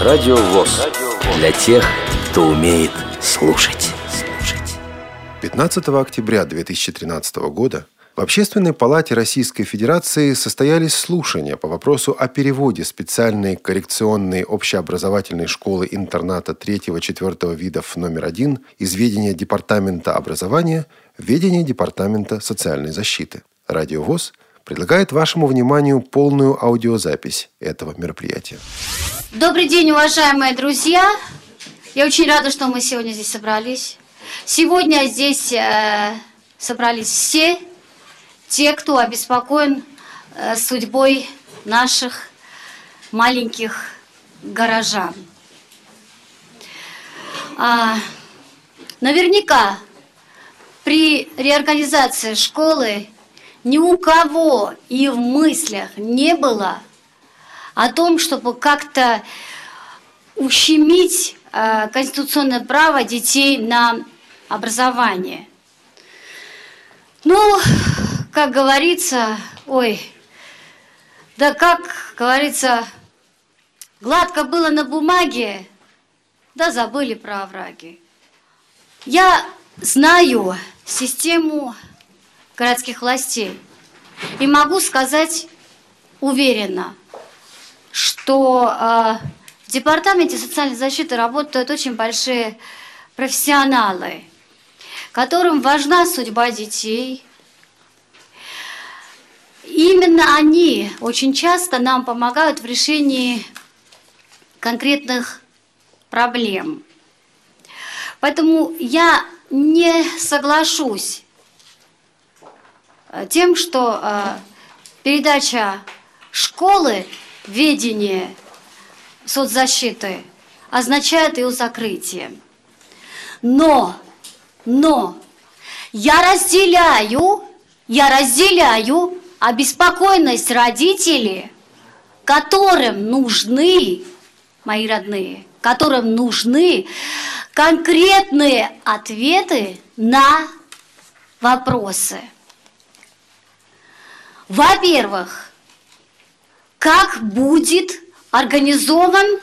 Радио ВОЗ. Для тех, кто умеет слушать. 15 октября 2013 года в Общественной палате Российской Федерации состоялись слушания по вопросу о переводе специальной коррекционной общеобразовательной школы-интерната 3-4 видов номер один из ведения Департамента образования в ведение Департамента социальной защиты. Радио ВОЗ предлагает вашему вниманию полную аудиозапись этого мероприятия. Добрый день, уважаемые друзья! Я очень рада, что мы сегодня здесь собрались. Сегодня здесь э, собрались все те, кто обеспокоен э, судьбой наших маленьких горожан. А, наверняка при реорганизации школы ни у кого и в мыслях не было о том, чтобы как-то ущемить э, конституционное право детей на образование. Ну, как говорится, ой, да как говорится, гладко было на бумаге, да забыли про овраги. Я знаю систему городских властей и могу сказать уверенно, что э, в Департаменте социальной защиты работают очень большие профессионалы, которым важна судьба детей, Именно они очень часто нам помогают в решении конкретных проблем. Поэтому я не соглашусь тем, что э, передача школы ведение соцзащиты означает ее закрытие. Но, но я разделяю, я разделяю обеспокоенность родителей, которым нужны, мои родные, которым нужны конкретные ответы на вопросы. Во-первых, как будет организован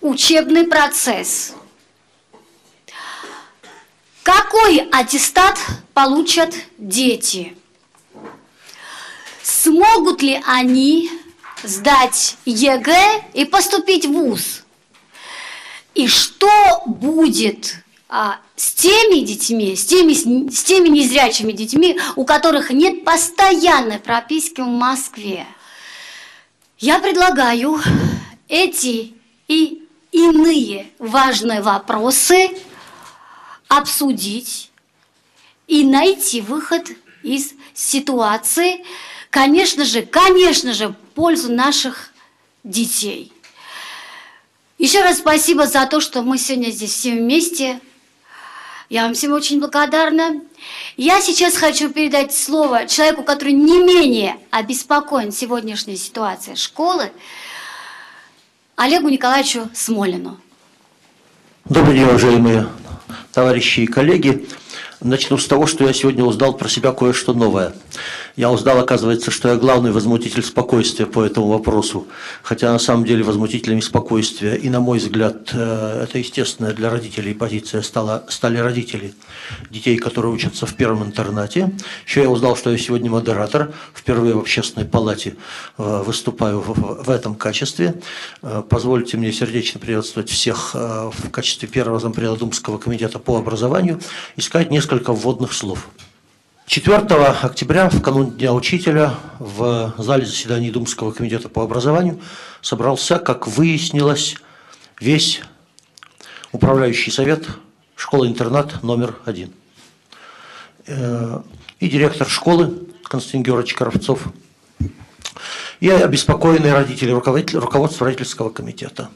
учебный процесс? Какой аттестат получат дети? смогут ли они сдать ЕГЭ и поступить в ВУЗ? И что будет а, с теми детьми, с теми, с теми незрячими детьми, у которых нет постоянной прописки в Москве? Я предлагаю эти и иные важные вопросы обсудить и найти выход из ситуации, конечно же, конечно же, в пользу наших детей. Еще раз спасибо за то, что мы сегодня здесь все вместе. Я вам всем очень благодарна. Я сейчас хочу передать слово человеку, который не менее обеспокоен сегодняшней ситуацией школы, Олегу Николаевичу Смолину. Добрый день, уважаемые товарищи и коллеги. Начну с того, что я сегодня узнал про себя кое-что новое. Я узнал, оказывается, что я главный возмутитель спокойствия по этому вопросу. Хотя на самом деле возмутителями спокойствия, и на мой взгляд, э, это естественная для родителей позиция, стала, стали родители детей, которые учатся в первом интернате. Еще я узнал, что я сегодня модератор, впервые в общественной палате э, выступаю в, в этом качестве. Э, позвольте мне сердечно приветствовать всех в качестве первого зампреда Думского комитета по образованию и сказать несколько вводных слов. 4 октября, в канун Дня Учителя, в зале заседаний Думского комитета по образованию собрался, как выяснилось, весь управляющий совет школы-интернат номер один. Э, и директор школы Константин Георгиевич Коровцов, и обеспокоенные родители, руководство родительского комитета.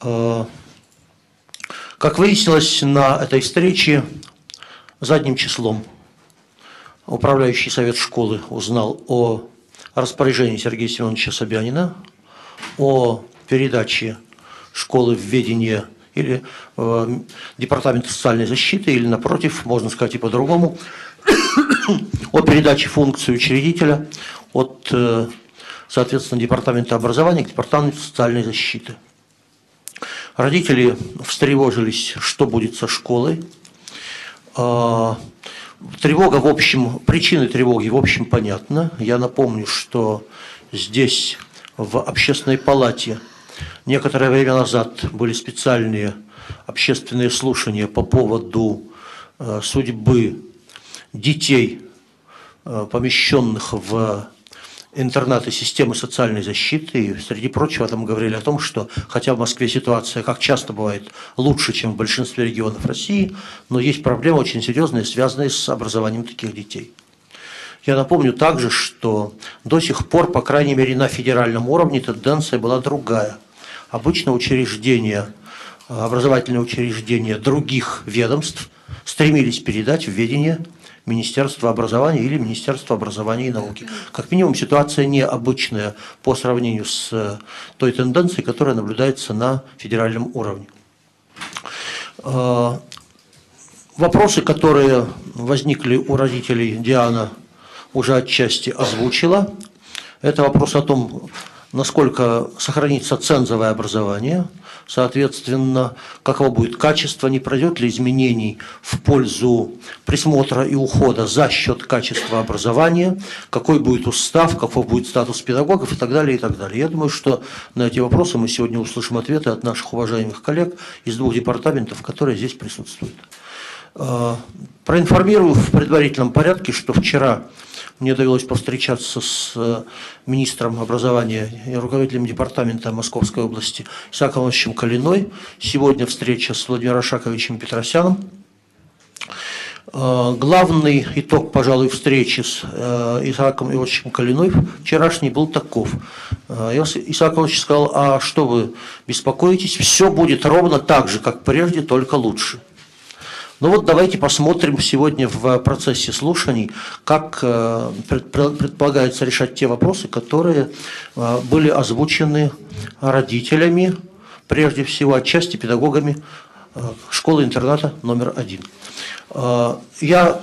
Э, как выяснилось на этой встрече, задним числом – управляющий совет школы узнал о распоряжении Сергея Семеновича Собянина, о передаче школы в ведение или э, Департамента социальной защиты, или напротив, можно сказать и по-другому, о передаче функции учредителя от э, соответственно, департамента образования к департаменту социальной защиты. Родители встревожились, что будет со школой. А, тревога, в общем, причины тревоги, в общем, понятна. Я напомню, что здесь, в общественной палате, некоторое время назад были специальные общественные слушания по поводу э, судьбы детей, э, помещенных в интернаты системы социальной защиты. И, среди прочего, там говорили о том, что хотя в Москве ситуация, как часто бывает, лучше, чем в большинстве регионов России, но есть проблемы очень серьезные, связанные с образованием таких детей. Я напомню также, что до сих пор, по крайней мере, на федеральном уровне тенденция была другая. Обычно учреждения, образовательные учреждения других ведомств стремились передать в ведение Министерства образования или Министерства образования и науки. Как минимум ситуация необычная по сравнению с э, той тенденцией, которая наблюдается на федеральном уровне. Э, вопросы, которые возникли у родителей, Диана уже отчасти озвучила. Это вопрос о том, насколько сохранится цензовое образование – соответственно, каково будет качество, не пройдет ли изменений в пользу присмотра и ухода за счет качества образования, какой будет устав, каков будет статус педагогов и так далее, и так далее. Я думаю, что на эти вопросы мы сегодня услышим ответы от наших уважаемых коллег из двух департаментов, которые здесь присутствуют. Э, проинформирую в предварительном порядке, что вчера мне довелось повстречаться с э, министром образования и руководителем департамента Московской области Исааком Ивановичем Калиной. Сегодня встреча с Владимиром Шаковичем Петросяном. Э, главный итог, пожалуй, встречи с э, Исааком Ивановичем Калиной вчерашний был таков. Исаак Иванович сказал, а что вы беспокоитесь, все будет ровно так же, как прежде, только лучше. Ну вот давайте посмотрим сегодня в процессе слушаний, как э, предполагается решать те вопросы, которые э, были озвучены родителями, прежде всего отчасти педагогами э, школы-интерната номер один. Я,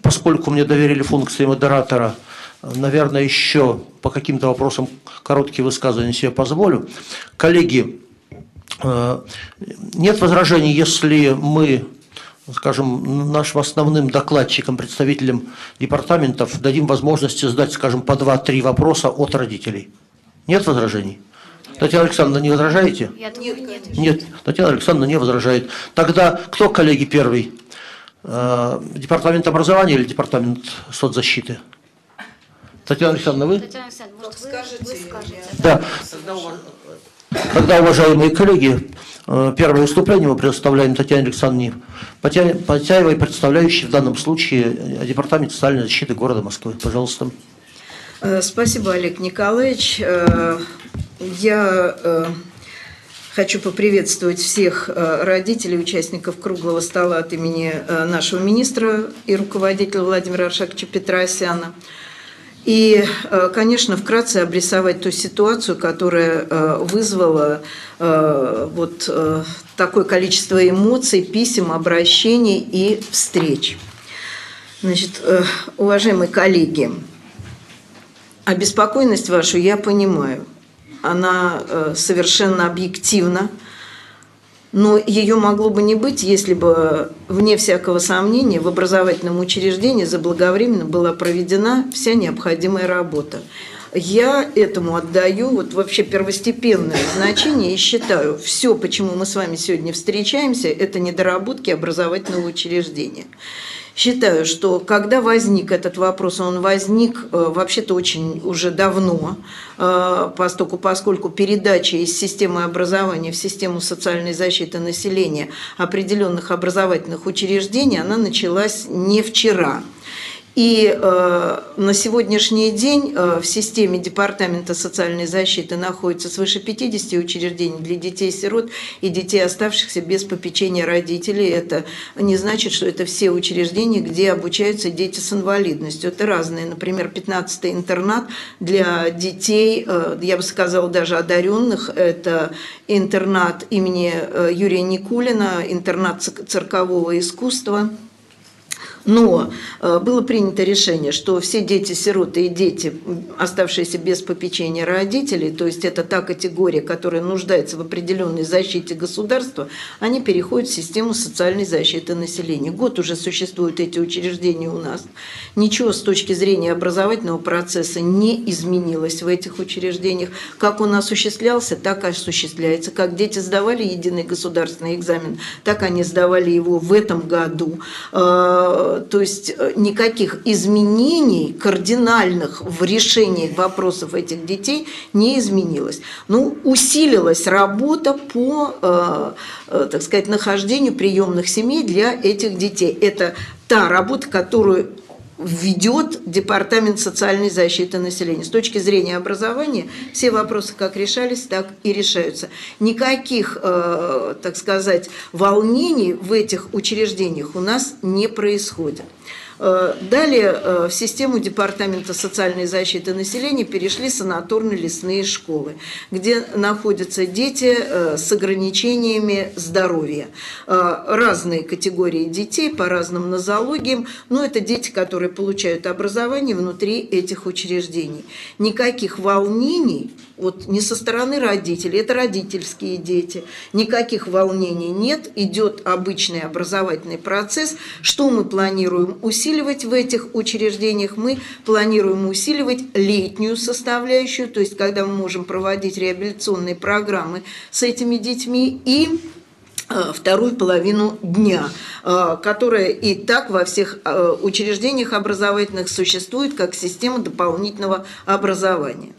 поскольку мне доверили функции модератора, наверное, еще по каким-то вопросам короткие высказывания себе позволю. Коллеги, нет возражений, если мы скажем, нашим основным докладчикам, представителям департаментов дадим возможность задать, скажем, по два-три вопроса от родителей. Нет возражений? Татьяна Александровна, не возражаете? Я думаю, нет. Нет, Татьяна Александровна не возражает. Тогда кто, коллеги, первый? Э, департамент образования или департамент соцзащиты? Татьяна Александровна, вы? Татьяна Александровна, может, вы, вы скажете? Да. Тогда, уважаемые коллеги, первое выступление мы предоставляем Татьяне Александровне Потяевой, представляющей в данном случае э, Департамент социальной защиты города Москвы. Пожалуйста. Э, спасибо, Олег Николаевич. Я хочу поприветствовать всех родителей, участников круглого стола от имени нашего министра и руководителя Владимира Аршаковича Петросяна. И, э, конечно, вкратце обрисовать ту ситуацию, которая э, вызвала э, вот такое количество эмоций, писем, обращений и встреч. Значит, уважаемые коллеги, обеспокоенность вашу я понимаю. Она совершенно объективна но ее могло бы не быть, если бы, вне всякого сомнения, в образовательном учреждении заблаговременно была проведена вся необходимая работа. Я этому отдаю вот вообще первостепенное значение и считаю, все, почему мы с вами сегодня встречаемся, это недоработки образовательного учреждения. Считаю, что когда возник этот вопрос, он возник э, вообще-то очень уже давно, э, поскольку, поскольку передача из системы образования в систему социальной защиты населения определенных образовательных учреждений, она началась не вчера. И э, на сегодняшний день э, в системе Департамента социальной защиты находится свыше 50 учреждений для детей-сирот и детей, оставшихся без попечения родителей. Это не значит, что это все учреждения, где обучаются дети с инвалидностью. Это разные. Например, 15-й интернат для детей, э, я бы сказала, даже одаренных. Это интернат имени э, Юрия Никулина, интернат циркового искусства – Но э, было принято решение, что все дети-сироты и дети, оставшиеся без попечения родителей, то есть это та категория, которая нуждается в определенной защите государства, они переходят в систему социальной защиты населения. Год уже существуют эти учреждения у нас. Ничего с точки зрения образовательного процесса не изменилось в этих учреждениях. Как он осуществлялся, так и осуществляется. Как дети сдавали единый государственный экзамен, так они сдавали его в этом году э, то есть э, никаких изменений кардинальных в решении вопросов этих детей не изменилось. Ну, усилилась работа по, э, э, так сказать, нахождению приемных семей для этих детей. Это та работа, которую ведет Департамент социальной защиты населения. С точки зрения образования все вопросы как решались, так и решаются. Никаких, э, так сказать, волнений в этих учреждениях у нас не происходит. Э, далее э, в систему Департамента социальной защиты населения перешли санаторно-лесные школы, где находятся дети э, с ограничениями здоровья. Разные категории детей по разным нозологиям, но это дети, которые получают образование внутри этих учреждений. Никаких волнений вот не со стороны родителей, это родительские дети, никаких волнений нет, идет обычный образовательный процесс. Что мы планируем усиливать в этих учреждениях? Мы планируем усиливать летнюю составляющую, то есть когда мы можем проводить реабилитационные программы с этими детьми и э, вторую половину дня, э, которая и так во всех э, учреждениях образовательных существует как система дополнительного образования.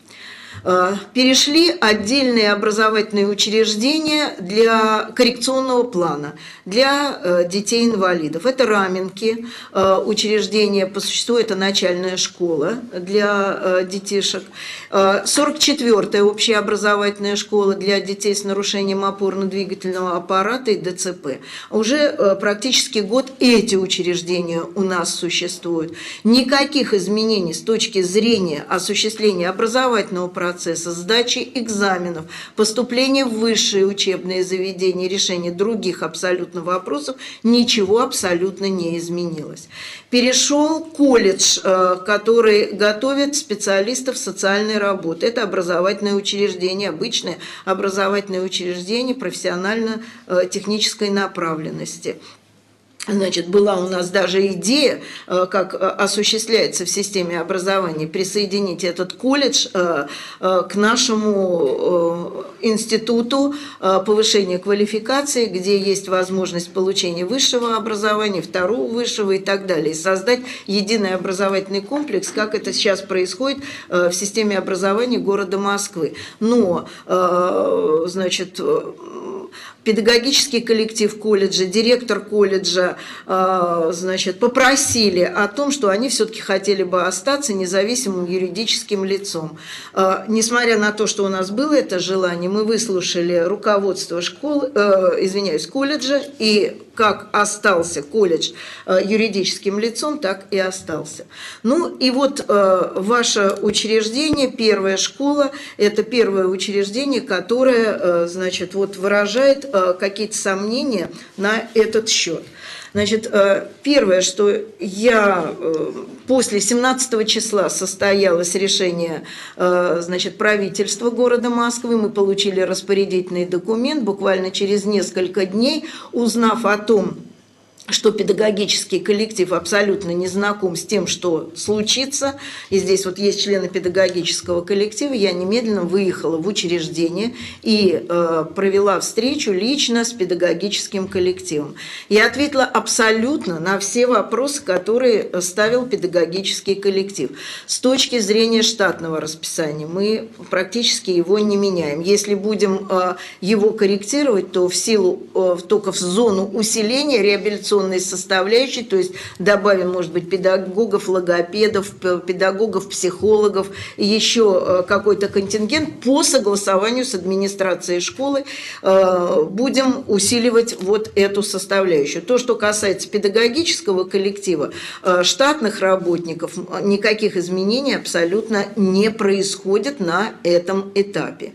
Э, перешли отдельные образовательные учреждения для коррекционного плана для э, детей-инвалидов. Это раменки, э, учреждения по существу, это начальная школа для детишек. 44-я общеобразовательная школа для детей с нарушением опорно-двигательного аппарата и ДЦП. Уже практически год эти учреждения у нас существуют. Никаких изменений с точки зрения осуществления образовательного процесса процесса, сдачи экзаменов, поступления в высшие учебные заведения, решения других абсолютно вопросов, ничего абсолютно не изменилось. Перешел колледж, э, который готовит специалистов социальной работы. Это образовательное учреждение, обычное образовательное учреждение профессионально-технической э, направленности. Значит, была у нас даже идея, э, как э, осуществляется в системе образования, присоединить этот колледж э, к нашему институту повышения квалификации, где есть возможность получения высшего образования, второго высшего и так далее, и создать единый образовательный комплекс, как это сейчас происходит в системе образования города Москвы. Но, значит, педагогический коллектив колледжа, директор колледжа, а, значит, попросили о том, что они все-таки хотели бы остаться независимым юридическим лицом. А, несмотря на то, что у нас было это желание, мы выслушали руководство школы, э, извиняюсь, колледжа и как остался колледж э, юридическим лицом, так и остался. Ну и вот э, ваше учреждение, первая школа, это первое учреждение, которое, э, значит, вот выражает какие-то сомнения на этот счет. Значит, первое, что я после 17 числа состоялось решение значит, правительства города Москвы, мы получили распорядительный документ, буквально через несколько дней, узнав о том, что педагогический коллектив абсолютно не знаком с тем, что случится. И здесь вот есть члены педагогического коллектива. Я немедленно выехала в учреждение и э, провела встречу лично с педагогическим коллективом. Я ответила абсолютно на все вопросы, которые ставил педагогический коллектив. С точки зрения штатного расписания мы практически его не меняем. Если будем э, его корректировать, то в силу э, только в зону усиления реабилитационного информационной составляющей, то есть добавим, может быть, педагогов, логопедов, педагогов, психологов еще э, какой-то контингент по согласованию с администрацией школы э, будем усиливать вот эту составляющую. То, что касается педагогического коллектива, э, штатных работников, никаких изменений абсолютно не происходит на этом этапе.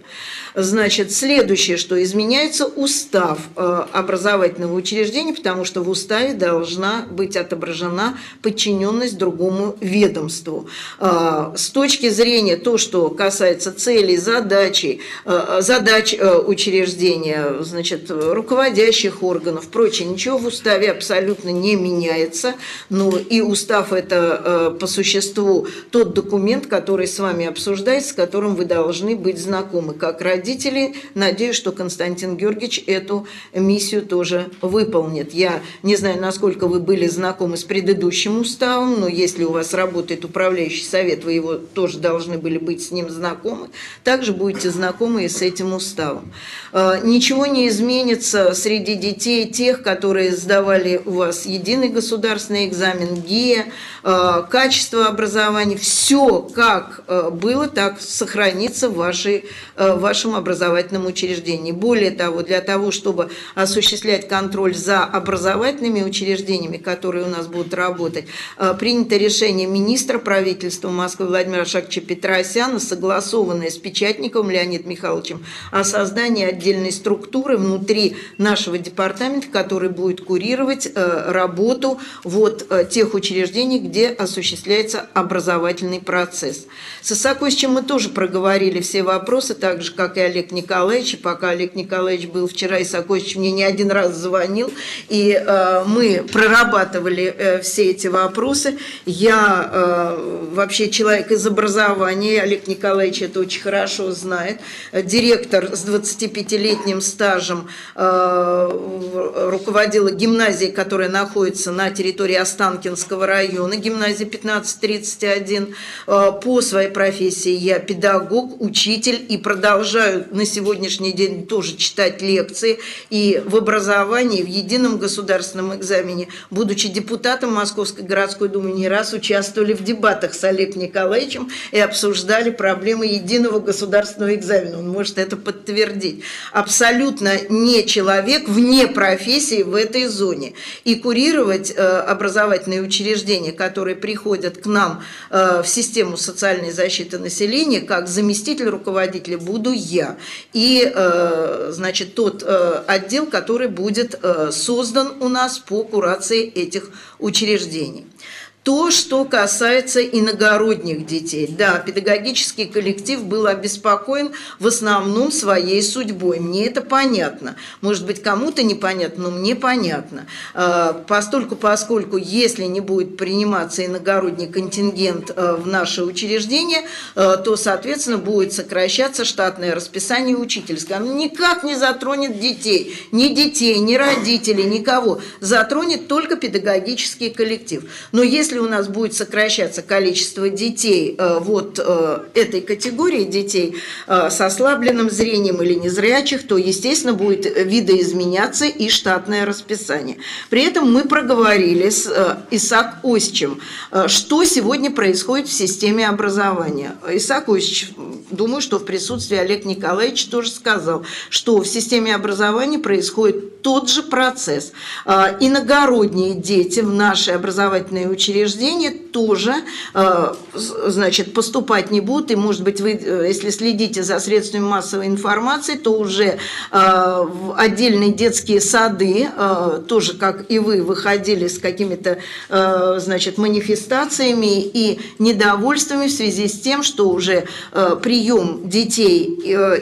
Значит, следующее, что изменяется устав образовательного учреждения, потому что в уставе уставе должна быть отображена подчиненность другому ведомству. А, с точки зрения то, что касается целей, задачи, а, задач а, учреждения, значит, руководящих органов, прочее, ничего в уставе абсолютно не меняется. Ну и устав это по существу тот документ, который с вами обсуждается, с которым вы должны быть знакомы. Как родители, надеюсь, что Константин Георгиевич эту миссию тоже выполнит. Я не знаю, насколько вы были знакомы с предыдущим уставом, но если у вас работает управляющий совет, вы его тоже должны были быть с ним знакомы. Также будете знакомы и с этим уставом. А, ничего не изменится среди детей тех, которые сдавали у вас единый государственный экзамен, ГИА, качество образования, все как а, было, так сохранится в, вашей, в вашем образовательном учреждении. Более того, для того, чтобы осуществлять контроль за образовательными учреждениями, которые у нас будут работать, э, принято решение министра правительства Москвы Владимира Шаковича Петросяна, согласованное с Печатниковым Леонидом Михайловичем, о создании отдельной структуры внутри нашего департамента, который будет курировать э, работу вот э, тех учреждений, где осуществляется образовательный процесс. С Исаковичем мы тоже проговорили все вопросы, так же, как и Олег Николаевич. И пока Олег Николаевич был вчера, Исакович мне не один раз звонил, и э, мы прорабатывали э, все эти вопросы. Я э, вообще человек из образования, Олег Николаевич это очень хорошо знает, директор с 25-летним стажем э, руководила гимназией, которая находится на территории Останкинского района, гимназия 1531. Э, по своей профессии я педагог, учитель и продолжаю на сегодняшний день тоже читать лекции и в образовании, в едином государственном экзамене, будучи депутатом Московской городской думы, не раз участвовали в дебатах с Олегом Николаевичем и обсуждали проблемы единого государственного экзамена. Он может это подтвердить. Абсолютно не человек вне профессии в этой зоне. И курировать э, образовательные учреждения, которые приходят к нам э, в систему социальной защиты населения, как заместитель руководителя буду я. И, э, значит, тот отдел, который будет создан у нас по курации этих учреждений. То, что касается иногородних детей. Да, педагогический коллектив был обеспокоен в основном своей судьбой. Мне это понятно. Может быть, кому-то непонятно, но мне понятно. А, постольку, поскольку, если не будет приниматься иногородний контингент а, в наше учреждение, а, то, соответственно, будет сокращаться штатное расписание учительское. Оно никак не затронет детей. Ни детей, ни родителей, никого. Затронет только педагогический коллектив. Но если если у нас будет сокращаться количество детей э, вот э, этой категории детей э, с ослабленным зрением или незрячих, то, естественно, будет видоизменяться и штатное расписание. При этом мы проговорили с Исаак Осичем, что сегодня происходит в системе образования. Исаак Осич, думаю, что в присутствии Олег Николаевич тоже сказал, что в системе образования происходит тот же процесс. Иногородние дети в наши образовательные учреждения учреждения тоже, э, значит, поступать не будут. И, может быть, вы, э, если следите за средствами массовой информации, то уже э, отдельные детские сады, тоже, как и вы, выходили с какими-то, значит, манифестациями и недовольствами в связи с тем, что уже прием детей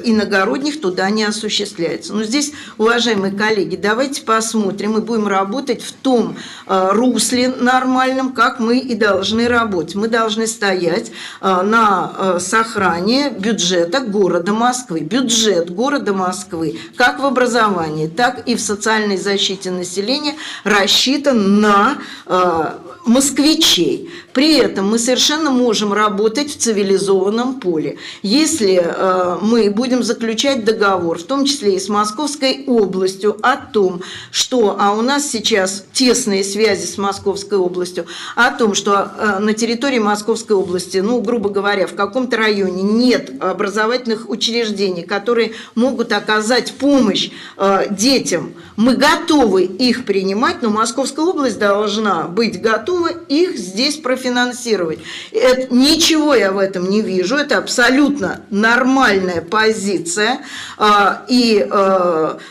иногородних туда не осуществляется. Но здесь, уважаемые коллеги, давайте посмотрим, мы будем работать в том русле нормальном, как как мы и должны работать. Мы должны стоять а, на а, сохране бюджета города Москвы. Бюджет города Москвы как в образовании, так и в социальной защите населения рассчитан на а, москвичей. При этом мы совершенно можем работать в цивилизованном поле. Если э, мы будем заключать договор, в том числе и с Московской областью, о том, что, а у нас сейчас тесные связи с Московской областью, о том, что э, на территории Московской области, ну, грубо говоря, в каком-то районе нет образовательных учреждений, которые могут оказать помощь э, детям, мы готовы их принимать, но Московская область должна быть готова их здесь профинансировать. Это, ничего я в этом не вижу, это абсолютно нормальная позиция. А, и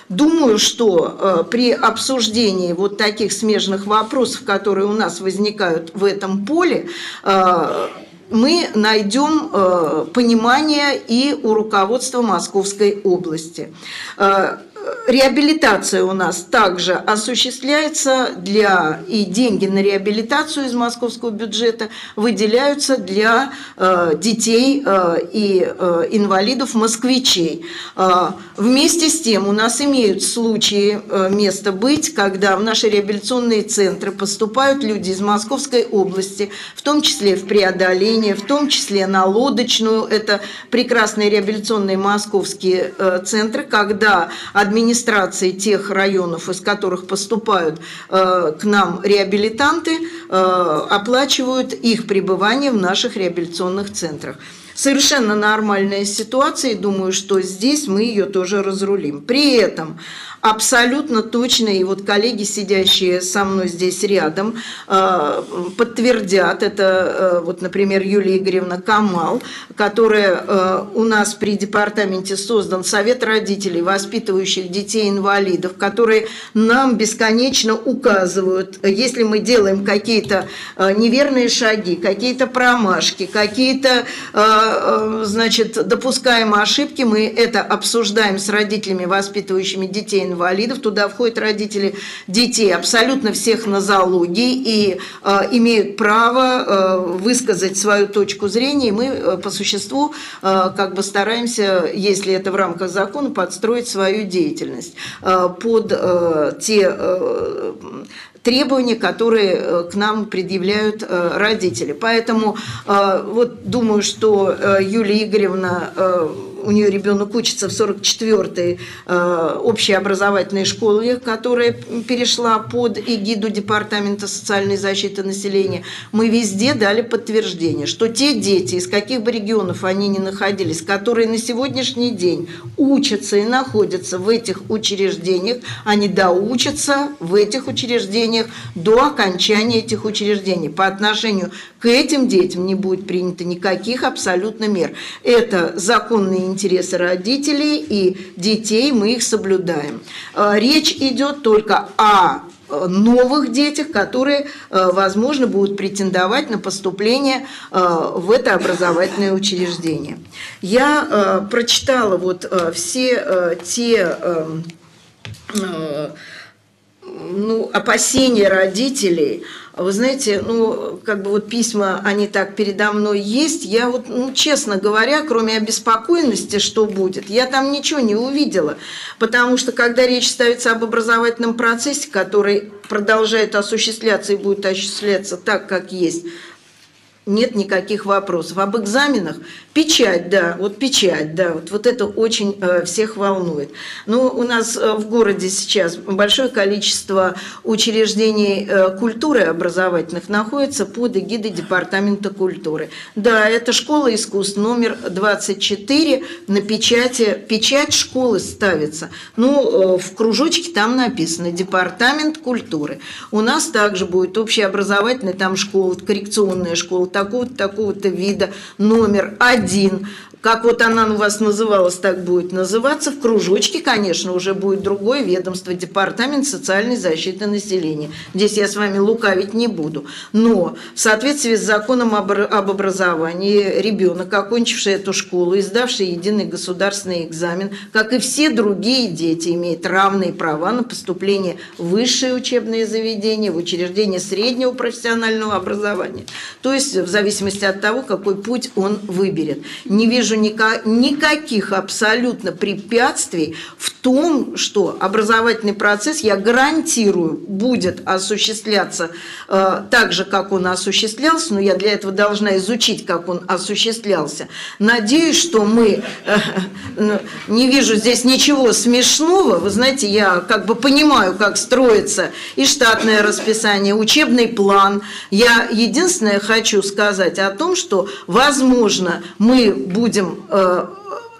думаю, что при обсуждении вот таких смежных вопросов, которые у нас возникают в этом поле, мы найдем понимание и у руководства Московской области реабилитация у нас также осуществляется для и деньги на реабилитацию из московского бюджета выделяются для э, детей э, и э, инвалидов москвичей. Э, вместе с тем у нас имеют случаи место быть, когда в наши реабилитационные центры поступают люди из Московской области, в том числе в преодоление, в том числе на лодочную. Это прекрасные реабилитационные московские э, центры, когда администрации тех районов, из которых поступают э, к нам реабилитанты, э, оплачивают их пребывание в наших реабилитационных центрах. Совершенно нормальная ситуация, и думаю, что здесь мы ее тоже разрулим. При этом абсолютно точно, и вот коллеги, сидящие со мной здесь рядом, э, подтвердят, это э, вот, например, Юлия Игоревна Камал, которая э, у нас при департаменте создан Совет родителей, воспитывающих детей-инвалидов, которые нам бесконечно указывают, если мы делаем какие-то неверные шаги, какие-то промашки, какие-то, значит, допускаем ошибки, мы это обсуждаем с родителями, воспитывающими детей инвалидов, туда входят родители детей абсолютно всех нозологий и э, имеют право э, высказать свою точку зрения, и мы э, по существу э, как бы стараемся, если это в рамках закона, подстроить свою деятельность. Э, под э, те э, требования, которые э, к нам предъявляют э, родители. Поэтому э, вот думаю, что Юлия Игоревна у нее ребенок учится в 44-й э, общеобразовательной школе, которая перешла под эгиду Департамента социальной защиты населения. Мы везде дали подтверждение, что те дети, из каких бы регионов они ни находились, которые на сегодняшний день учатся и находятся в этих учреждениях, они доучатся в этих учреждениях до окончания этих учреждений. По отношению к этим детям не будет принято никаких абсолютно мер. Это законные интересы родителей и детей, мы их соблюдаем. Э, речь идет только о э, новых детях, которые, э, возможно, будут претендовать на поступление в это образовательное учреждение. Я прочитала вот все те ну, опасения родителей – вы знаете, ну, как бы вот письма, они так передо мной есть. Я вот, ну, честно говоря, кроме обеспокоенности, что будет, я там ничего не увидела. Потому что, когда речь ставится об образовательном процессе, который продолжает осуществляться и будет осуществляться так, как есть, нет никаких вопросов. Об экзаменах печать, да, вот печать, да, вот, вот это очень э, всех волнует. Но у нас э, в городе сейчас большое количество учреждений э, культуры образовательных находится под эгидой Департамента культуры. Да, это школа искусств номер 24, на печати, печать школы ставится. Ну, э, в кружочке там написано Департамент культуры. У нас также будет общеобразовательная там школа, коррекционная школа, такого-то, такого-то вида, номер один, как вот она у вас называлась, так будет называться. В кружочке, конечно, уже будет другое ведомство, Департамент социальной защиты населения. Здесь я с вами лукавить не буду. Но в соответствии с законом об, об образовании ребенок, окончивший эту школу, издавший единый государственный экзамен, как и все другие дети, имеет равные права на поступление в высшее учебное заведение, в учреждение среднего профессионального образования. То есть в зависимости от того, какой путь он выберет. Не вижу вижу никаких абсолютно препятствий в том, что образовательный процесс, я гарантирую, будет осуществляться э, так же, как он осуществлялся, но я для этого должна изучить, как он осуществлялся. Надеюсь, что мы, э, э, не вижу здесь ничего смешного, вы знаете, я как бы понимаю, как строится и штатное расписание, учебный план. Я единственное хочу сказать о том, что, возможно, мы будем э,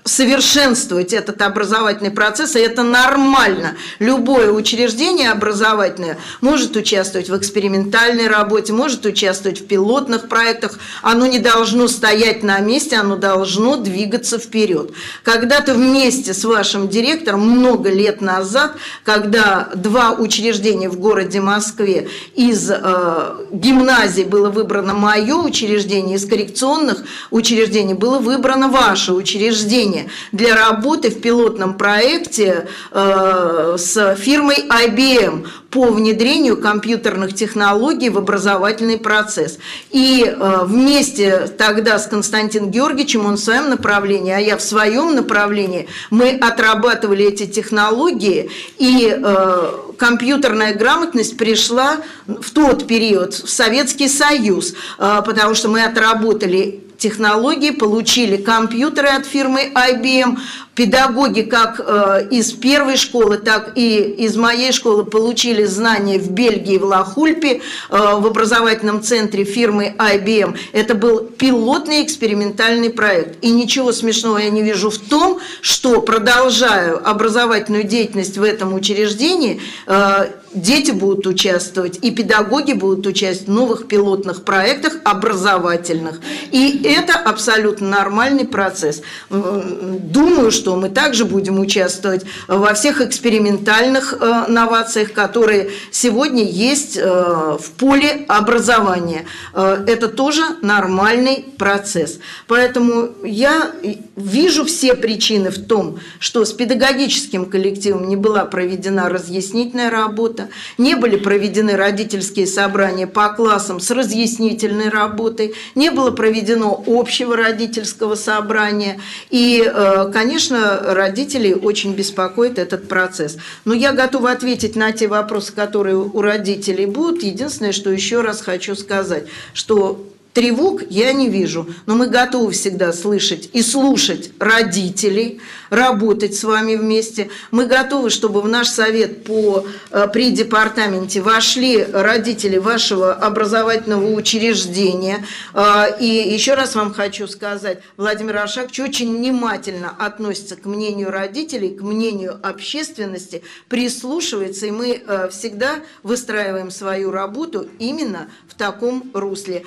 совершенствовать этот образовательный процесс, и это нормально. Любое учреждение образовательное может участвовать в экспериментальной работе, может участвовать в пилотных проектах. Оно не должно стоять на месте, оно должно двигаться вперед. Когда-то вместе с вашим директором много лет назад, когда два учреждения в городе Москве из э, гимназии было выбрано мое учреждение, из коррекционных учреждений было выбрано ваше учреждение, решение для работы в пилотном проекте э, с фирмой IBM по внедрению компьютерных технологий в образовательный процесс. И э, вместе тогда с Константином Георгиевичем, он в своем направлении, а я в своем направлении, мы отрабатывали эти технологии, и э, компьютерная грамотность пришла в тот период в Советский Союз, потому что мы отработали технологии, получили компьютеры от фирмы IBM, педагоги как э, из первой школы, так и из моей школы получили знания в Бельгии, в Лахульпе, э, в образовательном центре фирмы IBM. Это был пилотный экспериментальный проект. И ничего смешного я не вижу в том, что продолжаю образовательную деятельность в этом учреждении, э, дети будут участвовать, и педагоги будут участвовать в новых пилотных проектах образовательных. И это абсолютно нормальный процесс. Думаю, что мы также будем участвовать во всех экспериментальных э, новациях, которые сегодня есть э, в поле образования. Э, это тоже нормальный процесс. Поэтому я вижу все причины в том, что с педагогическим коллективом не была проведена разъяснительная работа, не были проведены родительские собрания по классам с разъяснительной работой, не было проведено общего родительского собрания. И, э, конечно, родителей очень беспокоит этот процесс. Но я готова ответить на те вопросы, которые у родителей будут. Единственное, что еще раз хочу сказать, что Тревог я не вижу, но мы готовы всегда слышать и слушать родителей, работать с вами вместе. Мы готовы, чтобы в наш совет по, э, при департаменте вошли родители вашего образовательного учреждения. Э, и еще раз вам хочу сказать, Владимир Аршакович очень внимательно относится к мнению родителей, к мнению общественности, прислушивается, и мы э, всегда выстраиваем свою работу именно в таком русле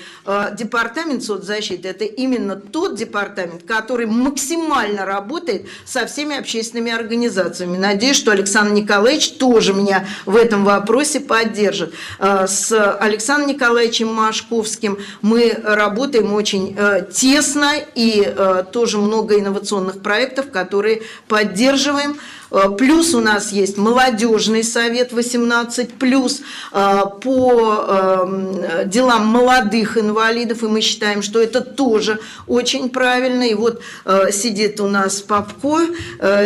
департамент соцзащиты – это именно тот департамент, который максимально работает со всеми общественными организациями. Надеюсь, что Александр Николаевич тоже меня в этом вопросе поддержит. Э, с Александром Николаевичем Машковским мы работаем очень э, тесно и э, тоже много инновационных проектов, которые поддерживаем. Э, плюс у нас есть молодежный совет 18 плюс э, по эм, делам молодых инвалидов, и мы считаем, что это тоже очень правильно. И вот э, сидит у нас Попко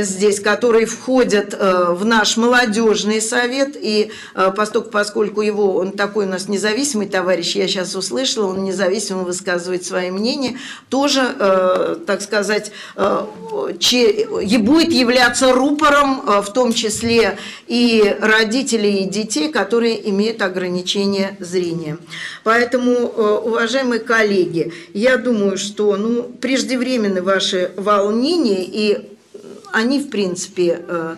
здесь, который входит в наш молодежный совет, и поскольку, поскольку его, он такой у нас независимый товарищ, я сейчас услышала, он независимо высказывает свои мнения, тоже, так сказать, будет являться рупором котором э, в том числе и родителей, и детей, которые имеют ограничения зрения. Поэтому, э, уважаемые коллеги, я думаю, что ну, преждевременны ваши волнения, и они, в принципе, э,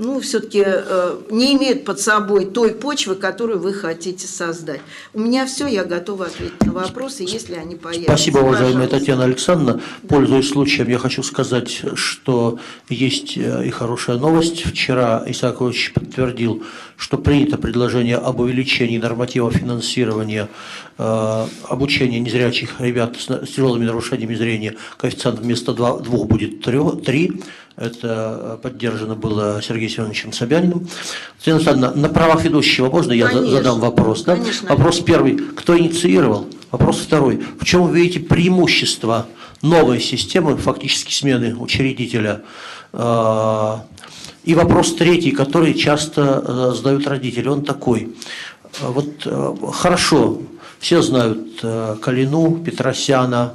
ну, все-таки э, не имеют под собой той почвы, которую вы хотите создать. У меня все, я готова ответить на вопросы, если они появятся. Спасибо, уважаемая Пожалуйста. Татьяна Александровна. Пользуясь случаем, я хочу сказать, что есть э, и хорошая новость. Вчера Исаакович подтвердил, что принято предложение об увеличении норматива финансирования э, обучения незрячих ребят с, с тяжелыми нарушениями зрения. Коэффициент вместо двух будет три. Это поддержано было Сергеем Семеновичем Собяниным. Татьяна на правах ведущего можно я конечно, задам вопрос? Да? Конечно. Вопрос первый. Кто инициировал? Вопрос второй. В чем вы видите преимущество новой системы, фактически смены учредителя, э, И вопрос третий, который часто э, задают родители, он такой. Вот э, хорошо, все знают э, Калину, Петросяна.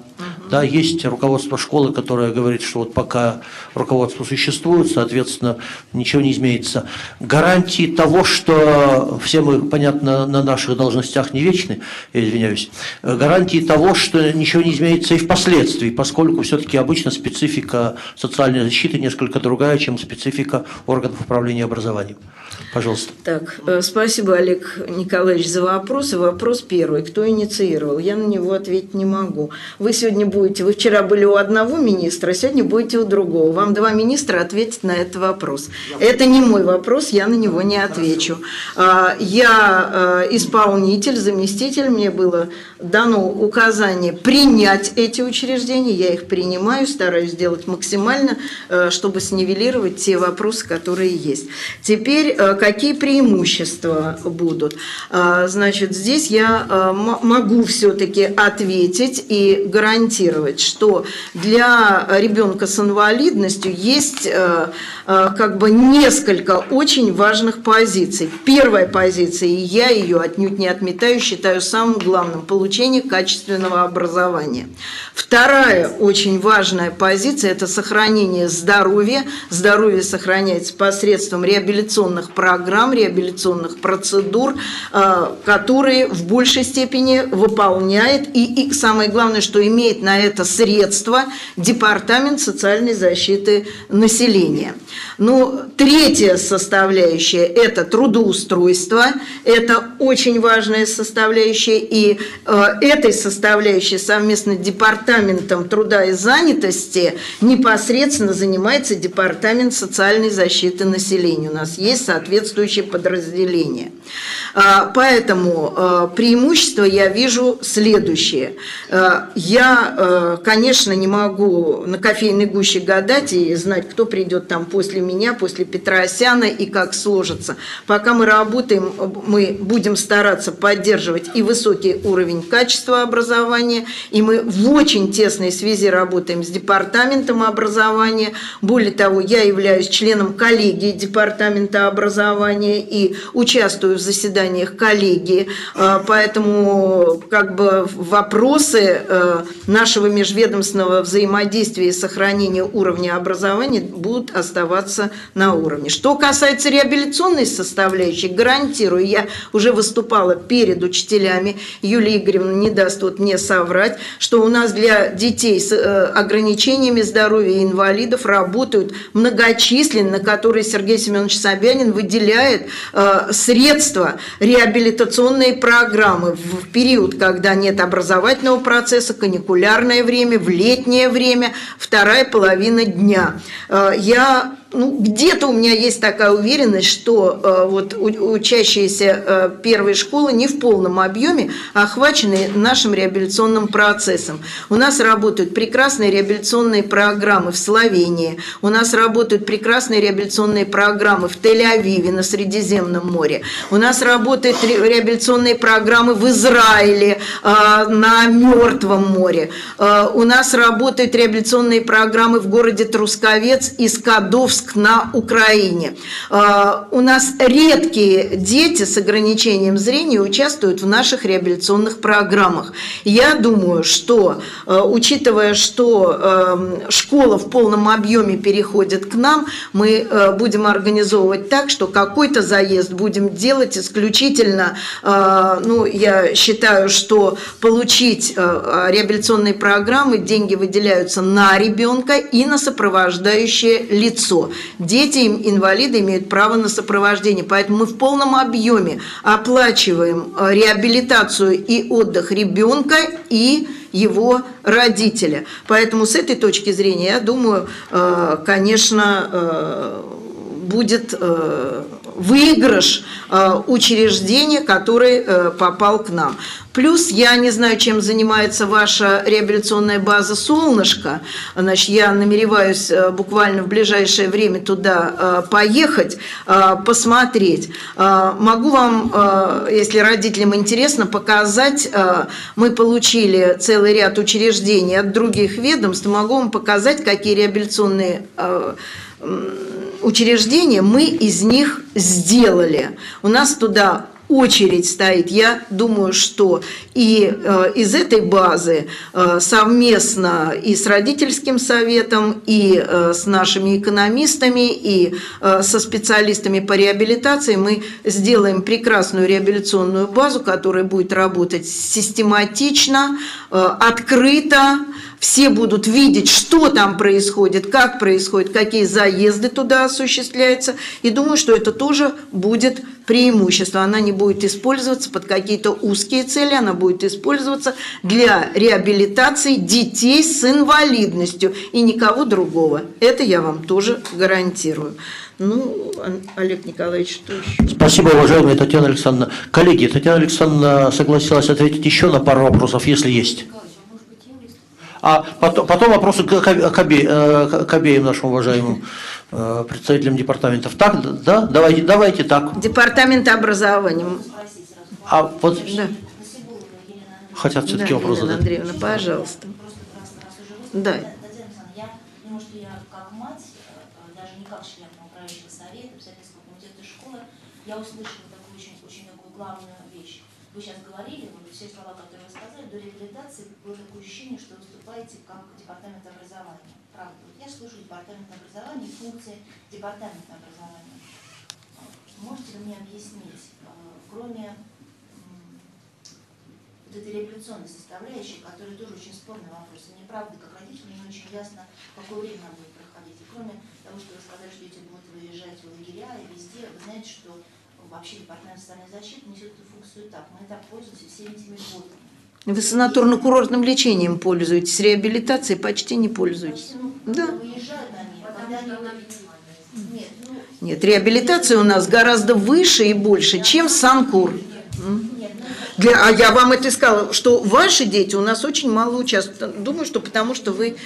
Да, есть руководство школы, которое говорит, что вот пока руководство существует, соответственно, ничего не изменится. Гарантии того, что все мы, понятно, на наших должностях не вечны, я извиняюсь, гарантии того, что ничего не изменится и впоследствии, поскольку все-таки обычно специфика социальной защиты несколько другая, чем специфика органов управления образованием. Пожалуйста. Так, э, спасибо, Олег Николаевич, за вопросы. Вопрос первый. Кто инициировал? Я на него ответить не могу. Вы сегодня будете, вы вчера были у одного министра, а сегодня будете у другого. Вам два министра ответить на этот вопрос. Это не мой вопрос, я на него не отвечу. А, я э, исполнитель, заместитель, мне было дано указание принять эти учреждения, я их принимаю, стараюсь сделать максимально, э, чтобы снивелировать те вопросы, которые есть. Теперь, какие преимущества будут? А, значит, здесь я а, могу все-таки ответить и гарантировать, что для ребенка с инвалидностью есть а, как бы несколько очень важных позиций. Первая позиция, и я ее отнюдь не отметаю, считаю самым главным – получение качественного образования. Вторая очень важная позиция – это сохранение здоровья. Здоровье сохраняется посредством реабилитационных программ, реабилитационных процедур, э, которые в большей степени выполняет и, и самое главное, что имеет на это средства Департамент социальной защиты населения. Ну, третья составляющая – это трудоустройство. Это очень важная составляющая. И э, этой составляющей совместно с Департаментом труда и занятости непосредственно занимается Департамент социальной защиты населения. У нас есть, соответствующее подразделение. А, поэтому а, преимущество я вижу следующее. А, я, конечно, не могу на кофейной гуще гадать и знать, кто придет там после меня, после Петра Осяна и как сложится. Пока мы работаем, мы будем стараться поддерживать и высокий уровень качества образования, и мы в очень тесной связи работаем с департаментом образования. Более того, я являюсь членом коллегии департамента образования образования и участвую в заседаниях коллегии, а, поэтому как бы вопросы э, нашего межведомственного взаимодействия и сохранения уровня образования будут оставаться на уровне. Что касается реабилитационной составляющей, гарантирую, я уже выступала перед учителями, Юлия Игоревна не даст вот мне соврать, что у нас для детей с э, ограничениями здоровья и инвалидов работают многочисленные, на которые Сергей Семенович Собянин выделяет выделяет э, средства, реабилитационные программы в период, когда нет образовательного процесса, каникулярное время, в летнее время, вторая половина дня. Э, я ну, где-то у меня есть такая уверенность, что э, вот учащиеся э, первой школы не в полном объеме охвачены нашим реабилитационным процессом. У нас работают прекрасные реабилитационные программы в Словении, у нас работают прекрасные реабилитационные программы в Тель-Авиве на Средиземном море, у нас работают реабилитационные программы в Израиле э, на Мертвом море, э, у нас работают реабилитационные программы в городе Трусковец и Скадовск отпуск на Украине. А, у нас редкие дети с ограничением зрения участвуют в наших реабилитационных программах. Я думаю, что, а, учитывая, что а, школа в полном объеме переходит к нам, мы будем организовывать так, что какой-то заезд будем делать исключительно, ну, я считаю, что получить реабилитационные программы, деньги выделяются на ребенка и на сопровождающее лицо. Дети, инвалиды имеют право на сопровождение, поэтому мы в полном объеме оплачиваем э, реабилитацию и отдых ребенка и его родителя. Поэтому с этой точки зрения, я думаю, э, конечно, э, будет выигрыш учреждения, который попал к нам. Плюс я не знаю, чем занимается ваша реабилитационная база «Солнышко». Значит, я намереваюсь э, буквально в ближайшее время туда э, поехать, э, посмотреть. Могу вам, если родителям интересно, показать. Мы получили целый ряд учреждений от других ведомств. Могу вам показать, какие реабилитационные учреждения мы из них сделали. У нас туда очередь стоит. Я думаю, что и э, из этой базы э, совместно и с родительским советом, и э, с нашими экономистами, и э, со специалистами по реабилитации мы сделаем прекрасную реабилитационную базу, которая будет работать систематично, э, открыто, все будут видеть, что там происходит, как происходит, какие заезды туда осуществляются. И думаю, что это тоже будет преимущество. Она не будет использоваться под какие-то узкие цели, она будет использоваться для реабилитации детей с инвалидностью и никого другого. Это я вам тоже гарантирую. Ну, Олег Николаевич, что еще? Спасибо, уважаемая Татьяна Александровна. Коллеги, Татьяна Александровна согласилась ответить еще на пару вопросов, если есть. А потом, потом вопросы к, к, обе, э, к обеим нашим уважаемым э, представителям департаментов. Так, да? Давайте, давайте так. Департамент образования. А вот Да. хотят все-таки Да, вопрос Елена задать. Андреевна, пожалуйста. Да. Татьяна Александровна, я думаю, что я как мать, даже не как член управляющего совета, обязательства комитета школы, я услышала такую очень, очень такую главную вещь. Вы сейчас говорили, вот все слова, которые вы сказали, до реабилитации было такое ощущение, что как департамент образования. Правда. Вот я слышу департамент образования и функции департамента образования. Можете ли мне объяснить, э, кроме вот этой революционной составляющей, которая тоже очень спорный вопрос. И мне правда, как родителю, не очень ясно, какое время она будет проходить. И кроме того, что вы сказали, что дети будут выезжать в лагеря и везде, вы знаете, что вообще департамент социальной защиты несет эту функцию так. Мы так пользуемся всеми этими льготами. Вы санаторно-курортным лечением пользуетесь, реабилитацией почти не пользуетесь. Да. Нет, ну, Нет, реабилитация у нас гораздо выше и больше, чем Санкур. ну, Для, а я вам это сказала, что ваши дети у нас очень мало участвуют. Думаю, что потому что вы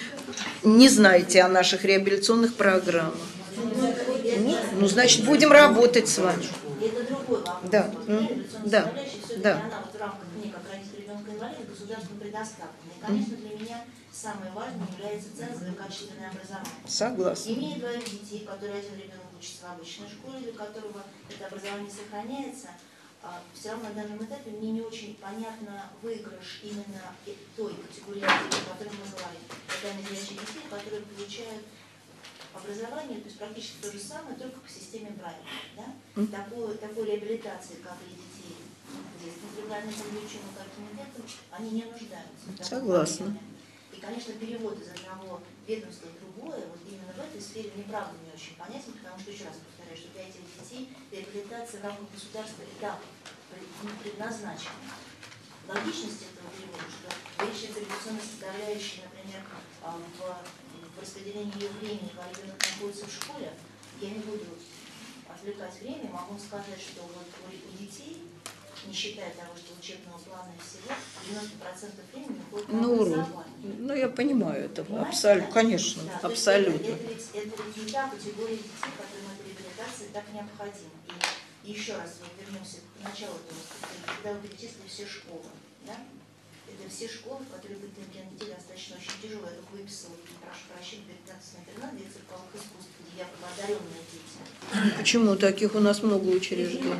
не знаете о наших реабилитационных программах. Ну, ну, значит, будем работать с вами. И это другой вопрос. Да, да, да. Инвалида, государством предоставлена. И, конечно, для меня самое важное является цензовое качественное образование. Согласна. Имея двоих детей, которые один ребенок учится в обычной школе, для которого это образование сохраняется, все равно на данном этапе мне не очень понятно выигрыш именно той категории детей, о которой мы говорим. Это незрячие детей, которые получают образование, то есть практически то же самое, только по системе Брайля. Да? Такой, такой реабилитации, как и детей они не нуждаются. Согласна. И, конечно, перевод из одного ведомства в другое, вот именно в этой сфере, мне правда не очень понятен, потому что, еще раз повторяю, что для этих детей реабилитация в рамках государства этап не предназначена. Логичность этого перевода, что речь о составляющей, например, а, в, в распределении ее времени, когда ребенок находится в школе, я не буду отвлекать время, могу сказать, что вот у детей, не считая того, что учебного плана и всего, 90% времени уходит на Ну, образование. Ну, я понимаю это. Абсолютно, конечно, Да, абсолютно. Это, это, ведь, это ведь не та категория детей, которым эта реабилитация так необходима. И, еще раз вот вернемся к началу этого когда вы перечислили все школы, да? Это все школы, в которых бытовые для детей достаточно очень тяжело. Я только выписала, прошу прощения, 15 интернат, где цирковых искусств, где я одаренные дети. Почему таких у нас много учреждений?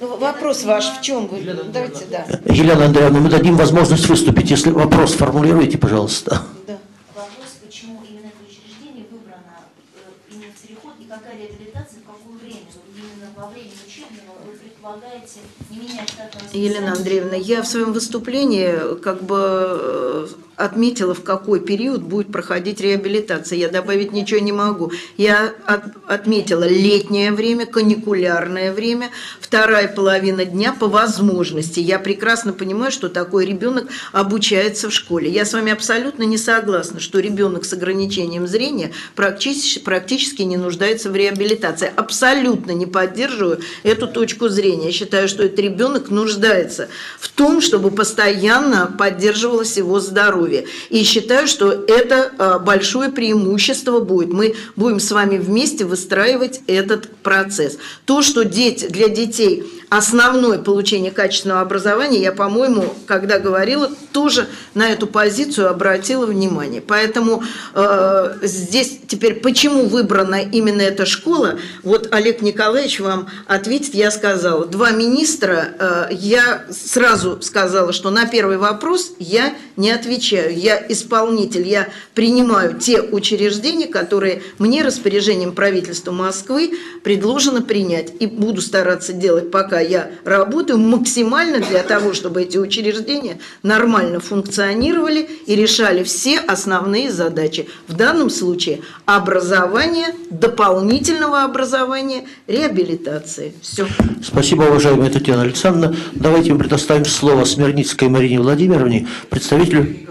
Ну, вопрос ваш в чем? Вы давайте, да. Елена Андреевна, мы дадим возможность выступить. Если вопрос формулируйте, пожалуйста. да. Вопрос, почему именно это учреждение выбрано э, именно в переход и какая реабилитация, в какое время? Именно во время учебного вы предполагаете не менять штатного Елена? Андреевна, я в своем выступлении как бы э, отметила, в какой период будет проходить реабилитация. Я добавить ничего не могу. Я от- отметила летнее время, каникулярное время, вторая половина дня по возможности. Я прекрасно понимаю, что такой ребенок обучается в школе. Я с вами абсолютно не согласна, что ребенок с ограничением зрения практически, практически не нуждается в реабилитации. Абсолютно не поддерживаю эту точку зрения. Я считаю, что этот ребенок нуждается в том, чтобы постоянно поддерживалось его здоровье. И считаю, что это а, большое преимущество будет. Мы будем с вами вместе выстраивать этот процесс. То, что дети, для детей основное получение качественного образования, я, по-моему, когда говорила, тоже на эту позицию обратила внимание. Поэтому э, здесь теперь, почему выбрана именно эта школа, вот Олег Николаевич вам ответит, я сказала. Два министра, э, я сразу сказала, что на первый вопрос я не отвечаю. Я исполнитель, я принимаю те учреждения, которые мне распоряжением правительства Москвы предложено принять. И буду стараться делать, пока я работаю, максимально для того, чтобы эти учреждения нормально функционировали и решали все основные задачи. В данном случае образование, дополнительного образования, реабилитации. Все. Спасибо, уважаемая Татьяна Александровна. Давайте мы предоставим слово Смирницкой Марине Владимировне, представителю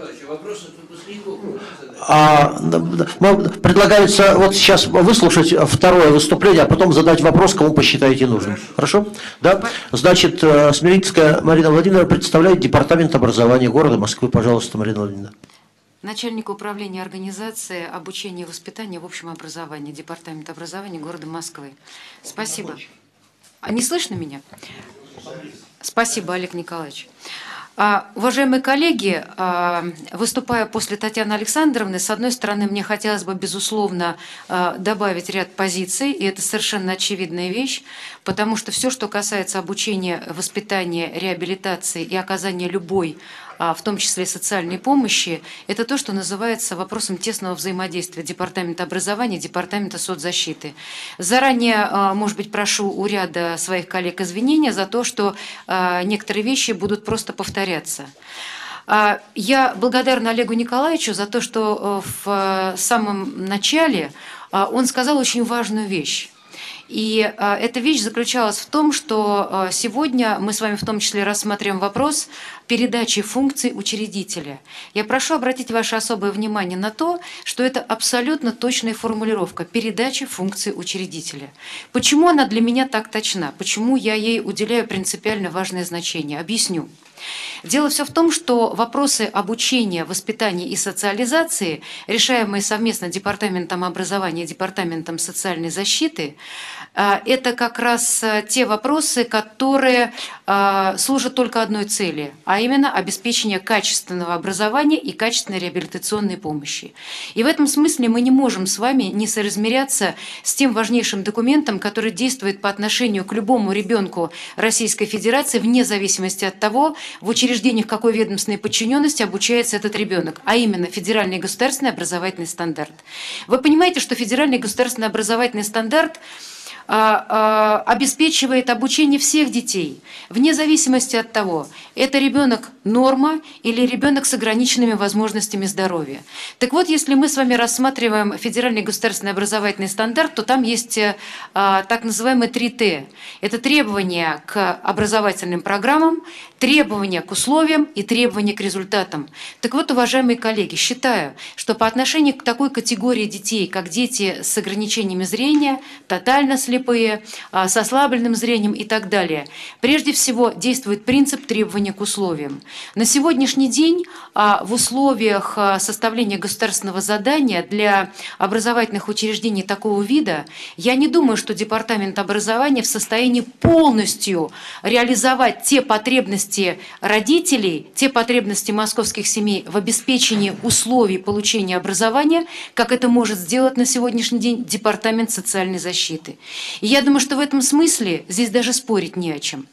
а, предлагается вот сейчас выслушать второе выступление, а потом задать вопрос, кому посчитаете нужным. Хорошо? Да? Значит, э, Смирицкая Марина Владимировна представляет Департамент образования города Москвы. Пожалуйста, Марина Владимировна. Начальник управления организации обучения и воспитания в общем образовании, Департамент образования города Москвы. Спасибо. А не слышно меня? Спасибо, Олег Николаевич. А, уважаемые коллеги, а, выступая после Татьяны Александровны, с одной стороны, мне хотелось бы, безусловно, а, добавить ряд позиций, и это совершенно очевидная вещь, потому что все, что касается обучения, воспитания, реабилитации и оказания любой в том числе социальной помощи, это то, что называется вопросом тесного взаимодействия Департамента образования Департамента соцзащиты. Заранее, а, может быть, прошу у ряда своих коллег извинения за то, что а, некоторые вещи будут просто повторяться. Я благодарна Олегу Николаевичу за то, что в самом начале он сказал очень важную вещь. И а, эта вещь заключалась в том, что а, сегодня мы с вами в том числе рассматриваем вопрос передачи функций учредителя. Я прошу обратить ваше особое внимание на то, что это абсолютно точная формулировка передачи функций учредителя. Почему она для меня так точна? Почему я ей уделяю принципиально важное значение? Объясню. Дело все в том, что вопросы обучения, воспитания и социализации, решаемые совместно Департаментом образования и Департаментом социальной защиты, а, это как раз а, те вопросы, которые служат только одной цели, а именно обеспечение качественного образования и качественной реабилитационной помощи. И в этом смысле мы не можем с вами не соразмеряться с тем важнейшим документом, который действует по отношению к любому ребенку Российской Федерации вне зависимости от того, в учреждениях какой ведомственной подчиненности обучается этот ребенок, а именно федеральный государственный образовательный стандарт. Вы понимаете, что федеральный государственный образовательный стандарт – а, а, обеспечивает обучение всех детей, вне зависимости от того, это ребенок норма или ребенок с ограниченными возможностями здоровья. Так вот, если мы с вами рассматриваем федеральный государственный образовательный стандарт, то там есть а, так называемые 3Т. Это требования к образовательным программам, требования к условиям и требования к результатам. Так вот, уважаемые коллеги, считаю, что по отношению к такой категории детей, как дети с ограничениями зрения, тотально слепые, слепые, а, с ослабленным зрением и так далее. Прежде всего действует принцип требования к условиям. На сегодняшний день а, в условиях а, составления государственного задания для образовательных учреждений такого вида, я не думаю, что Департамент образования в состоянии полностью реализовать те потребности родителей, те потребности московских семей в обеспечении условий получения образования, как это может сделать на сегодняшний день Департамент социальной защиты. И я думаю, что в этом смысле здесь даже спорить не о чем.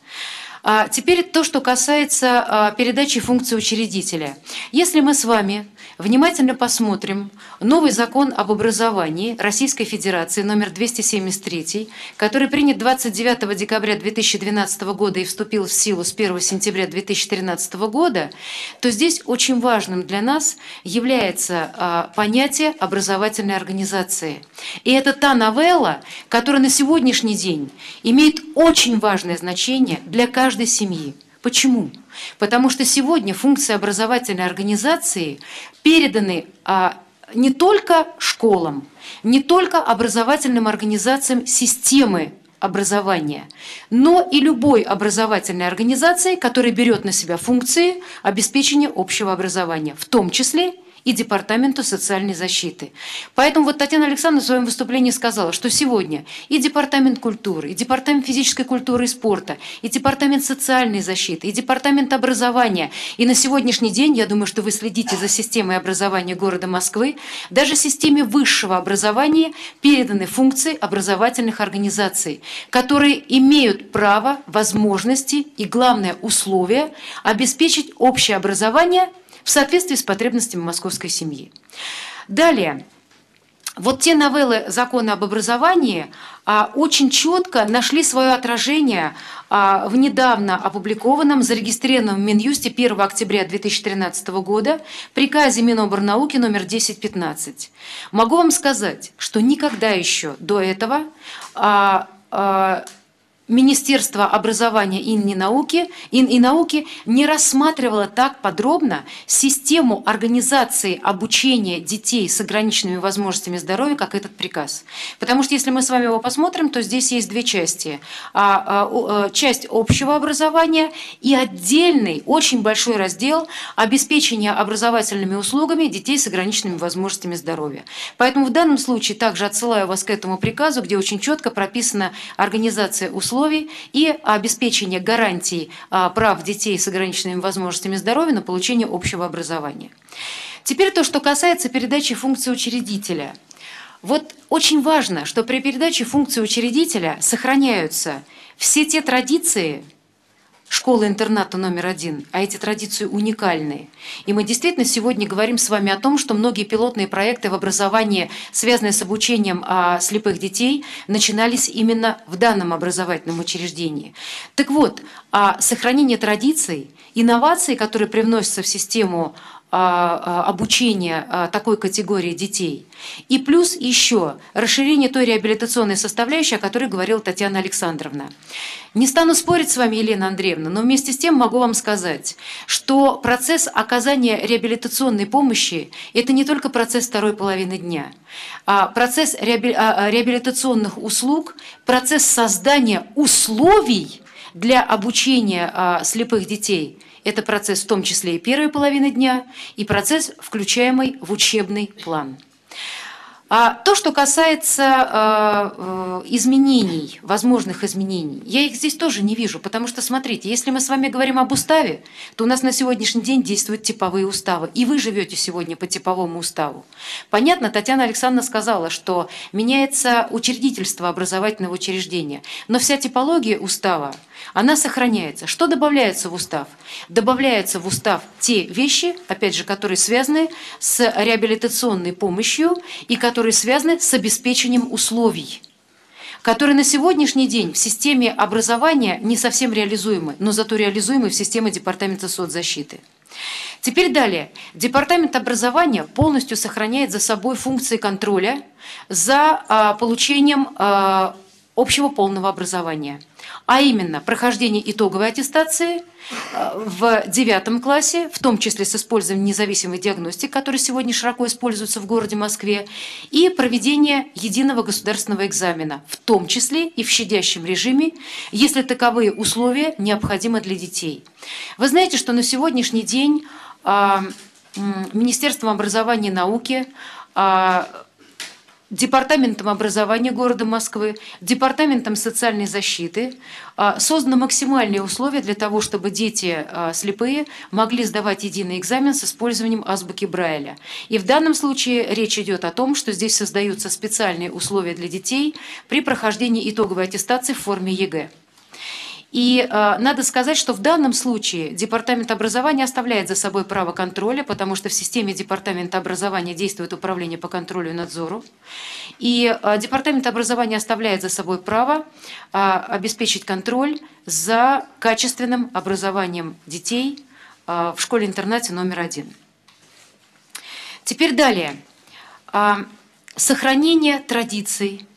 А теперь то, что касается а, передачи функции учредителя. Если мы с вами внимательно посмотрим новый закон об образовании Российской Федерации номер 273, который принят 29 декабря 2012 года и вступил в силу с 1 сентября 2013 года, то здесь очень важным для нас является а, понятие образовательной организации. И это та новелла, которая на сегодняшний день имеет очень важное значение для каждого каждой семьи. Почему? Потому что сегодня функции образовательной организации переданы а, не только школам, не только образовательным организациям системы образования, но и любой образовательной организации, которая берет на себя функции обеспечения общего образования, в том числе и Департаменту социальной защиты. Поэтому вот Татьяна Александровна в своем выступлении сказала, что сегодня и Департамент культуры, и Департамент физической культуры и спорта, и Департамент социальной защиты, и Департамент образования, и на сегодняшний день, я думаю, что вы следите за системой образования города Москвы, даже системе высшего образования переданы функции образовательных организаций, которые имеют право, возможности и, главное, условия обеспечить общее образование – в соответствии с потребностями московской семьи. Далее. Вот те новеллы закона об образовании а, очень четко нашли свое отражение а, в недавно опубликованном, зарегистрированном в Минюсте 1 октября 2013 года приказе Миноборнауки номер 1015. Могу вам сказать, что никогда еще до этого а, а, Министерство образования и науки, и, и науки не рассматривало так подробно систему организации обучения детей с ограниченными возможностями здоровья, как этот приказ. Потому что если мы с вами его посмотрим, то здесь есть две части. А, а, часть общего образования и отдельный, очень большой раздел обеспечения образовательными услугами детей с ограниченными возможностями здоровья. Поэтому в данном случае также отсылаю вас к этому приказу, где очень четко прописана организация услуг условий и обеспечение гарантий а, прав детей с ограниченными возможностями здоровья на получение общего образования. Теперь то, что касается передачи функции учредителя. Вот очень важно, что при передаче функции учредителя сохраняются все те традиции, школы-интерната номер один, а эти традиции уникальные. И мы действительно сегодня говорим с вами о том, что многие пилотные проекты в образовании, связанные с обучением а, слепых детей, начинались именно в данном образовательном учреждении. Так вот, а сохранение традиций, инновации, которые привносятся в систему обучения а, такой категории детей. И плюс еще расширение той реабилитационной составляющей, о которой говорила Татьяна Александровна. Не стану спорить с вами, Елена Андреевна, но вместе с тем могу вам сказать, что процесс оказания реабилитационной помощи – это не только процесс второй половины дня. А процесс реабилитационных услуг, процесс создания условий для обучения слепых детей – это процесс в том числе и первой половины дня, и процесс, включаемый в учебный план. А то, что касается э, э, изменений, возможных изменений, я их здесь тоже не вижу, потому что, смотрите, если мы с вами говорим об уставе, то у нас на сегодняшний день действуют типовые уставы, и вы живете сегодня по типовому уставу. Понятно, Татьяна Александровна сказала, что меняется учредительство образовательного учреждения, но вся типология устава, она сохраняется. Что добавляется в устав? Добавляются в устав те вещи, опять же, которые связаны с реабилитационной помощью и которые связаны с обеспечением условий которые на сегодняшний день в системе образования не совсем реализуемы, но зато реализуемы в системе Департамента соцзащиты. Теперь далее. Департамент образования полностью сохраняет за собой функции контроля за а, получением а, общего полного образования – а именно прохождение итоговой аттестации э, в девятом классе, в том числе с использованием независимой диагностики, которая сегодня широко используется в городе Москве, и проведение единого государственного экзамена, в том числе и в щадящем режиме, если таковые условия необходимы для детей. Вы знаете, что на сегодняшний день а, Министерством образования и науки а, Департаментом образования города Москвы, Департаментом социальной защиты а, созданы максимальные условия для того, чтобы дети а, слепые могли сдавать единый экзамен с использованием азбуки Брайля. И в данном случае речь идет о том, что здесь создаются специальные условия для детей при прохождении итоговой аттестации в форме ЕГЭ. И э, надо сказать, что в данном случае Департамент образования оставляет за собой право контроля, потому что в системе Департамента образования действует управление по контролю и надзору. И э, Департамент образования оставляет за собой право э, обеспечить контроль за качественным образованием детей э, в школе-интернате номер один. Теперь далее. Э, сохранение традиций,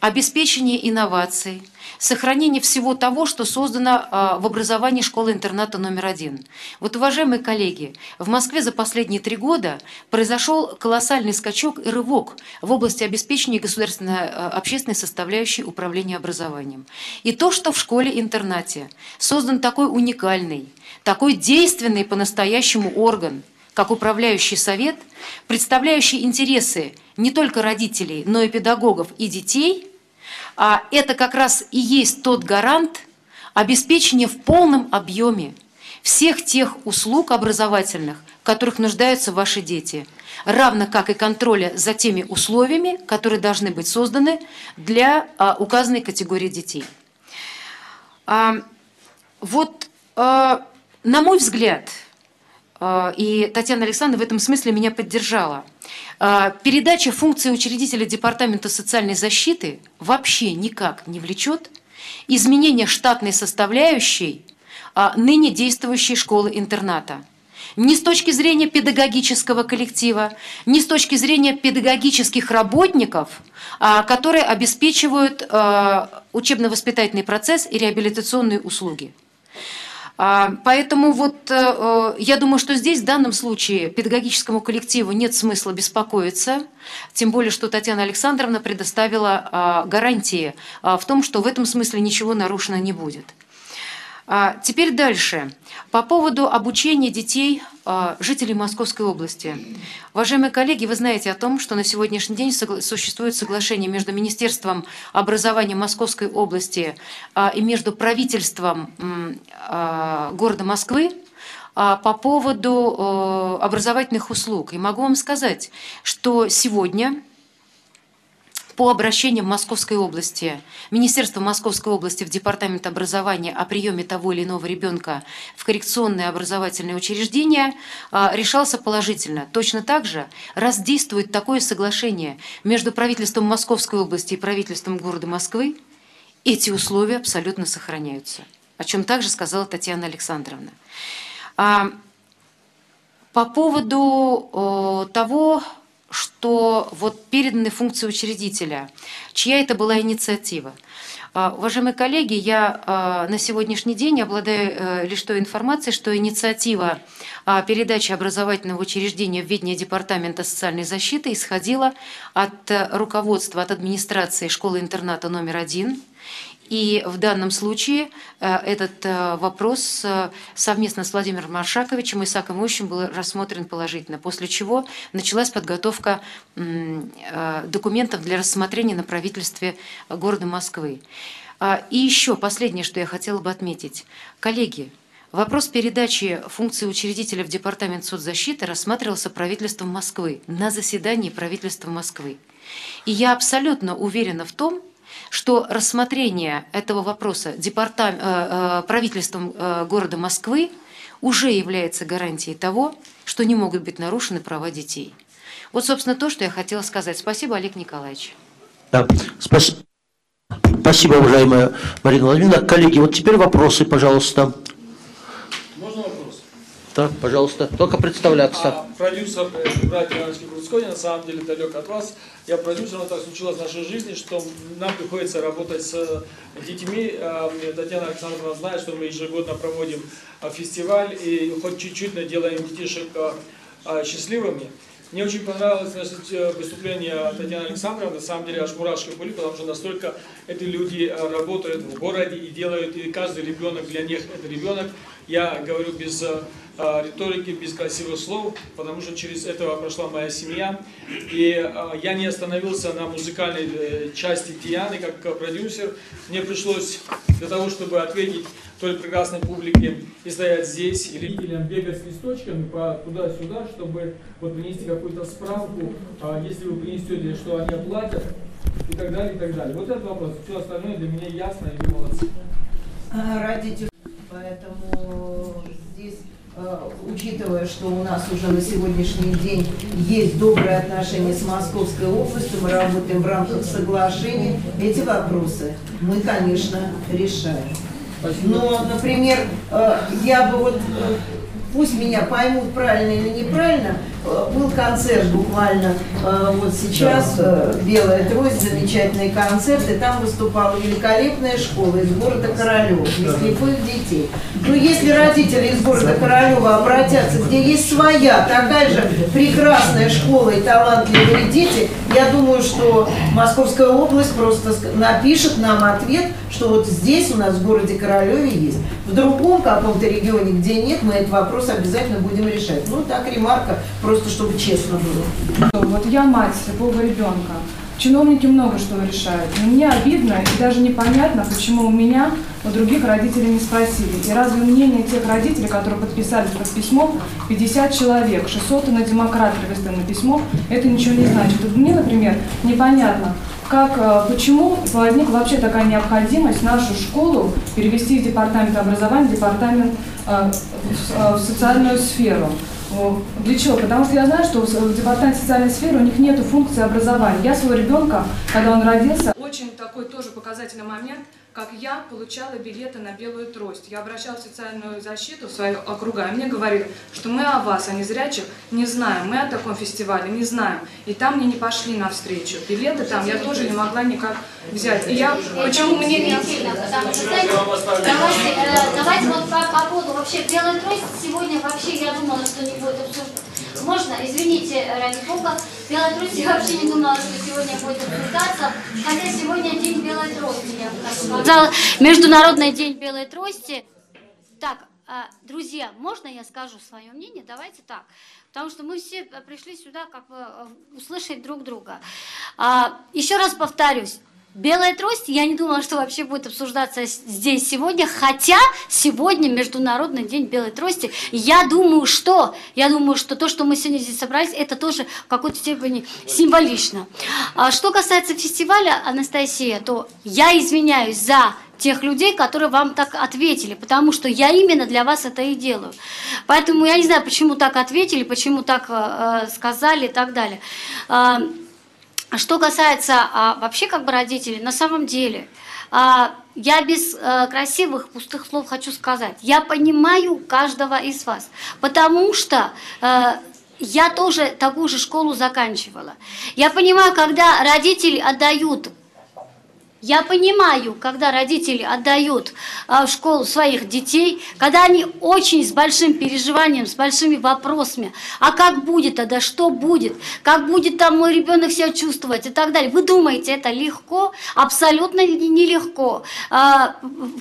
обеспечение инноваций – сохранение всего того, что создано а, в образовании школы-интерната номер один. Вот, уважаемые коллеги, в Москве за последние три года произошел колоссальный скачок и рывок в области обеспечения государственной а, общественной составляющей управления образованием. И то, что в школе-интернате создан такой уникальный, такой действенный по-настоящему орган, как управляющий совет, представляющий интересы не только родителей, но и педагогов и детей – а это как раз и есть тот гарант обеспечения в полном объеме всех тех услуг образовательных, в которых нуждаются ваши дети, равно как и контроля за теми условиями, которые должны быть созданы для а, указанной категории детей. А, вот, а, на мой взгляд, и Татьяна Александровна в этом смысле меня поддержала. А, передача функции учредителя Департамента социальной защиты вообще никак не влечет изменения штатной составляющей а, ныне действующей школы-интерната. Ни с точки зрения педагогического коллектива, ни с точки зрения педагогических работников, которые обеспечивают учебно-воспитательный процесс и реабилитационные услуги. А, поэтому вот э, э, я думаю, что здесь в данном случае педагогическому коллективу нет смысла беспокоиться, тем более, что Татьяна Александровна предоставила а, гарантии а, в том, что в этом смысле ничего нарушено не будет. А теперь дальше. По поводу обучения детей а, жителей Московской области. Уважаемые коллеги, вы знаете о том, что на сегодняшний день существует соглашение между Министерством образования Московской области а, и между правительством города Москвы по поводу образовательных услуг. И могу вам сказать, что сегодня по обращениям Московской области, Министерства Московской области в Департамент образования о приеме того или иного ребенка в коррекционные образовательные учреждения а, решался положительно. Точно так же, раз действует такое соглашение между правительством Московской области и правительством города Москвы, эти условия абсолютно сохраняются, о чем также сказала Татьяна Александровна. А, по поводу того, что вот переданы функции учредителя. Чья это была инициатива? А, уважаемые коллеги, я а, на сегодняшний день обладаю э, лишь той информацией, что инициатива а, передачи образовательного учреждения в ведение Департамента социальной защиты исходила от э, руководства, от администрации школы-интерната номер один – и в данном случае э, этот э, вопрос э, совместно с Владимиром Маршаковичем и Исаком Ищем был рассмотрен положительно, после чего началась подготовка документов для рассмотрения на правительстве города Москвы. А, и еще последнее, что я хотела бы отметить. Коллеги, Вопрос передачи функции учредителя в Департамент соцзащиты рассматривался правительством Москвы на заседании правительства Москвы. И я абсолютно уверена в том, что рассмотрение этого вопроса департам... Э, э, правительством э, города Москвы уже является гарантией того, что не могут быть нарушены права детей. Вот, собственно, то, что я хотела сказать. Спасибо, Олег Николаевич. Да, спасибо. Спасибо, уважаемая Марина Владимировна. Коллеги, вот теперь вопросы, пожалуйста. Так, пожалуйста, только представляться. А, продюсер э, братья Иванович Крутской, на самом деле далек от вас. Я продюсер, но так случилось в нашей жизни, что нам приходится работать с детьми. А, Татьяна Александровна знает, что мы ежегодно проводим а, фестиваль и хоть чуть-чуть делаем детишек счастливыми. Мне очень понравилось значит, э, выступление Татьяны Александровны. На самом деле аж мурашки были, потому что настолько эти люди работают в городе и делают, и каждый ребенок для них это ребенок. Я говорю без а, риторики, без красивых слов, потому что через этого прошла моя семья. И а, я не остановился на музыкальной э, части Тианы как продюсер. Мне пришлось для того, чтобы ответить той прекрасной публике и стоять здесь, или бегать с листочками туда-сюда, чтобы вот принести какую-то справку, а, если вы принесете, что они оплатят, и так далее, и так далее. Вот этот вопрос. Все остальное для меня ясно, и вы молодцы. Ради поэтому здесь Э, учитывая, что у нас уже на сегодняшний день есть добрые отношения с Московской областью, мы работаем в рамках соглашения, эти вопросы мы, конечно, решаем. Но, например, э, я бы вот, э, пусть меня поймут правильно или неправильно, Был концерт буквально э, вот сейчас, э, «Белая трость», замечательный концерт, и там выступала великолепная школа из города Королева для слепых детей. Ну, если родители из города Королева обратятся, где есть своя, такая же прекрасная школа и талантливые дети, я думаю, что Московская область просто напишет нам ответ, что вот здесь у нас в городе Королеве есть. В другом каком-то регионе, где нет, мы этот вопрос обязательно будем решать. Ну, так ремарка, просто чтобы честно было. Вот я мать слепого ребенка. Чиновники много что решают. Но мне обидно и даже непонятно, почему у меня, у других родителей не спросили. И разве мнение тех родителей, которые подписались под письмом, 50 человек, 600 на демократ на письмо, это ничего не значит. Вот мне, например, непонятно, как, э, почему возникла вообще такая необходимость нашу школу перевести из департамента образования в департамент э, в, в социальную сферу. Для чего? Потому что я знаю, что в департаменте социальной сферы у них нет функции образования. Я своего ребенка, когда он родился, очень такой тоже показательный момент – как я получала билеты на белую трость. Я обращалась в социальную защиту в свою округа, и мне говорили, что мы о вас, о незрячих, не знаем, мы о таком фестивале не знаем. И там мне не пошли навстречу. Билеты там я тоже не могла никак взять. И я, почему мне не... Давайте, э, давайте вот по, по поводу вообще белой трости сегодня вообще я думала, что не будет обсуждаться. Можно, извините, ради бога, трости я вообще не думала, что сегодня будет обсуждаться, хотя сегодня день белой трости, я бы так сказала. Международный день белой трости. Так, а, друзья, можно я скажу свое мнение? Давайте так. Потому что мы все пришли сюда как бы э, услышать друг друга. А, еще раз повторюсь, Белая трость, я не думала, что вообще будет обсуждаться здесь сегодня, хотя сегодня Международный день белой трости. Я думаю, что, я думаю, что то, что мы сегодня здесь собрались, это тоже в какой-то степени символично. А что касается фестиваля, Анастасия, то я извиняюсь за тех людей, которые вам так ответили, потому что я именно для вас это и делаю. Поэтому я не знаю, почему так ответили, почему так э, э сказали и так далее. А, что касается а, вообще как бы родителей, на самом деле, а, я без а, красивых пустых слов хочу сказать, я понимаю каждого из вас, потому что а, я тоже такую же школу заканчивала. Я понимаю, когда родители отдают я понимаю, когда родители отдают а, в школу своих детей, когда они очень с большим переживанием, с большими вопросами, а как будет тогда, что будет, как будет там мой ребенок себя чувствовать и так далее. Вы думаете, это легко? Абсолютно нелегко. А,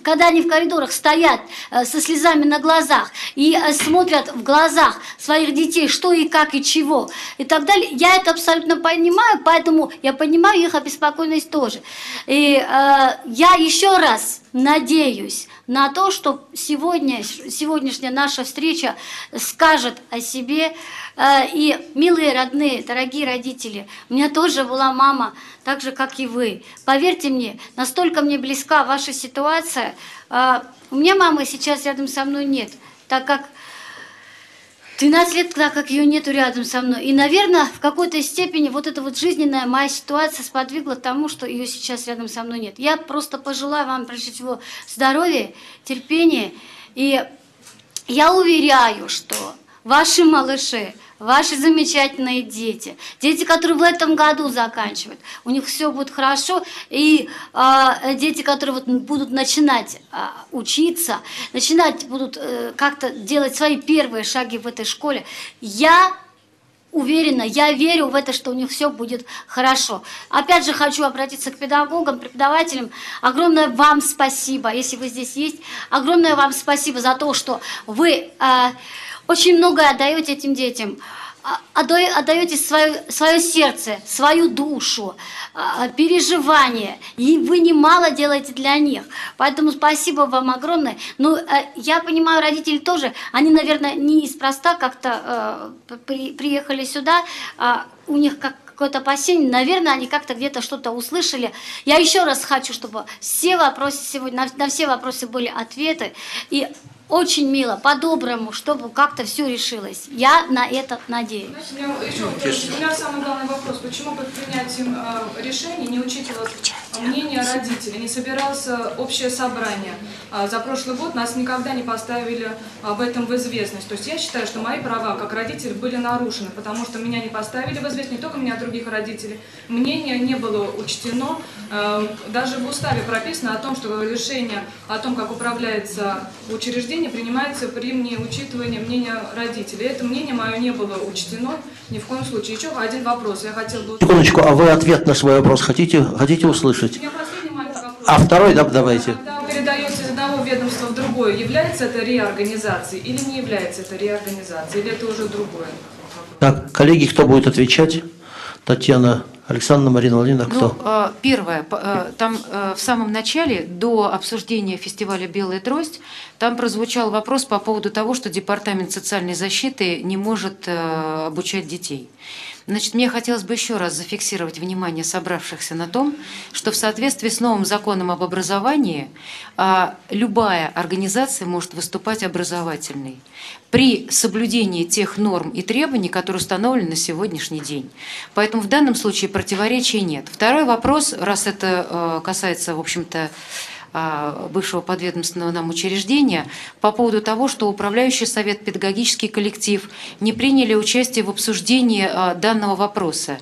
когда они в коридорах стоят а, со слезами на глазах и а, смотрят в глазах своих детей, что и как и чего и так далее, я это абсолютно понимаю, поэтому я понимаю их обеспокоенность тоже. И э, я еще раз надеюсь на то, что сегодня, сегодняшняя наша встреча скажет о себе. Э, и, милые родные, дорогие родители, у меня тоже была мама, так же, как и вы. Поверьте мне, настолько мне близка ваша ситуация. Э, у меня мамы сейчас рядом со мной нет, так как 13 лет, так как ее нету рядом со мной. И, наверное, в какой-то степени вот эта вот жизненная моя ситуация сподвигла тому, что ее сейчас рядом со мной нет. Я просто пожелаю вам, прежде всего, здоровья, терпения. И я уверяю, что ваши малыши – ваши замечательные дети, дети, которые в этом году заканчивают, у них все будет хорошо, и э, дети, которые вот будут начинать э, учиться, начинать будут э, как-то делать свои первые шаги в этой школе, я уверена, я верю в это, что у них все будет хорошо. Опять же хочу обратиться к педагогам, преподавателям. Огромное вам спасибо, если вы здесь есть. Огромное вам спасибо за то, что вы... Э, очень многое отдаете этим детям. А, отдаете свое, свое сердце, свою душу, а, переживания, и вы немало делаете для них. Поэтому спасибо вам огромное. Ну, я понимаю, родители тоже, они, наверное, не неспроста как-то э, при, приехали сюда, э, у них как какое-то опасение, наверное, они как-то где-то что-то услышали. Я еще раз хочу, чтобы все вопросы сегодня, на, на все вопросы были ответы. И очень мило, по-доброму, чтобы как-то все решилось. Я на это надеюсь. Знаете, у, меня еще, у меня самый главный вопрос. Почему под принятием э, решений не учитывалось мнение родителей, не собиралось общее собрание. А, за прошлый год нас никогда не поставили об этом в известность. То есть я считаю, что мои права как родитель были нарушены, потому что меня не поставили в известность, не только меня, а других родителей. Мнение не было учтено. А, даже в уставе прописано о том, что решение о том, как управляется учреждение, принимается при учитывании мнения родителей. Это мнение мое не было учтено ни в коем случае. Еще один вопрос. Я хотел бы... Секундочку, а вы ответ на свой вопрос хотите, хотите услышать? А второй, да, давайте. Когда передаете из одного ведомства в другое, является это реорганизацией или не является это реорганизацией, или это уже другое? Так, коллеги, кто будет отвечать? Татьяна Александра Марина Владимировна, кто? Ну, а, первое, а, там а, в самом начале, до обсуждения фестиваля «Белая трость», там прозвучал вопрос по поводу того, что Департамент социальной защиты не может обучать детей. Значит, мне хотелось бы еще раз зафиксировать внимание собравшихся на том, что в соответствии с новым законом об образовании любая организация может выступать образовательной при соблюдении тех норм и требований, которые установлены на сегодняшний день. Поэтому в данном случае противоречия нет. Второй вопрос, раз это э, касается, в общем-то, бывшего подведомственного нам учреждения по поводу того, что управляющий совет, педагогический коллектив не приняли участие в обсуждении э, данного вопроса.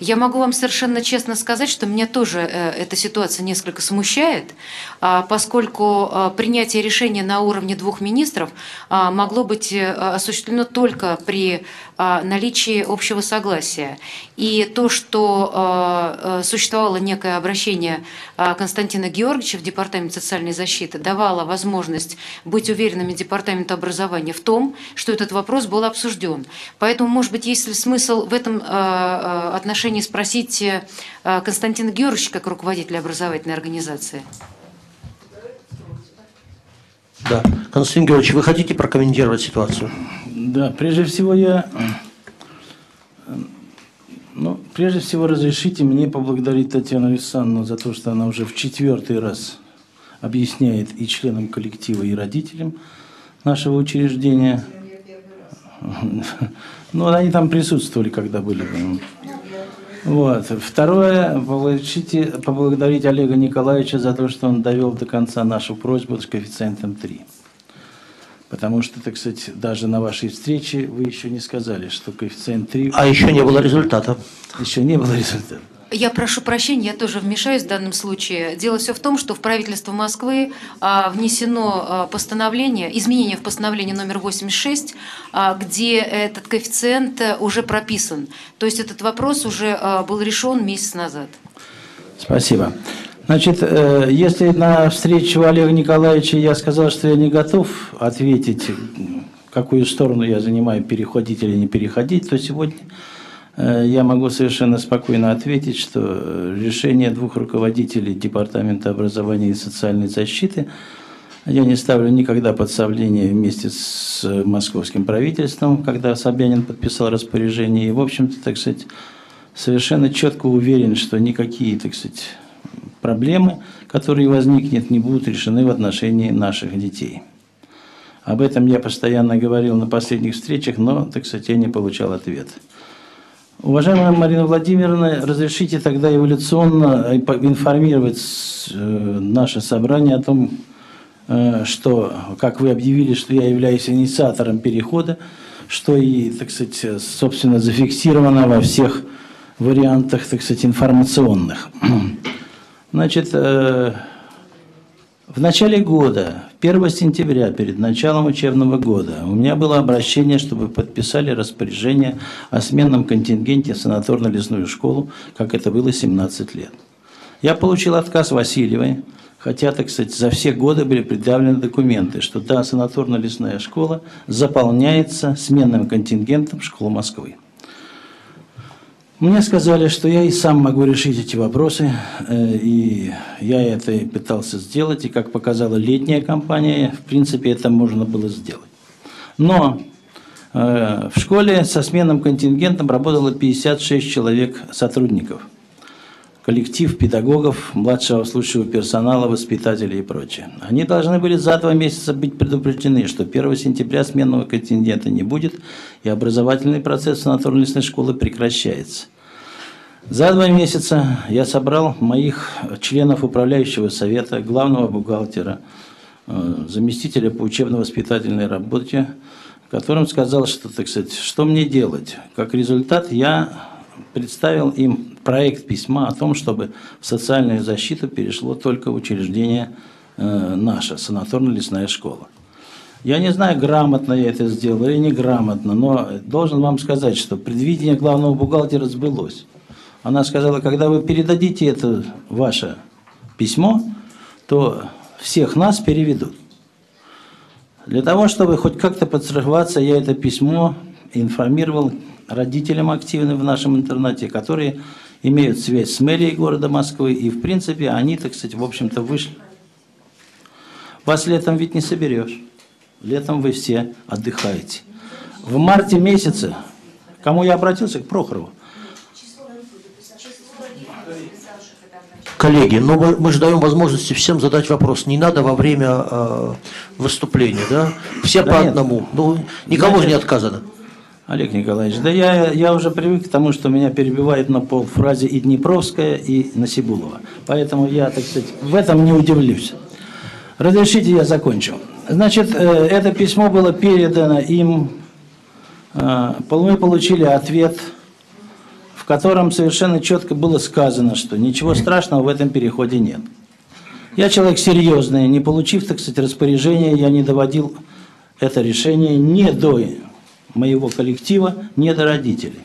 Я могу вам совершенно честно сказать, что меня тоже э, эта ситуация несколько смущает, а, поскольку а, принятие решения на уровне двух министров а, могло быть э, осуществлено только при наличии общего согласия. И то, что э, существовало некое обращение Константина Георгиевича в Департамент социальной защиты, давало возможность быть уверенными Департаменту образования в том, что этот вопрос был обсужден. Поэтому, может быть, есть ли смысл в этом отношении отношении спросите э, Константина Георгиевича, как руководителя образовательной организации. Да. Константин Георгиевич, вы хотите прокомментировать ситуацию? Да, прежде всего я... Ну, прежде всего разрешите мне поблагодарить Татьяну Александровну за то, что она уже в четвертый раз объясняет и членам коллектива, и родителям нашего учреждения. Ну, они там присутствовали, когда были. Вот. Второе, получите, поблагодарить Олега Николаевича за то, что он довел до конца нашу просьбу с коэффициентом 3. Потому что, так сказать, даже на вашей встрече вы еще не сказали, что коэффициент 3... А еще не было результата. Еще не было результата. Я прошу прощения, я тоже вмешаюсь в данном случае. Дело все в том, что в правительство Москвы а, внесено а, постановление, изменение в постановление номер 86, а, где этот коэффициент уже прописан. То есть этот вопрос уже был решен месяц назад. Спасибо. Значит, э, если на встречу Олега Николаевича я сказал, что я не готов ответить, какую сторону я занимаю, переходить или не переходить, то сегодня Э, я могу совершенно спокойно ответить, что э, решение двух руководителей Департамента образования и социальной защиты я не ставлю никогда под сомнение вместе с э, московским правительством, когда Собянин подписал распоряжение. И, в общем-то, так сказать, совершенно четко уверен, что никакие, так сказать, проблемы, которые возникнут, не будут решены в отношении наших детей. Об этом я постоянно говорил на последних встречах, но, так сказать, я не получал ответа. Уважаемая Марина Владимировна, разрешите тогда эволюционно э, информировать э, наше собрание о том, э, что, как вы объявили, что я являюсь инициатором перехода, что и, так сказать, собственно, зафиксировано во всех вариантах, так сказать, информационных. Значит, в начале года, 1 сентября, перед началом учебного года, у меня было обращение, чтобы подписали распоряжение о сменном контингенте санаторно-лесную школу, как это было 17 лет. Я получил отказ Васильевой, хотя, так сказать, за все годы были предъявлены документы, что да, санаторно-лесная школа заполняется сменным контингентом школы Москвы. Мне сказали, что я и сам могу решить эти вопросы, э, и я это и пытался сделать, и как показала летняя кампания, в принципе, это можно было сделать. Но э, в школе со сменным контингентом работало 56 человек сотрудников, коллектив педагогов, младшего служащего персонала, воспитателей и прочее. Они должны были за два месяца быть предупреждены, что 1 сентября сменного контингента не будет, и образовательный процесс санаторно-лесной школы прекращается. За два месяца я собрал моих членов управляющего совета, главного бухгалтера, э, заместителя по учебно-воспитательной работе, которым сказал, что, так сказать, что мне делать. Как результат, я представил им проект письма о том, чтобы в социальную защиту перешло только учреждение э, наше, санаторно-лесная школа. Я не знаю, грамотно я это сделал или неграмотно, но должен вам сказать, что предвидение главного бухгалтера сбылось. Она сказала, когда вы передадите это ваше письмо, то всех нас переведут. Для того, чтобы хоть как-то подстраховаться, я это письмо информировал родителям активным в нашем интернате, которые имеют связь с мэрией города Москвы, и, в принципе, они, так сказать, в общем-то, вышли. Вас летом ведь не соберешь. Летом вы все отдыхаете. В марте месяце, кому я обратился? К Прохорову. Коллеги, ну мы, мы же даем возможности всем задать вопрос. Не надо во время э, выступления, да? Все да по нет. одному. Ну, никому Значит, же не отказано. Олег Николаевич, да я, я уже привык к тому, что меня перебивает на полфразе и Днепровская, и Насибулова. Поэтому я, так сказать, в этом не удивлюсь. Разрешите, я закончу. Значит, э, это письмо было передано им. Э, мы получили ответ котором совершенно четко было сказано, что ничего страшного в этом переходе нет. Я человек серьезный, не получив, так сказать, распоряжения, я не доводил это решение ни до моего коллектива, ни до родителей.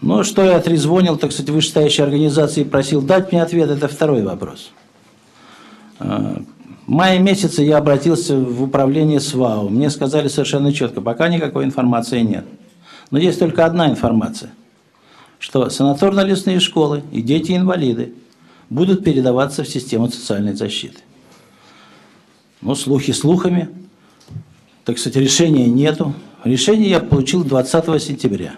Но что я отрезвонил, так сказать, вышестоящей организации и просил дать мне ответ, это второй вопрос. А, в мае месяце я обратился в управление СВАУ. Мне сказали совершенно четко, пока никакой информации нет. Но есть только одна информация – что санаторно-лесные школы и дети-инвалиды будут передаваться в систему социальной защиты. Но слухи слухами, так сказать, решения нету. Решение я получил 20 сентября.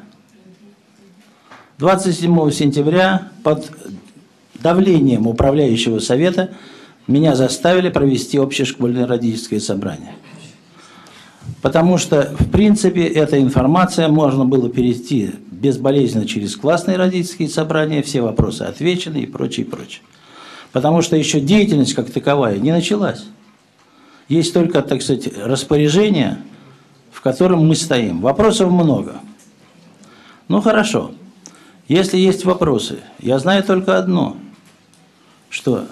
27 сентября под давлением управляющего совета меня заставили провести общешкольное родительское собрание. Потому что, в принципе, эта информация можно было перейти безболезненно через классные родительские собрания, все вопросы отвечены и прочее, и прочее. Потому что еще деятельность как таковая не началась. Есть только, так сказать, распоряжение, в котором мы стоим. Вопросов много. Ну хорошо. Если есть вопросы, я знаю только одно, что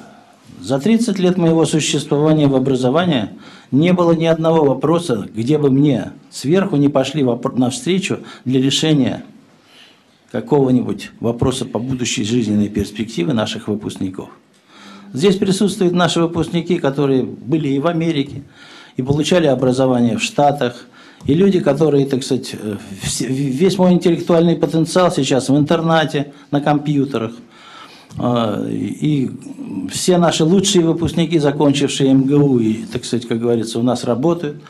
за 30 лет моего существования в образовании не было ни одного вопроса, где бы мне сверху не пошли навстречу для решения какого-нибудь вопроса по будущей жизненной перспективе наших выпускников. Здесь присутствуют наши выпускники, которые были и в Америке, и получали образование в Штатах, и люди, которые, так сказать, э, весь мой интеллектуальный потенциал сейчас в интернате, на компьютерах. А, и все наши лучшие выпускники, закончившие МГУ, и, так сказать, как говорится, у нас работают.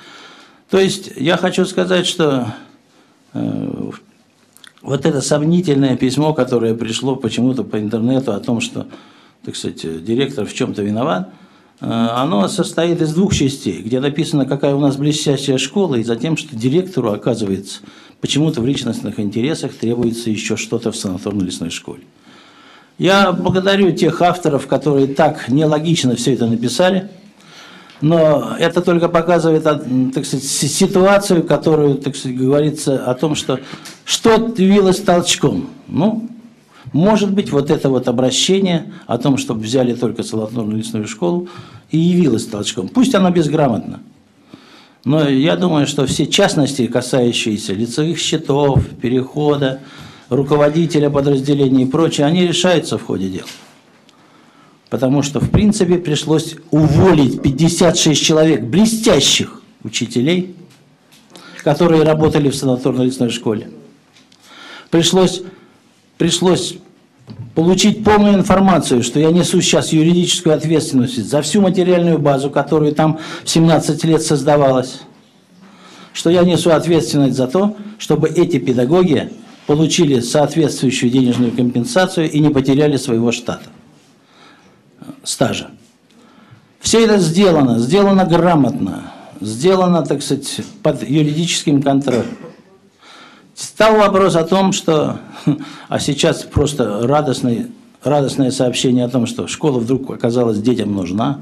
То есть я хочу сказать, что э, вот это сомнительное письмо, которое пришло почему-то по интернету о том, что, так сказать, директор в чем-то виноват, э, оно состоит из двух частей, где написано, какая у нас блестящая школа, и затем, что директору, оказывается, почему-то в личностных интересах требуется еще что-то в санаторно-лесной школе. Я благодарю тех авторов, которые так нелогично все это написали – но это только показывает, так сказать, ситуацию, которую, так сказать, говорится о том, что что явилось толчком. Ну, может быть, вот это вот обращение о том, чтобы взяли только Солотнорную лесную школу, и явилось толчком. Пусть оно безграмотно. Но я думаю, что все частности, касающиеся лицевых счетов, перехода, руководителя подразделений и прочее, они решаются в ходе дела потому что, в принципе, пришлось уволить 56 человек блестящих учителей, которые работали в санаторно-лесной школе. Пришлось, пришлось получить полную информацию, что я несу сейчас юридическую ответственность за всю материальную базу, которую там 17 лет создавалась, что я несу ответственность за то, чтобы эти педагоги получили соответствующую денежную компенсацию и не потеряли своего штата стажа. Все это сделано, сделано грамотно, сделано, так сказать, под юридическим контролем. Стал вопрос о том, что... А сейчас просто радостный, радостное сообщение о том, что школа вдруг оказалась детям нужна.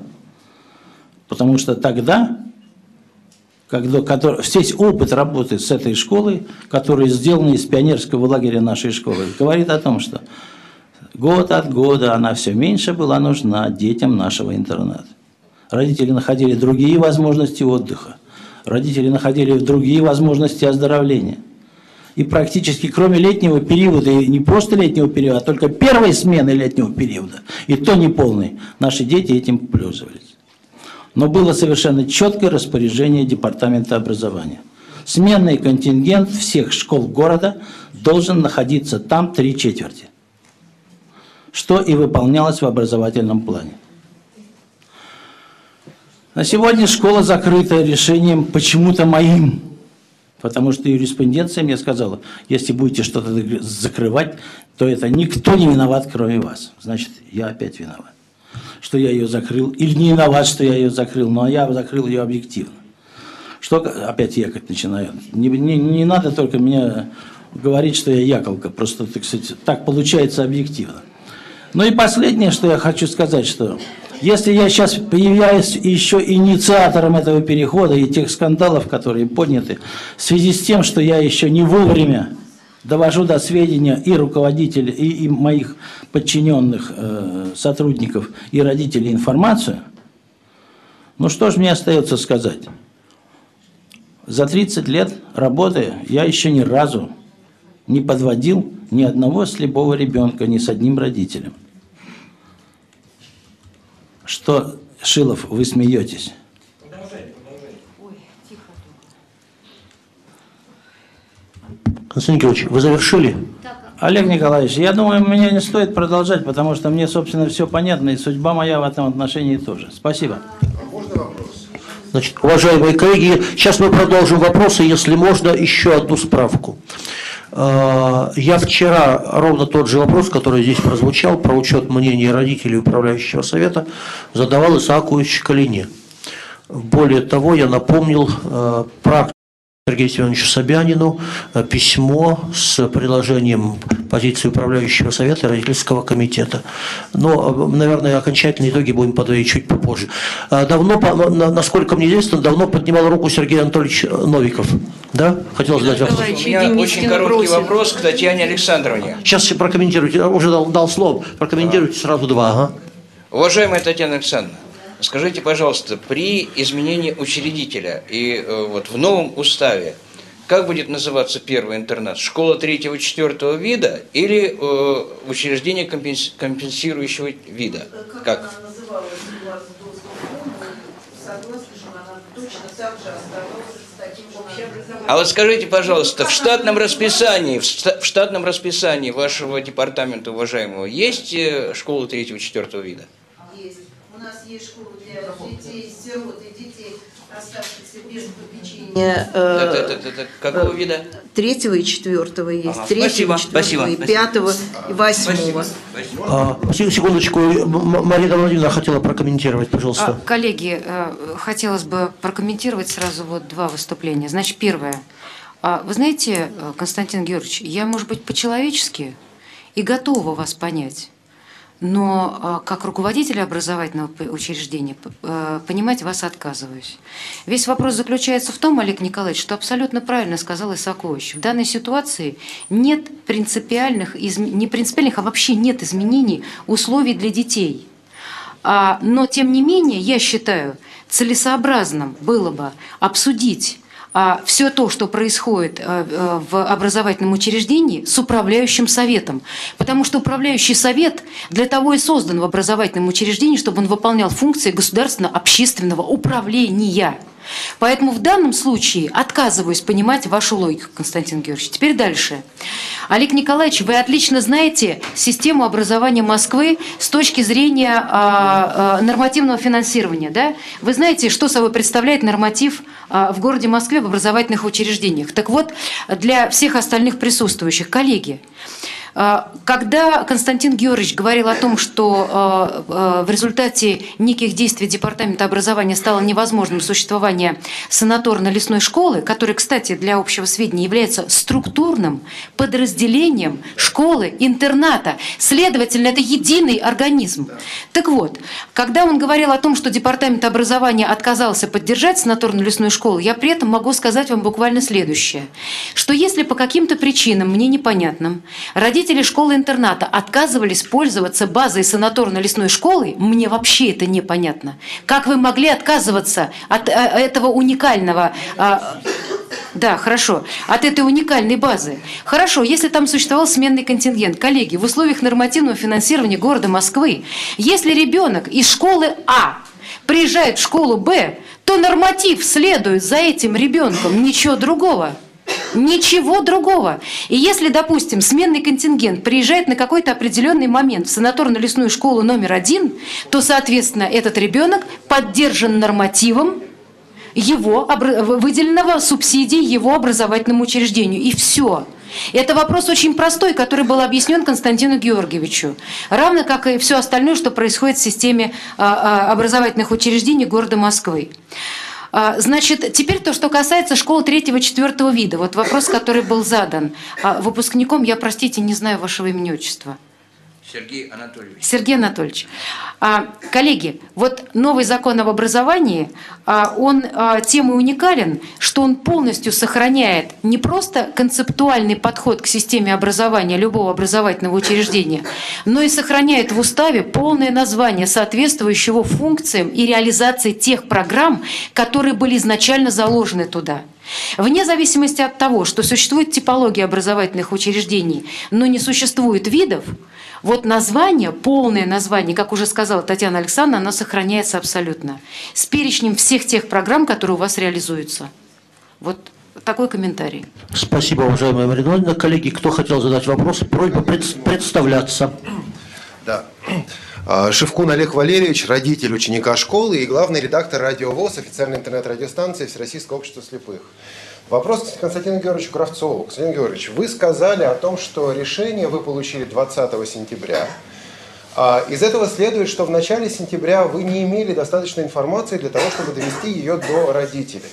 Потому что тогда, когда, который, весь опыт работы с этой школой, который сделан из пионерского лагеря нашей школы, говорит о том, что год от года она все меньше была нужна детям нашего интерната. Родители находили другие возможности отдыха. Родители находили другие возможности оздоровления. И практически кроме летнего периода, и не просто летнего периода, а только первой смены летнего периода, и то не полный, наши дети этим пользовались. Но было совершенно четкое распоряжение Департамента образования. Сменный контингент всех школ города должен находиться там три четверти, что и выполнялось в образовательном плане. На сегодня школа закрыта решением почему-то моим, потому что юриспруденция мне сказала, если будете что-то закрывать, то это никто не виноват, кроме вас. Значит, я опять виноват, что я ее закрыл, или не виноват, что я ее закрыл, но я закрыл ее объективно. Что опять якать начинаю? Не, не, не надо только меня говорить, что я яколка, просто так, сказать, так получается объективно. Ну и последнее, что я хочу сказать, что если я сейчас появляюсь еще инициатором этого перехода и тех скандалов, которые подняты, в связи с тем, что я еще не вовремя довожу до сведения и руководителей, и, и моих подчиненных э, сотрудников, и родителей информацию, ну что же мне остается сказать? За 30 лет работы я еще ни разу не подводил ни одного слепого ребенка ни с одним родителем. Что, Шилов, вы смеетесь? Константин Георгиевич, вы завершили? Олег Николаевич, я думаю, мне не стоит продолжать, потому что мне, собственно, все понятно, и судьба моя в этом отношении тоже. Спасибо. Значит, уважаемые коллеги, сейчас мы продолжим вопросы, если можно, еще одну справку. Э, я вчера ровно тот же вопрос, который здесь прозвучал, про учет мнения родителей управляющего совета, задавал Исаакович Калине. Более того, я напомнил э, практику Сергею Семеновичу Собянину э, письмо с приложением позиции управляющего совета и родительского комитета. Но, наверное, окончательные итоги будем подводить чуть попозже. Давно, насколько мне известно, давно поднимал руку Сергей Анатольевич Новиков. Да? Хотел задать вопрос. У меня очень короткий вопрос к Татьяне Александровне. Сейчас прокомментируйте. Уже дал, дал слово. Прокомментируйте сразу два. Ага. Уважаемая Татьяна Александровна, скажите, пожалуйста, при изменении учредителя и э, вот в новом уставе, как будет называться первый интернат? Школа третьего-четвертого вида или э, учреждение компенсирующего вида? Как? как? она называлась согласна, что она точно так же оставалась а вот скажите, пожалуйста, в штатном расписании, в штатном расписании вашего департамента, уважаемого, есть э, школа третьего-четвертого вида? Есть. У нас есть школа детей, сирот и детей, оставшихся без попечения. Э, это, это, это, какого э, вида? Третьего и четвертого есть. Ага, третьего, спасибо, четвертого спасибо, и пятого спасибо. и восьмого. Спасибо. А, секундочку, Марина Владимировна хотела прокомментировать, пожалуйста. А, коллеги, э, хотелось бы прокомментировать сразу вот два выступления. Значит, первое. А, вы знаете, э, Константин Георгиевич, я, может быть, по-человечески и готова вас понять но а, как руководитель образовательного учреждения э, понимать вас отказываюсь. Весь вопрос заключается в том, Олег Николаевич, что абсолютно правильно сказал Исакович. В данной ситуации нет принципиальных, не принципиальных, а вообще нет изменений условий для детей. А, но, тем не менее, я считаю, целесообразным было бы обсудить все то, что происходит э, э, в образовательном учреждении с управляющим советом. Потому что управляющий совет для того и создан в образовательном учреждении, чтобы он выполнял функции государственно-общественного управления. Поэтому в данном случае отказываюсь понимать вашу логику, Константин Георгиевич. Теперь дальше. Олег Николаевич, вы отлично знаете систему образования Москвы с точки зрения а, а, нормативного финансирования. Да? Вы знаете, что собой представляет норматив а, в городе Москве в образовательных учреждениях. Так вот, для всех остальных присутствующих, коллеги, когда Константин Георгиевич говорил о том, что а, а, в результате неких действий Департамента образования стало невозможным существование санаторно-лесной школы, которая, кстати, для общего сведения является структурным подразделением школы-интерната, следовательно, это единый организм. Так вот, когда он говорил о том, что Департамент образования отказался поддержать санаторно-лесную школу, я при этом могу сказать вам буквально следующее, что если по каким-то причинам, мне непонятным, родители школы-интерната отказывались пользоваться базой санаторно-лесной школы, мне вообще это непонятно. Как вы могли отказываться от э, этого уникального... А, да, хорошо. От этой уникальной базы. Хорошо, если там существовал сменный контингент. Коллеги, в условиях нормативного финансирования города Москвы, если ребенок из школы А приезжает в школу Б, то норматив следует за этим ребенком, ничего другого. Ничего другого. И если, допустим, сменный контингент приезжает на какой-то определенный момент в санаторно-лесную школу номер один, то, соответственно, этот ребенок поддержан нормативом его выделенного субсидии его образовательному учреждению. И все. Это вопрос очень простой, который был объяснен Константину Георгиевичу. Равно как и все остальное, что происходит в системе а, а, образовательных учреждений города Москвы. А, значит, теперь то, что касается школы третьего-четвертого вида. Вот вопрос, который был задан. Выпускником, я, простите, не знаю вашего имени отчества. Сергей Анатольевич. Сергей Анатольевич. А, коллеги, вот новый закон об образовании, а, он а, тем и уникален, что он полностью сохраняет не просто концептуальный подход к системе образования любого образовательного учреждения, но и сохраняет в уставе полное название соответствующего функциям и реализации тех программ, которые были изначально заложены туда. Вне зависимости от того, что существует типология образовательных учреждений, но не существует видов, вот название, полное название, как уже сказала Татьяна Александровна, оно сохраняется абсолютно. С перечнем всех тех программ, которые у вас реализуются. Вот такой комментарий. Спасибо, уважаемая Марина Владимировна. Коллеги, кто хотел задать вопрос, просьба представляться. Да. А, Шевкун Олег Валерьевич, родитель ученика школы и главный редактор радио ВОЗ, официальной интернет-радиостанции Всероссийского общества слепых. Вопрос к Константину Георгиевичу Кравцову. Константин Георгиевич, вы сказали о том, что решение вы получили 20 сентября. А из этого следует, что в начале сентября вы не имели достаточной информации для того, чтобы довести ее до родителей.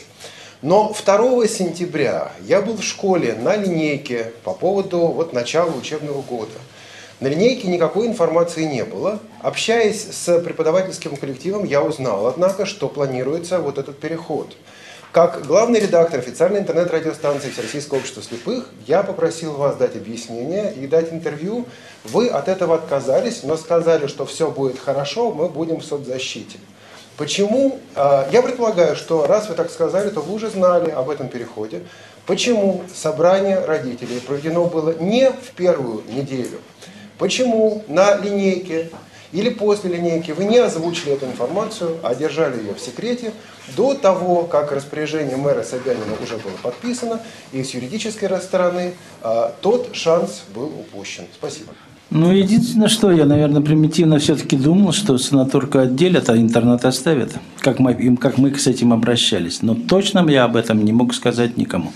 Но 2 сентября я был в школе на линейке по поводу вот начала учебного года. На линейке никакой информации не было. Общаясь с преподавательским коллективом, я узнал, однако, что планируется вот этот переход – как главный редактор официальной интернет-радиостанции Всероссийского общества слепых, я попросил вас дать объяснение и дать интервью. Вы от этого отказались, но сказали, что все будет хорошо, мы будем в соцзащите. Почему? А, я предполагаю, что раз вы так сказали, то вы уже знали об этом переходе. Почему собрание родителей проведено было не в первую неделю? Почему на линейке или после линейки вы не озвучили эту информацию, а держали ее в секрете до того, как распоряжение мэра Собянина уже было подписано, и с юридической стороны а, тот шанс был упущен. Спасибо. Ну, единственное, что я, наверное, примитивно все-таки думал, что санаторку отделят, а интернат оставят, как мы, как мы с этим обращались. Но точно я об этом не мог сказать никому.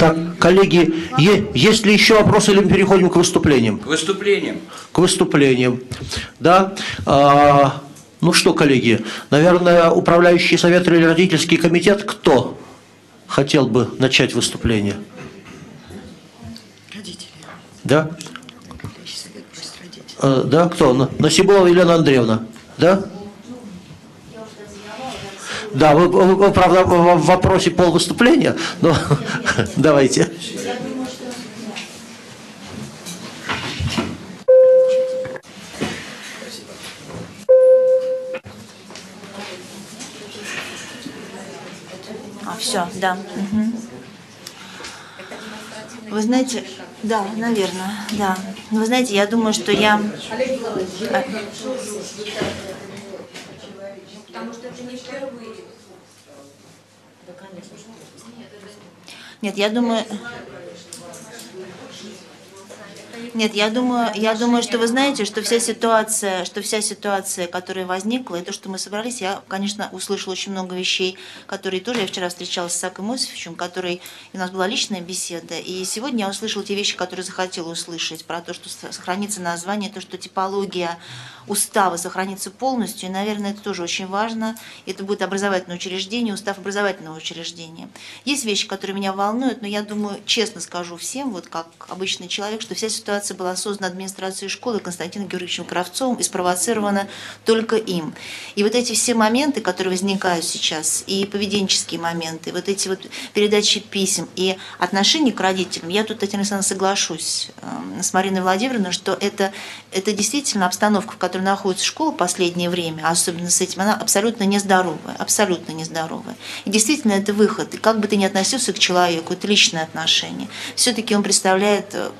Так, коллеги, есть ли еще вопросы, или мы переходим к выступлениям? К выступлениям. К выступлениям. Да. А, ну что, коллеги, наверное, управляющий совет или родительский комитет, кто хотел бы начать выступление? Родители. Да? А, да, кто? Насибова Елена Андреевна. Да? Да, вы, вы, вы правда, в вопросе пол выступления, но давайте. А, все, да. Угу. Вы знаете, да, наверное, да. Вы знаете, я думаю, что я... Потому что это не впервые. Да, конечно. Нет, я думаю... Нет, я думаю, я думаю, что вы знаете, что вся ситуация, что вся ситуация, которая возникла, и то, что мы собрались, я, конечно, услышала очень много вещей, которые тоже я вчера встречалась с Саком Иосифовичем, который у нас была личная беседа, и сегодня я услышала те вещи, которые захотела услышать, про то, что сохранится название, то, что типология устава сохранится полностью, и, наверное, это тоже очень важно. Это будет образовательное учреждение, устав образовательного учреждения. Есть вещи, которые меня волнуют, но я думаю, честно скажу всем, вот как обычный человек, что вся ситуация была создана администрацией школы Константином Георгиевичем Кравцовым и спровоцирована только им. И вот эти все моменты, которые возникают сейчас, и поведенческие моменты, вот эти вот передачи писем и отношения к родителям, я тут, Татьяна Александровна, соглашусь э, с Мариной Владимировной, что это, это действительно обстановка, в которой которой находится школа в последнее время, особенно с этим, она абсолютно нездоровая, абсолютно нездоровая. И действительно это выход. И как бы ты ни относился к человеку, это личное отношение. Все-таки он представляет э,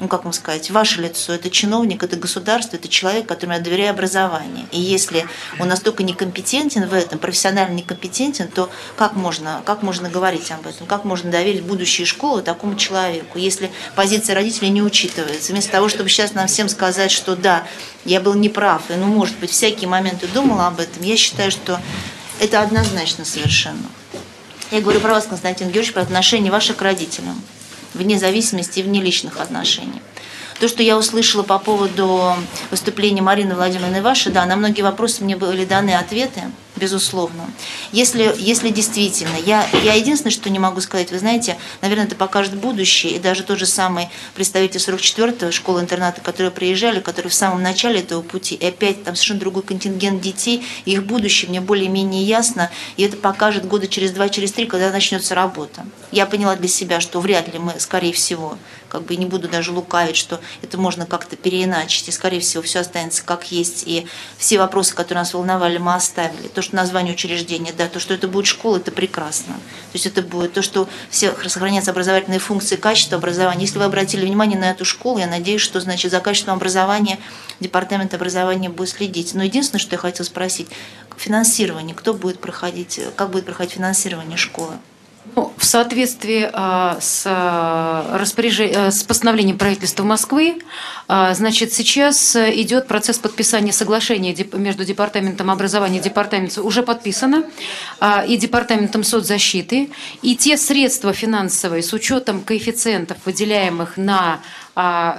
ну как вам сказать, ваше лицо, это чиновник, это государство, это человек, которому я доверяю образование. И если он настолько некомпетентен в этом, профессионально некомпетентен, то как можно, как можно говорить об этом? Как можно доверить будущее школы такому человеку, если позиция родителей не учитывается? Вместо того, чтобы сейчас нам всем сказать, что да, я был неправ, и, ну, может быть, всякие моменты думала об этом, я считаю, что это однозначно совершенно. Я говорю про вас, Константин Георгиевич, про отношение ваших к родителям вне зависимости и вне личных отношений. То, что я услышала по поводу выступления Марины Владимировны Ваши, да, на многие вопросы мне были даны ответы безусловно. Если, если действительно, я, я единственное, что не могу сказать, вы знаете, наверное, это покажет будущее, и даже тот же самый представитель 44-го школы-интерната, которые приезжали, которые в самом начале этого пути, и опять там совершенно другой контингент детей, и их будущее мне более-менее ясно, и это покажет года через два, через три, когда начнется работа. Я поняла для себя, что вряд ли мы, скорее всего, как бы не буду даже лукавить, что это можно как-то переиначить, и, скорее всего, все останется как есть, и все вопросы, которые нас волновали, мы оставили. То, что название учреждения, да, то, что это будет школа, это прекрасно. То есть это будет то, что все сохранятся образовательные функции, качество образования. Если вы обратили внимание на эту школу, я надеюсь, что, значит, за качеством образования департамент образования будет следить. Но единственное, что я хотела спросить, финансирование, кто будет проходить, как будет проходить финансирование школы? Ну, в соответствии а, с, а, распоряжением, а, с постановлением правительства Москвы, значит, сейчас идет процесс подписания соглашения между Департаментом образования и Департаментом, уже подписано, и Департаментом соцзащиты. И те средства финансовые с учетом коэффициентов, выделяемых на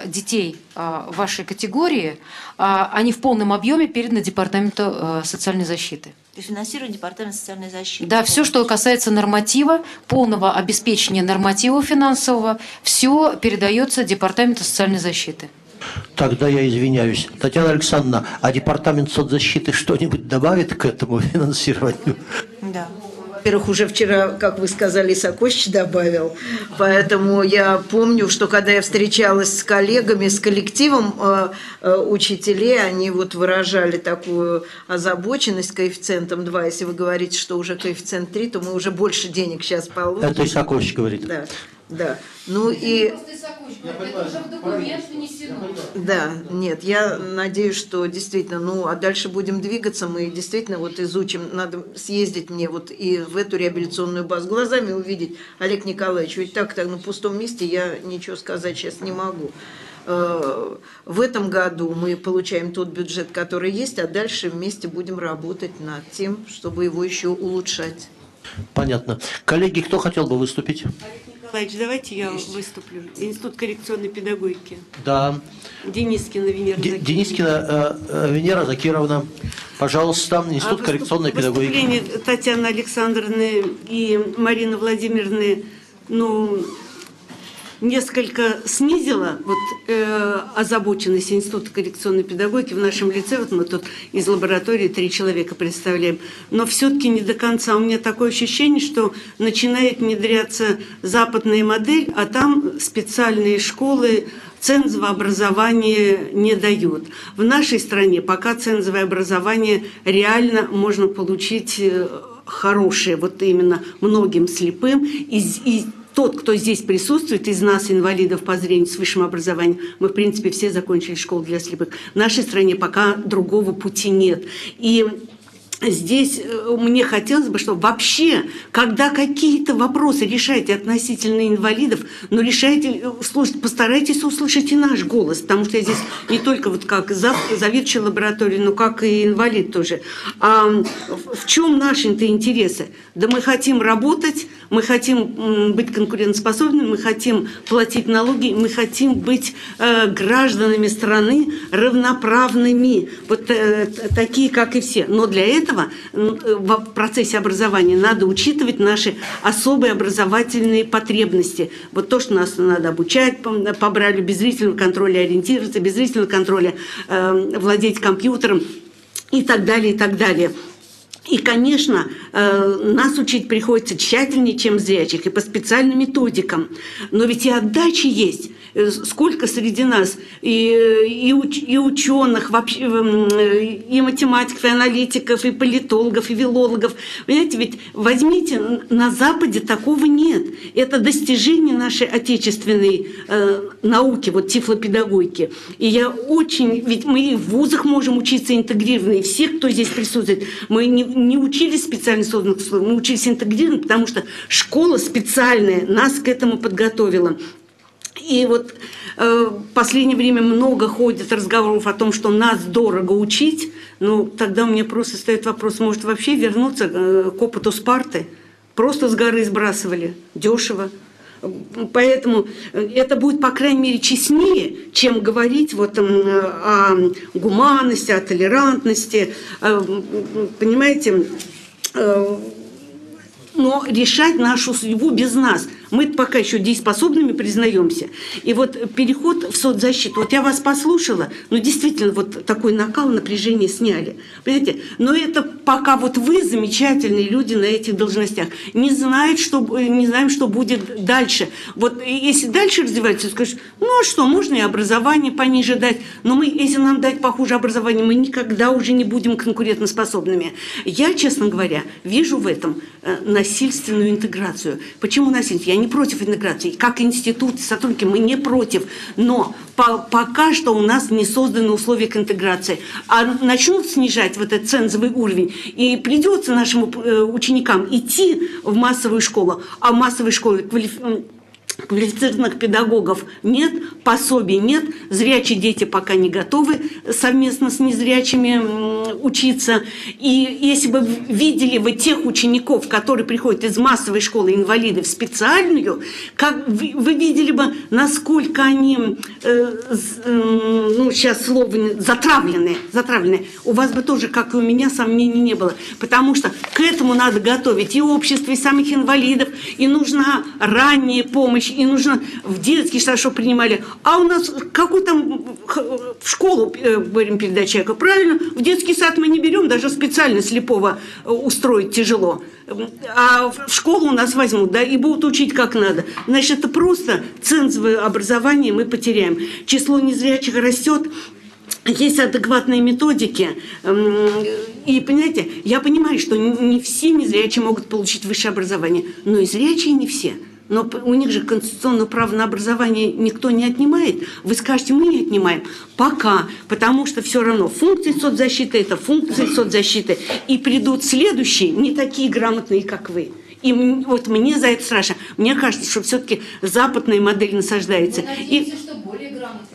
детей вашей категории, они в полном объеме переданы Департаменту социальной защиты финансирует Департамент социальной защиты. Да, все, что касается норматива, полного обеспечения норматива финансового, все передается Департаменту социальной защиты. Тогда я извиняюсь. Татьяна Александровна, а Департамент соцзащиты что-нибудь добавит к этому финансированию? Да во-первых, уже вчера, как вы сказали, Сокощ добавил. Поэтому я помню, что когда я встречалась с коллегами, с коллективом э, э, учителей, они вот выражали такую озабоченность коэффициентом 2. Если вы говорите, что уже коэффициент 3, то мы уже больше денег сейчас получим. Это Исакович говорит. Да. Да. Ну и... Да, нет, я надеюсь, что действительно, ну, а дальше будем двигаться, мы действительно вот изучим, надо съездить мне вот и в эту реабилитационную базу, глазами увидеть, Олег Николаевич, ведь так-то на пустом месте я ничего сказать сейчас не могу. Э, в этом году мы получаем тот бюджет, который есть, а дальше вместе будем работать над тем, чтобы его еще улучшать. Понятно. Коллеги, кто хотел бы выступить? Николаевич, давайте я выступлю. Институт коррекционной педагогики. Да. Денискина Венера Закировна. Денискина э, э, Венера Закировна. Пожалуйста, Институт а коррекционной педагогики. Выступление Татьяны Александровны и Марины Владимировны, ну, несколько снизила вот, э, озабоченность Института коррекционной педагогики в нашем лице. Вот мы тут из лаборатории три человека представляем. Но все-таки не до конца. У меня такое ощущение, что начинает внедряться западная модель, а там специальные школы цензовое образование не дают. В нашей стране пока цензовое образование реально можно получить э, хорошее, вот именно многим слепым, и, и тот, кто здесь присутствует, из нас, инвалидов по зрению с высшим образованием, мы, в принципе, все закончили школу для слепых. В нашей стране пока другого пути нет. И здесь э, мне хотелось бы, чтобы вообще, когда какие-то вопросы решаете относительно инвалидов, но решайте, э, слушайте, постарайтесь услышать и наш голос, потому что я здесь не только вот как заведующая лаборатории, но как и инвалид тоже. А в чем наши-то интересы? Да мы хотим работать, мы хотим быть конкурентоспособными, мы хотим платить налоги, мы хотим быть э, гражданами страны равноправными, вот э, такие, как и все. Но для этого в процессе образования надо учитывать наши особые образовательные потребности. Вот то, что нас надо обучать, побрали без зрительного контроля ориентироваться, без зрительного контроля э, владеть компьютером и так далее, и так далее. И, конечно, э, нас учить приходится тщательнее, чем зрячих, и по специальным методикам. Но ведь и отдачи есть. Э, сколько среди нас и, и, уч, и ученых, вообще, и математиков, и аналитиков, и политологов, и филологов. Понимаете, ведь возьмите, на Западе такого нет. Это достижение нашей отечественной э, науки, вот тифлопедагогики. И я очень, ведь мы в вузах можем учиться интегрированно, и все, кто здесь присутствует, мы не, не учились специально созданных условиях, мы учились интегрированно, потому что школа специальная нас к этому подготовила. И вот э, в последнее время много ходит разговоров о том, что нас дорого учить. Ну, тогда у меня просто стоит вопрос, может вообще вернуться э, к опыту Спарты? Просто с горы сбрасывали, дешево. Поэтому э, это будет, по крайней мере, честнее, чем говорить вот о гуманности, о толерантности. Э, понимаете, э, но решать нашу судьбу без нас – мы пока еще дееспособными признаемся. И вот переход в соцзащиту. Вот я вас послушала, ну действительно вот такой накал, напряжение сняли. Понимаете? Но это пока вот вы, замечательные люди на этих должностях, не знают, что, не знаем, что будет дальше. Вот если дальше развивается, скажешь, ну а что, можно и образование пониже дать, но мы, если нам дать похуже образование, мы никогда уже не будем конкурентоспособными. Я, честно говоря, вижу в этом э, насильственную интеграцию. Почему насильственную? Я не против интеграции. Как институт, сотрудники, мы не против. Но по пока что у нас не созданы условия к интеграции. А начнут снижать вот этот цензовый уровень, и придется нашим э, ученикам идти в массовую школу. А в массовой школе квалификация квалифицированных педагогов нет, пособий нет, зрячие дети пока не готовы совместно с незрячими учиться. И если бы видели вы тех учеников, которые приходят из массовой школы инвалидов в специальную, как вы, видели бы, насколько они, э, э, ну сейчас слово, затравлены, затравлены. У вас бы тоже, как и у меня, сомнений не было. Потому что к этому надо готовить и общество, и самих инвалидов, и нужна ранняя помощь, помощь, и нужно в детский сад, чтобы принимали. А у нас какой там в школу э, берем передать человека, правильно? В детский сад мы не берем, даже специально слепого э, устроить тяжело. А в школу у нас возьмут, да, и будут учить как надо. Значит, это просто цензовое образование мы потеряем. Число незрячих растет, есть адекватные методики. И, понимаете, я понимаю, что не все незрячие могут получить высшее образование, но и зрячие не все – но у них же конституционное право на образование никто не отнимает. Вы скажете, мы не отнимаем. Пока. Потому что все равно функции соцзащиты – это функции соцзащиты. И придут следующие, не такие грамотные, как вы. И вот мне за это страшно. Мне кажется, что все-таки западная модель насаждается. Вы надеетесь, и... что более грамотные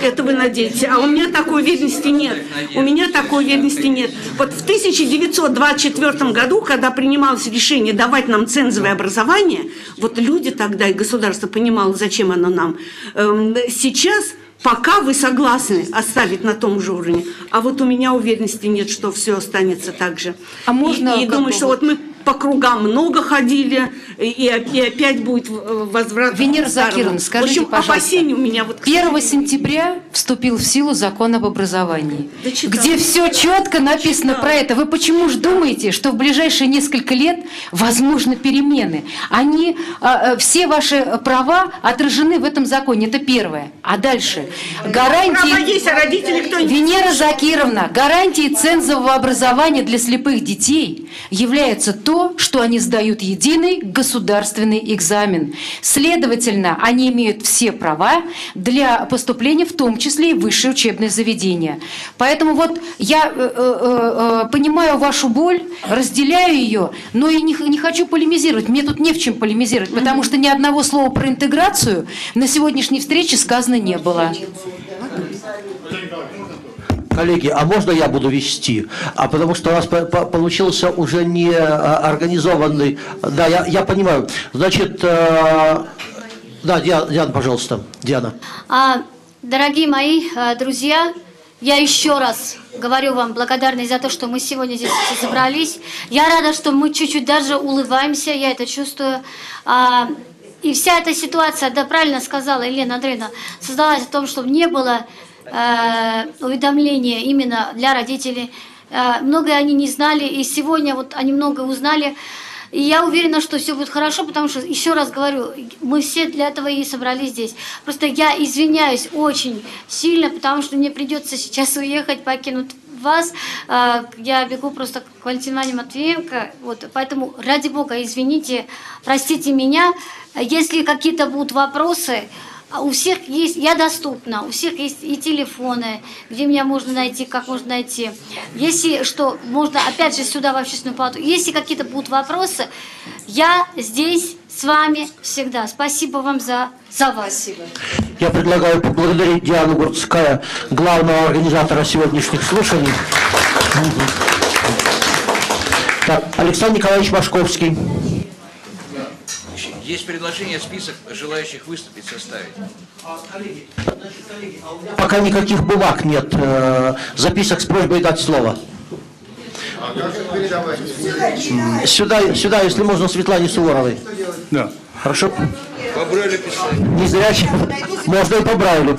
это вы надеетесь. А у меня такой уверенности нет. У меня такой уверенности нет. Вот в 1924 году, когда принималось решение давать нам цензовое образование, вот люди тогда и государство понимало, зачем оно нам. Эм, сейчас пока вы согласны оставить на том же уровне. А вот у меня уверенности нет, что все останется так же. А можно и, и думаю, что вот мы по кругам много ходили, и, и опять будет возврат. Венера Закировна, скажите, в общем, пожалуйста. опасения у меня вот... 1 сентября вступил в силу закон об образовании, да где все четко написано читала. про это. Вы почему же думаете, что в ближайшие несколько лет возможны перемены? Они, а, а, все ваши права отражены в этом законе, это первое. А дальше? Гарантии... Права есть, а родители кто Венера Закировна, гарантии цензового образования для слепых детей является то, что они сдают единый государственный государственный экзамен. Следовательно, они имеют все права для поступления, в том числе и в высшее учебное заведение. Поэтому вот я э, э, э, понимаю вашу боль, разделяю ее, но и не, не хочу полемизировать. Мне тут не в чем полемизировать, потому что ни одного слова про интеграцию на сегодняшней встрече сказано не было. Коллеги, а можно я буду вести? А потому что у нас по- по- получился уже не а, организованный... Да, я, я понимаю. Значит, э, да, Диана, Диана, пожалуйста. Диана. А, дорогие мои а, друзья, я еще раз говорю вам благодарность за то, что мы сегодня здесь собрались. Я рада, что мы чуть-чуть даже улыбаемся, я это чувствую. А, и вся эта ситуация, да, правильно сказала Елена Андреевна, создалась в том, чтобы не было э, уведомления именно для родителей. Э, многое они не знали, и сегодня вот они многое узнали. И я уверена, что все будет хорошо, потому что, еще раз говорю, мы все для этого и собрались здесь. Просто я извиняюсь очень сильно, потому что мне придется сейчас уехать, покинуть вас. Э, Я бегу просто к Валентине Матвеенко. Вот, поэтому, ради Бога, извините, простите меня. Если какие-то будут вопросы, у всех есть, я доступна, у всех есть и телефоны, где меня можно найти, как можно найти. Если что, можно опять же сюда в общественную палату. Если какие-то будут вопросы, я здесь с вами всегда. Спасибо вам за, за вас. Я предлагаю поблагодарить Диану Гурцкая, главного организатора сегодняшних слушаний. Так, Александр Николаевич Машковский. Есть предложение список желающих выступить составить. Пока никаких бумаг нет, э, записок с просьбой дать слово. Сюда, сюда, если можно, Светлане Суворовой. Да. Хорошо? По Брайлю писать. Не зря, можно и по Брайлю.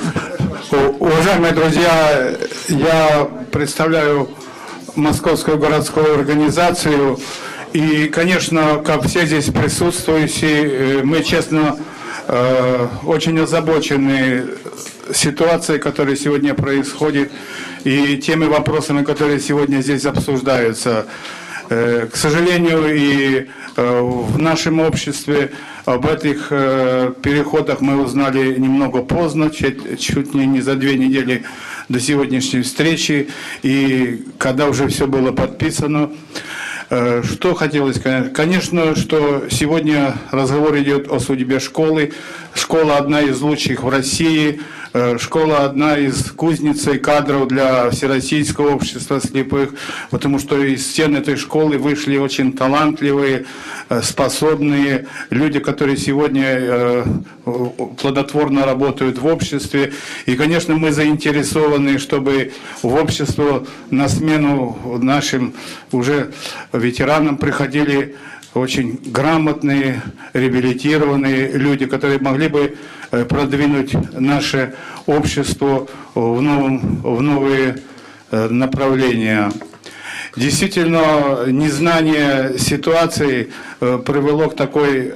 Уважаемые друзья, я представляю Московскую городскую организацию. И, конечно, как все здесь присутствующие, э, мы, честно, э, очень озабочены ситуацией, которая сегодня происходит, и теми вопросами, которые сегодня здесь обсуждаются. Э, К сожалению, и в нашем обществе об этих переходах мы узнали немного поздно, чуть, чуть не, не за две недели до сегодняшней встречи, и когда уже все было подписано. Э, Что хотелось сказать? Конечно, что сегодня разговор идет о судьбе школы. Школа одна из лучших в России. Э, Школа одна из кузницей кадров для Всероссийского общества слепых, потому что из стен этой школы вышли очень талантливые, э, способные люди, которые сегодня плодотворно работают в обществе. И, конечно, мы заинтересованы, чтобы в общество на смену нашим уже ветеранам приходили очень грамотные, реабилитированные люди, которые могли бы э, продвинуть наше общество в, новом, в новые э, направления. Действительно, незнание ситуации э, привело к такой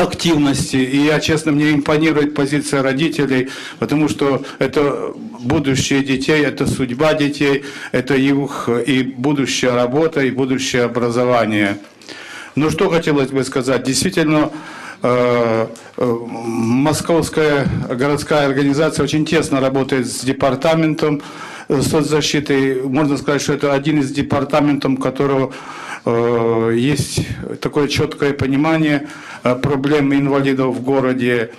активности. И я, честно, мне импонирует позиция родителей, потому что это будущее детей, это судьба детей, это их и будущая работа, и будущее образование. Ну, что хотелось бы сказать. Действительно, э, э, Московская городская организация очень тесно работает с департаментом э, соцзащиты. Можно сказать, что это один из департаментов, которого есть такое четкое понимание э, проблем инвалидов в городе.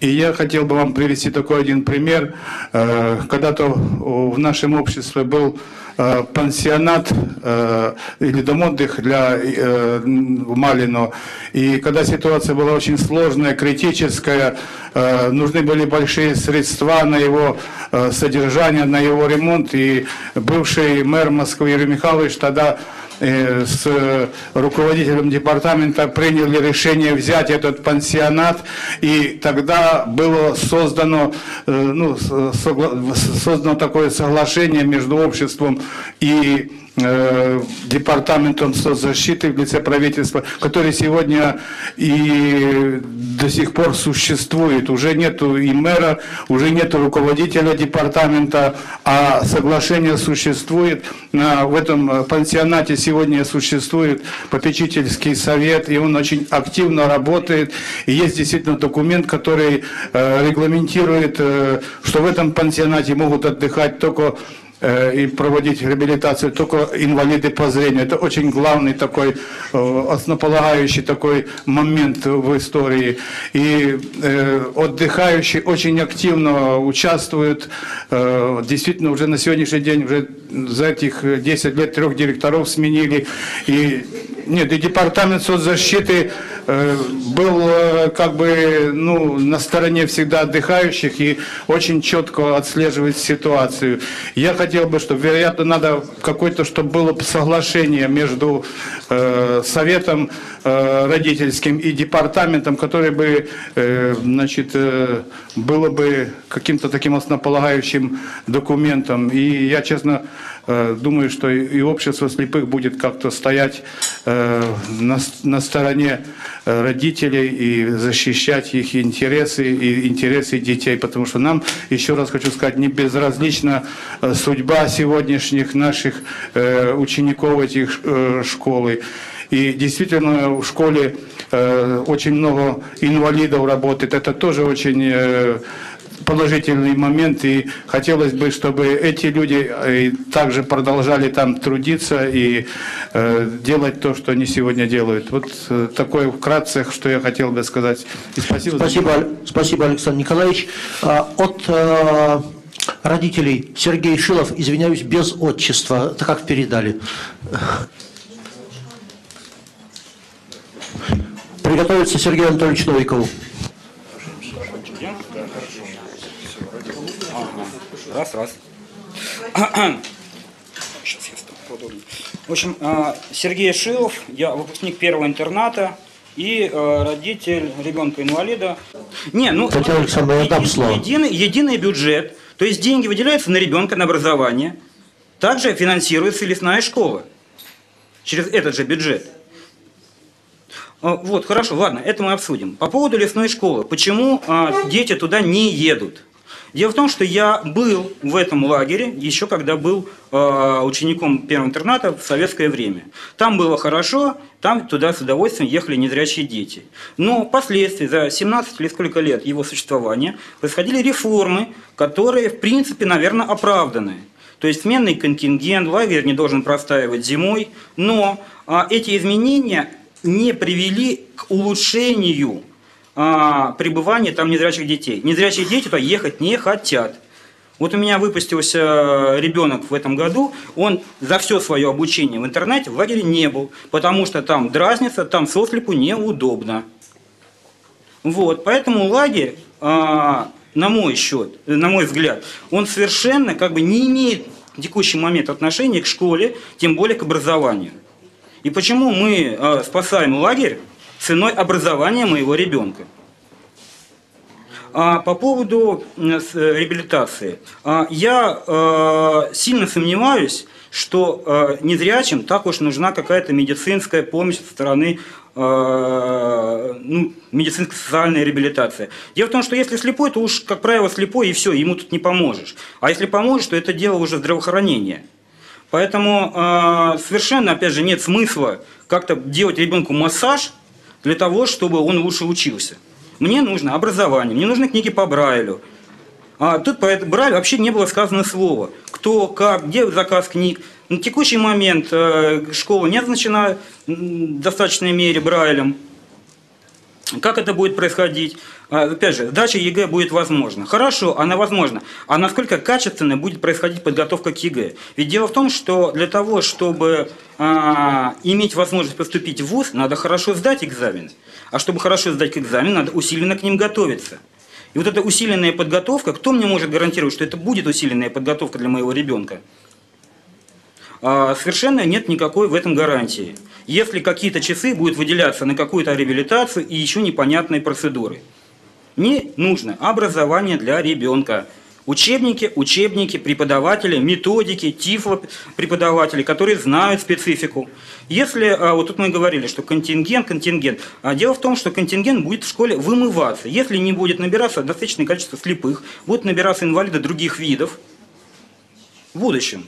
И я хотел бы вам привести такой один пример. Э, Когда-то в нашем обществе был э, пансионат э, или дом отдыха для э, Малино. И когда ситуация была очень сложная, критическая, э, нужны были большие средства на его э, содержание, на его ремонт. И бывший мэр Москвы Юрий Михайлович тогда э, с э, руководителем департамента приняли решение взять этот пансионат, и тогда было создано, э, ну, создано такое соглашение между обществом и э, департаментом соцзащиты в лице правительства, который сегодня и до сих пор существует. Уже нету и мэра, уже нету руководителя департамента, а соглашение существует. В этом пансионате сегодня существует попечительский совет, и он очень активно работает. И есть действительно документ, который э, регламентирует, э, что в этом пансионате могут отдыхать только и проводить реабилитацию только инвалиды по зрению. Это очень главный такой, э, основополагающий такой момент в истории. И э, отдыхающие очень активно участвуют. Действительно, уже на сегодняшний день, уже за этих 10 лет трех директоров сменили. И нет, и департамент соцзащиты э, был э, как бы ну, на стороне всегда отдыхающих и очень четко отслеживает ситуацию. Я хотел бы, чтобы, вероятно, надо какое-то, чтобы было соглашение между э, советом э, родительским и департаментом, который бы, э, значит, э, было бы каким-то таким основополагающим документом. И я, честно, думаю, что и общество слепых будет как-то стоять э, на, на стороне э, родителей и защищать их интересы и интересы детей, потому что нам, еще раз хочу сказать, не безразлична судьба сегодняшних наших учеников этих школы. И действительно в школе очень много инвалидов работает. Это тоже очень положительный момент, и хотелось бы, чтобы эти люди э, также продолжали там трудиться и э, делать то, что они сегодня делают. Вот э, такое вкратце, что я хотел бы сказать. И спасибо. Спасибо, спасибо Александр Николаевич. А, от э, родителей Сергей Шилов, извиняюсь, без отчества, так как передали. Приготовиться Сергею Анатольевичу Новикову. Раз, раз. Сейчас я стану подобнее. В общем, а, Сергей Шилов, я выпускник первого интерната и э, родитель ребенка-инвалида. Не, ну, я дам слово. Единый, единый бюджет, то есть деньги выделяются на ребенка, на образование. Также финансируется лесная школа через этот же бюджет. А, вот, хорошо, ладно, это мы обсудим. По поводу лесной школы. Почему а, дети туда не едут? Дело в том, что я был в этом лагере еще когда был э, учеником первого интерната в советское время. Там было хорошо, там туда с удовольствием ехали незрячие дети. Но впоследствии, за 17 или сколько лет его существования, происходили реформы, которые, в принципе, наверное, оправданы. То есть сменный контингент, лагерь не должен простаивать зимой, но а, эти изменения не привели к улучшению а, пребывания там незрячих детей. Незрячие дети туда ехать не хотят. Вот у меня выпустился ребенок в этом году, он за все свое обучение в интернете в лагере не был, потому что там дразнится, там сослепу неудобно. Вот, поэтому лагерь, а, на мой счет, на мой взгляд, он совершенно как бы не имеет в текущий момент отношения к школе, тем более к образованию. И почему мы а, спасаем лагерь? Ценой образования моего ребенка. А по поводу э, реабилитации. А, я э, сильно сомневаюсь, что э, незрячим так уж нужна какая-то медицинская помощь со стороны ну, медицинской социальной реабилитации. Дело в том, что если слепой, то уж, как правило, слепой и все, ему тут не поможешь. А если поможешь, то это дело уже здравоохранения. Поэтому совершенно, опять же, нет смысла как-то делать ребенку массаж – для того, чтобы он лучше учился. Мне нужно образование, мне нужны книги по Брайлю. А тут по Брайлю вообще не было сказано слова. Кто, как, где заказ книг. На текущий момент э, школа не оснащена в достаточной мере Брайлем. Как это будет происходить? А, опять же, сдача ЕГЭ будет возможна. Хорошо, она возможна. А насколько качественно будет происходить подготовка к ЕГЭ? Ведь дело в том, что для того, чтобы а, иметь возможность поступить в ВУЗ, надо хорошо сдать экзамен. А чтобы хорошо сдать экзамен, надо усиленно к ним готовиться. И вот эта усиленная подготовка, кто мне может гарантировать, что это будет усиленная подготовка для моего ребенка? А, совершенно нет никакой в этом гарантии. Если какие-то часы будут выделяться на какую-то реабилитацию и еще непонятные процедуры. Мне нужно образование для ребенка. Учебники, учебники, преподаватели, методики, тифло преподаватели, которые знают специфику. Если, а, вот тут мы говорили, что контингент, контингент, а дело в том, что контингент будет в школе вымываться. Если не будет набираться достаточное количество слепых, будут набираться инвалиды других видов в будущем,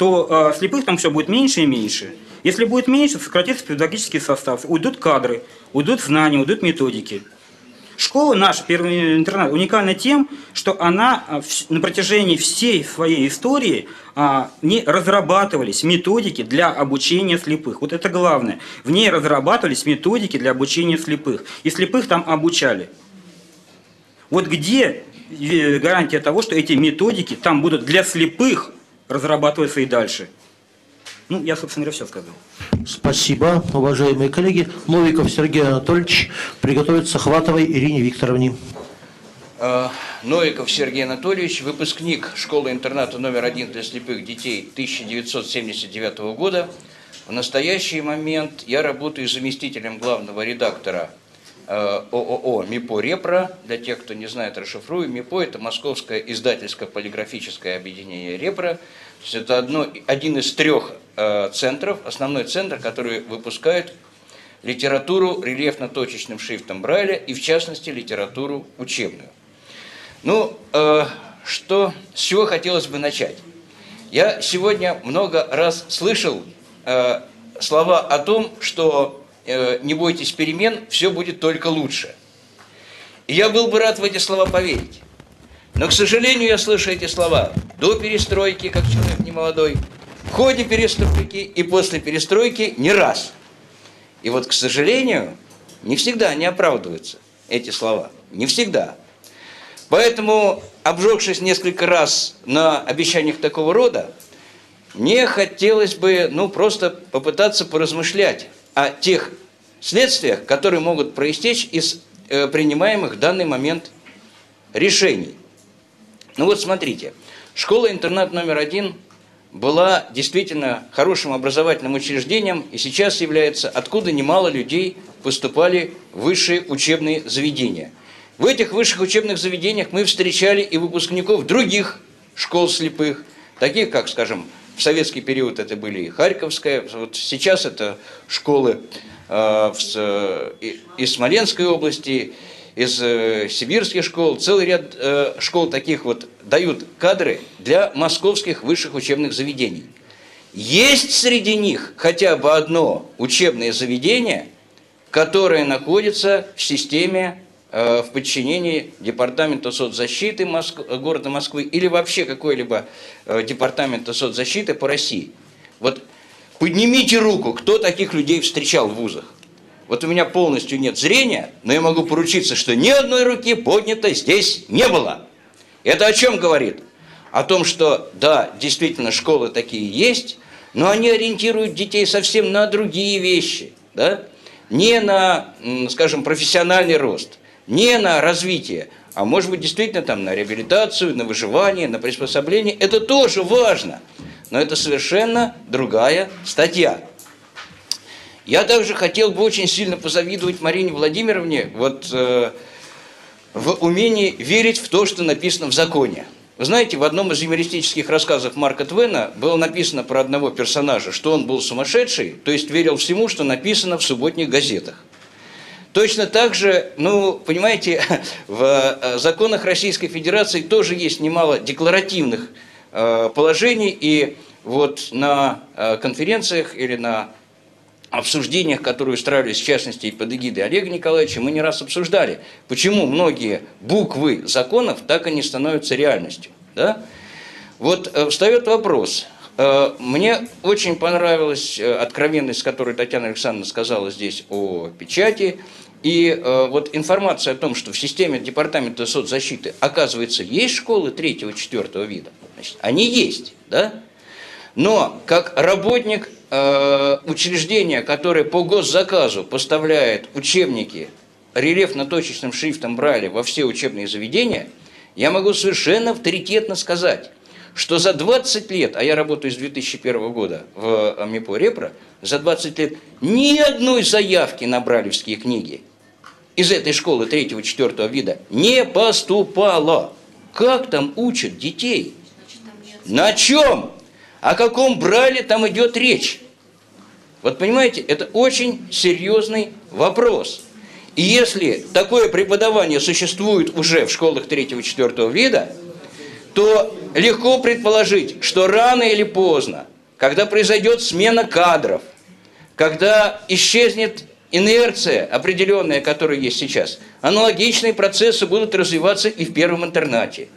то а, слепых там все будет меньше и меньше. Если будет меньше, сократится педагогический состав, уйдут кадры, уйдут знания, уйдут методики. Школа наша, первый интернат, уникальна тем, что она а, на протяжении всей своей истории а, не разрабатывались методики для обучения слепых. Вот это главное. В ней разрабатывались методики для обучения слепых. И слепых там обучали. Вот где э, гарантия того, что эти методики там будут для слепых разрабатываться и дальше? Ну, я, собственно говоря, все сказал. Спасибо, уважаемые коллеги. Новиков Сергей Анатольевич приготовится Хватовой Ирине Викторовне. Э, Новиков Сергей Анатольевич, выпускник школы-интерната номер один для слепых детей 1979 года. В настоящий момент я работаю заместителем главного редактора ООО МИПО «Репро». Для тех, кто не знает, расшифрую. МИПО – это Московское издательско-полиграфическое объединение «Репро». Это одно, один из трех Э, центров, основной центр, который выпускает литературу рельефно-точечным шрифтом Брайля и, в частности, литературу учебную. Ну, э, что, с чего хотелось бы начать? Я сегодня много раз слышал э, слова о том, что э, не бойтесь перемен, все будет только лучше. И я был бы рад в эти слова поверить. Но, к сожалению, я слышу эти слова до перестройки, как человек немолодой, в ходе перестройки и после перестройки не раз. И вот, к сожалению, не всегда они оправдываются, эти слова. Не всегда. Поэтому, обжегшись несколько раз на обещаниях такого рода, мне хотелось бы, ну, просто попытаться поразмышлять о тех следствиях, которые могут проистечь из э, принимаемых в данный момент решений. Ну вот смотрите, школа-интернат номер один – была действительно хорошим образовательным учреждением и сейчас является, откуда немало людей поступали в высшие учебные заведения. В этих высших учебных заведениях мы встречали и выпускников других школ слепых, таких как, скажем, в советский период это были и Харьковская, вот сейчас это школы э, из Смоленской области, из э, сибирских школ, целый ряд э, школ таких вот дают кадры для московских высших учебных заведений. Есть среди них хотя бы одно учебное заведение, которое находится в системе, в подчинении Департамента соцзащиты Моск... города Москвы или вообще какой-либо э, Департамента соцзащиты по России. Вот поднимите руку, кто таких людей встречал в вузах. Вот у меня полностью нет зрения, но я могу поручиться, что ни одной руки поднятой здесь не было. Это о чем говорит? О том, что да, действительно школы такие есть, но они ориентируют детей совсем на другие вещи, да? не на, скажем, профессиональный рост, не на развитие, а может быть действительно там на реабилитацию, на выживание, на приспособление. Это тоже важно, но это совершенно другая статья. Я также хотел бы очень сильно позавидовать Марине Владимировне вот, э, в умении верить в то, что написано в законе. Вы знаете, в одном из юмористических рассказов Марка Твена было написано про одного персонажа, что он был сумасшедший, то есть верил всему, что написано в субботних газетах. Точно так же, ну, понимаете, в э, законах Российской Федерации тоже есть немало декларативных э, положений, и вот на э, конференциях или на обсуждениях, которые устраивались, в частности, и под эгидой Олега Николаевича, мы не раз обсуждали, почему многие буквы законов так и не становятся реальностью. Да? Вот встает вопрос. Э, мне очень понравилась э, откровенность, с которой Татьяна Александровна сказала здесь о печати. И вот информация о том, что в системе Департамента соцзащиты, оказывается, есть школы третьего-четвертого вида. Значит, они есть, да? Но как работник Э, учреждение, которое по госзаказу поставляет учебники рельефно-точечным шрифтом Брайля во все учебные заведения, я могу совершенно авторитетно сказать, что за 20 лет, а я работаю с 2001 года в МИПО Репро, за 20 лет ни одной заявки на бралевские книги из этой школы третьего-четвертого вида не поступало. как там учат детей? На чем? О каком брале там идет речь? Вот понимаете, это очень серьезный вопрос. И если такое преподавание существует уже в школах 3-4 вида, то легко предположить, что рано или поздно, когда произойдет смена кадров, когда исчезнет инерция определенная, которая есть сейчас, аналогичные процессы будут развиваться и в первом интернате.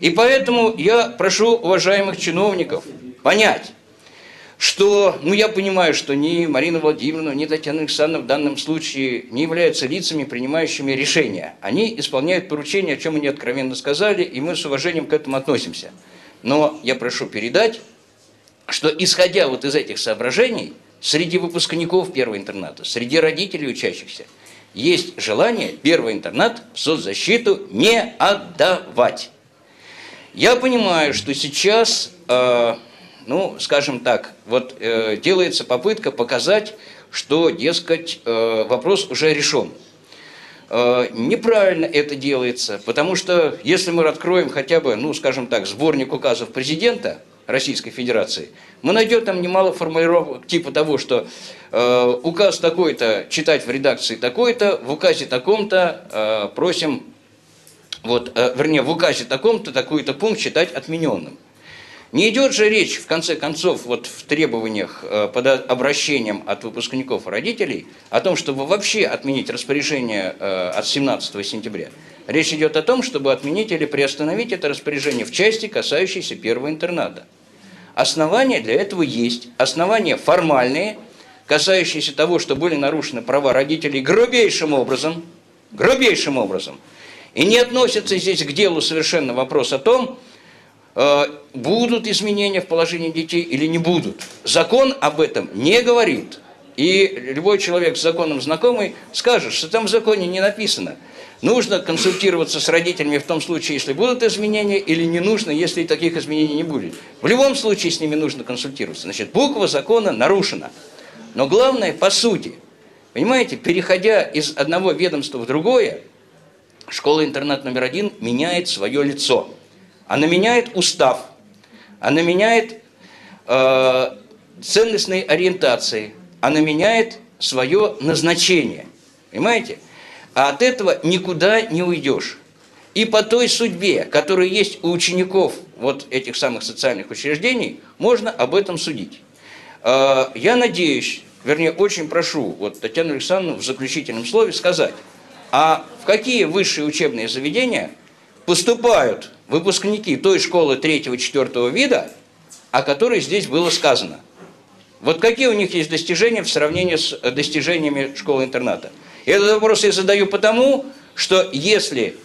И поэтому я прошу уважаемых чиновников понять, что, ну я понимаю, что ни Марина Владимировна, ни Татьяна Александровна в данном случае не являются лицами, принимающими решения. Они исполняют поручения, о чем они откровенно сказали, и мы с уважением к этому относимся. Но я прошу передать, что исходя вот из этих соображений, среди выпускников первого интерната, среди родителей учащихся, есть желание первый интернат в соцзащиту не отдавать. Я понимаю, что сейчас э, ну, скажем так, вот э, делается попытка показать, что, дескать, э, вопрос уже решен. Э, неправильно это делается, потому что если мы откроем хотя бы, ну, скажем так, сборник указов президента Российской Федерации, мы найдем там немало формулировок типа того, что э, указ такой-то читать в редакции такой-то, в указе таком-то э, просим, вот, э, вернее, в указе таком-то такой-то пункт считать отмененным. Не идет же речь, в конце концов, вот в требованиях э, под обращением от выпускников родителей о том, чтобы вообще отменить распоряжение э, от 17 сентября. Речь идет о том, чтобы отменить или приостановить это распоряжение в части, касающейся первого интерната. Основания для этого есть. Основания формальные, касающиеся того, что были нарушены права родителей грубейшим образом, грубейшим образом. И не относится здесь к делу совершенно вопрос о том, будут изменения в положении детей или не будут. Закон об этом не говорит. И любой человек с законом знакомый скажет, что там в законе не написано. Нужно консультироваться с родителями в том случае, если будут изменения, или не нужно, если таких изменений не будет. В любом случае с ними нужно консультироваться. Значит, буква закона нарушена. Но главное, по сути, понимаете, переходя из одного ведомства в другое, школа-интернат номер один меняет свое лицо – она меняет устав, она меняет э, ценностные ориентации, она меняет свое назначение. Понимаете? А от этого никуда не уйдешь. И по той судьбе, которая есть у учеников вот этих самых социальных учреждений, можно об этом судить. Э, я надеюсь, вернее, очень прошу вот Татьяну Александровну в заключительном слове сказать, а в какие высшие учебные заведения поступают выпускники той школы третьего-четвертого вида, о которой здесь было сказано. Вот какие у них есть достижения в сравнении с достижениями школы-интерната? Этот вопрос я задаю потому, что если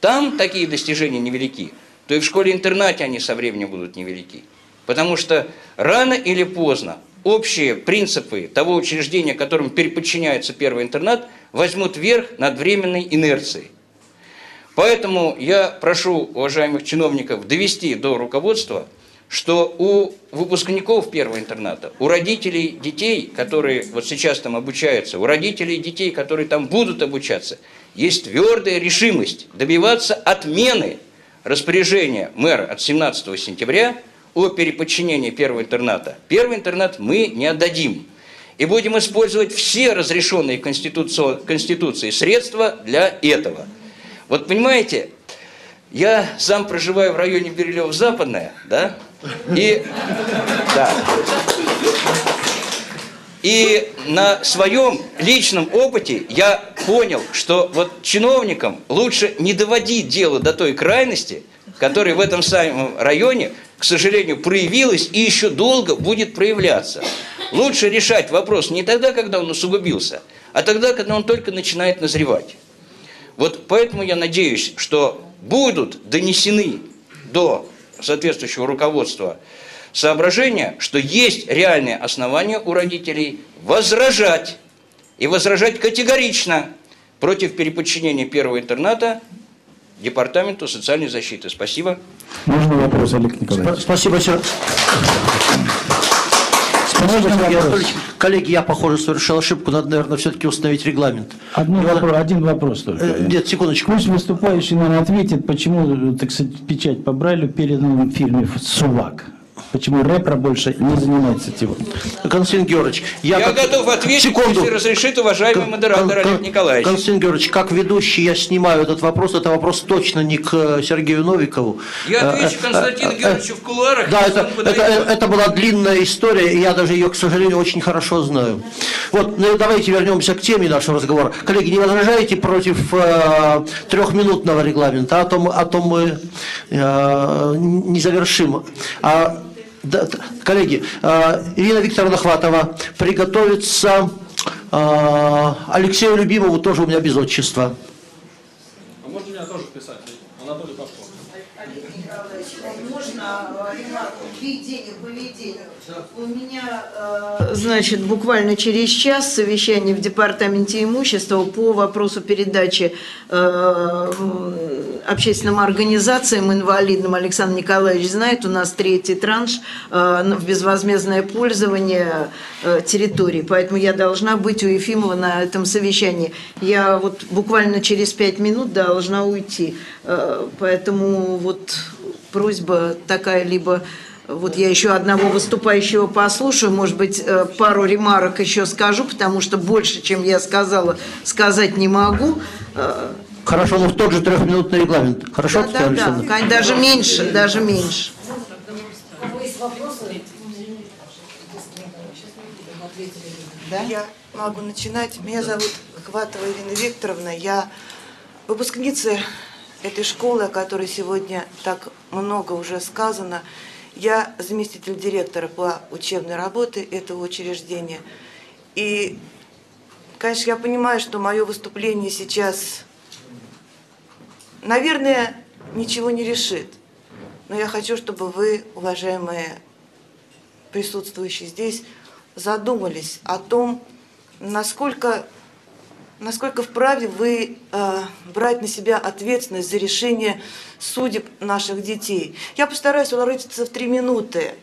там такие достижения невелики, то и в школе-интернате они со временем будут невелики. Потому что рано или поздно общие принципы того учреждения, которым переподчиняется первый интернат, возьмут верх над временной инерцией. Поэтому я прошу уважаемых чиновников довести до руководства, что у выпускников первого интерната, у родителей детей, которые вот сейчас там обучаются, у родителей детей, которые там будут обучаться, есть твердая решимость добиваться отмены распоряжения мэра от 17 сентября о переподчинении первого интерната. Первый интернат мы не отдадим. И будем использовать все разрешенные Конституцией средства для этого – вот понимаете, я сам проживаю в районе Бирилев-Западная, да, и, да, и на своем личном опыте я понял, что вот чиновникам лучше не доводить дело до той крайности, которая в этом самом районе, к сожалению, проявилась и еще долго будет проявляться. Лучше решать вопрос не тогда, когда он усугубился, а тогда, когда он только начинает назревать. Вот поэтому я надеюсь, что будут донесены до соответствующего руководства соображения, что есть реальные основания у родителей возражать, и возражать категорично против переподчинения первого интерната Департаменту социальной защиты. Спасибо. Можно вопрос, Олег Николаевич? Спасибо, Спасибо, Коллеги, я, похоже, совершил ошибку. Надо, наверное, все-таки установить регламент. Одно вопро- один вопрос только. Э, нет, секундочку. Пусть выступающий нам ответит, почему, так сказать, печать по Брайлю передана в фильме «Сувак». Почему рэпер больше не занимается этим? Константин Георгиевич, я, Я как- готов ответить, Секунду. если разрешит уважаемый модератор Кон- Олег Николаевич. Константин Георгиевич, как ведущий я снимаю этот вопрос. Это вопрос точно не к э, Сергею Новикову. Я Э, отвечу э, Константину Георгиевичу в кулуарах. Да, это, это, это была длинная история, и я даже ее, к сожалению, очень хорошо знаю. Вот, ну и давайте вернемся к теме нашего разговора. Коллеги, не возражаете против э, трехминутного регламента, а то, мы- а то мы э, не завершим. А, да, коллеги, э, Ирина Викторовна Хватова приготовится э, Алексею Любимову, тоже у меня без отчества. А можно меня тоже вписать? Анатолий Пашков. Можно ремарку введению, поведению? У меня, э, значит, буквально через час совещание в Департаменте имущества по вопросу передачи э, общественным организациям инвалидным. Александр Николаевич знает, у нас третий транш э, в безвозмездное пользование территории. Поэтому я должна быть у Ефимова на этом совещании. Я вот буквально через пять минут должна уйти. Поэтому вот просьба такая, либо вот я еще одного выступающего послушаю, может быть, э, пару ремарок еще скажу, потому что больше, чем я сказала, сказать не могу. Э, Хорошо, но в тот же трехминутный регламент. Хорошо, Да, да, да, даже меньше, даже меньше. Да? Я могу начинать. Меня зовут Хватова Ирина Викторовна. Я выпускница этой школы, о которой сегодня так много уже сказано. Я заместитель директора по учебной работе этого учреждения. И, конечно, я понимаю, что мое выступление сейчас, наверное, ничего не решит. Но я хочу, чтобы вы, уважаемые присутствующие здесь, задумались о том, насколько, насколько вправе вы э, брать на себя ответственность за решение судеб наших детей. Я постараюсь уложиться в три минуты.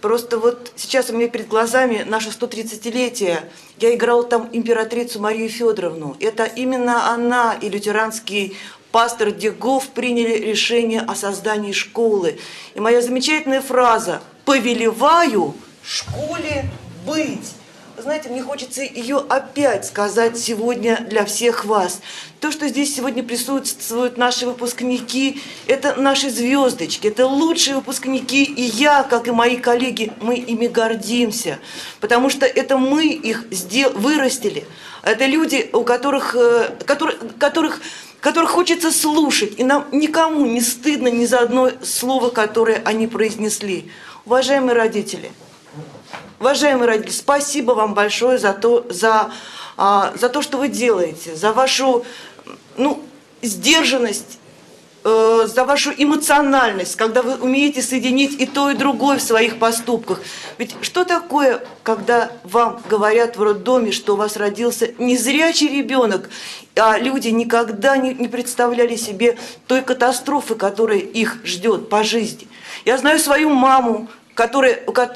Просто вот сейчас у меня перед глазами наше 130-летие. Я играла там императрицу Марию Федоровну. Это именно она и лютеранский пастор Дегов приняли решение о создании школы. И моя замечательная фраза «повелеваю школе быть». Знаете, мне хочется ее опять сказать сегодня для всех вас. То, что здесь сегодня присутствуют наши выпускники, это наши звездочки, это лучшие выпускники, и я, как и мои коллеги, мы ими гордимся, потому что это мы их вырастили. Это люди, у которых, э, которых, которых которых хочется слушать, и нам никому не стыдно ни за одно слово, которое они произнесли. Уважаемые родители, уважаемые родители, спасибо вам большое за то, за, а, за то, что вы делаете, за вашу ну, сдержанность, э, за вашу эмоциональность, когда вы умеете соединить и то, и другое в своих поступках. Ведь что такое, когда вам говорят в роддоме, что у вас родился незрячий ребенок, а люди никогда не, не представляли себе той катастрофы, которая их ждет по жизни. Я знаю свою маму,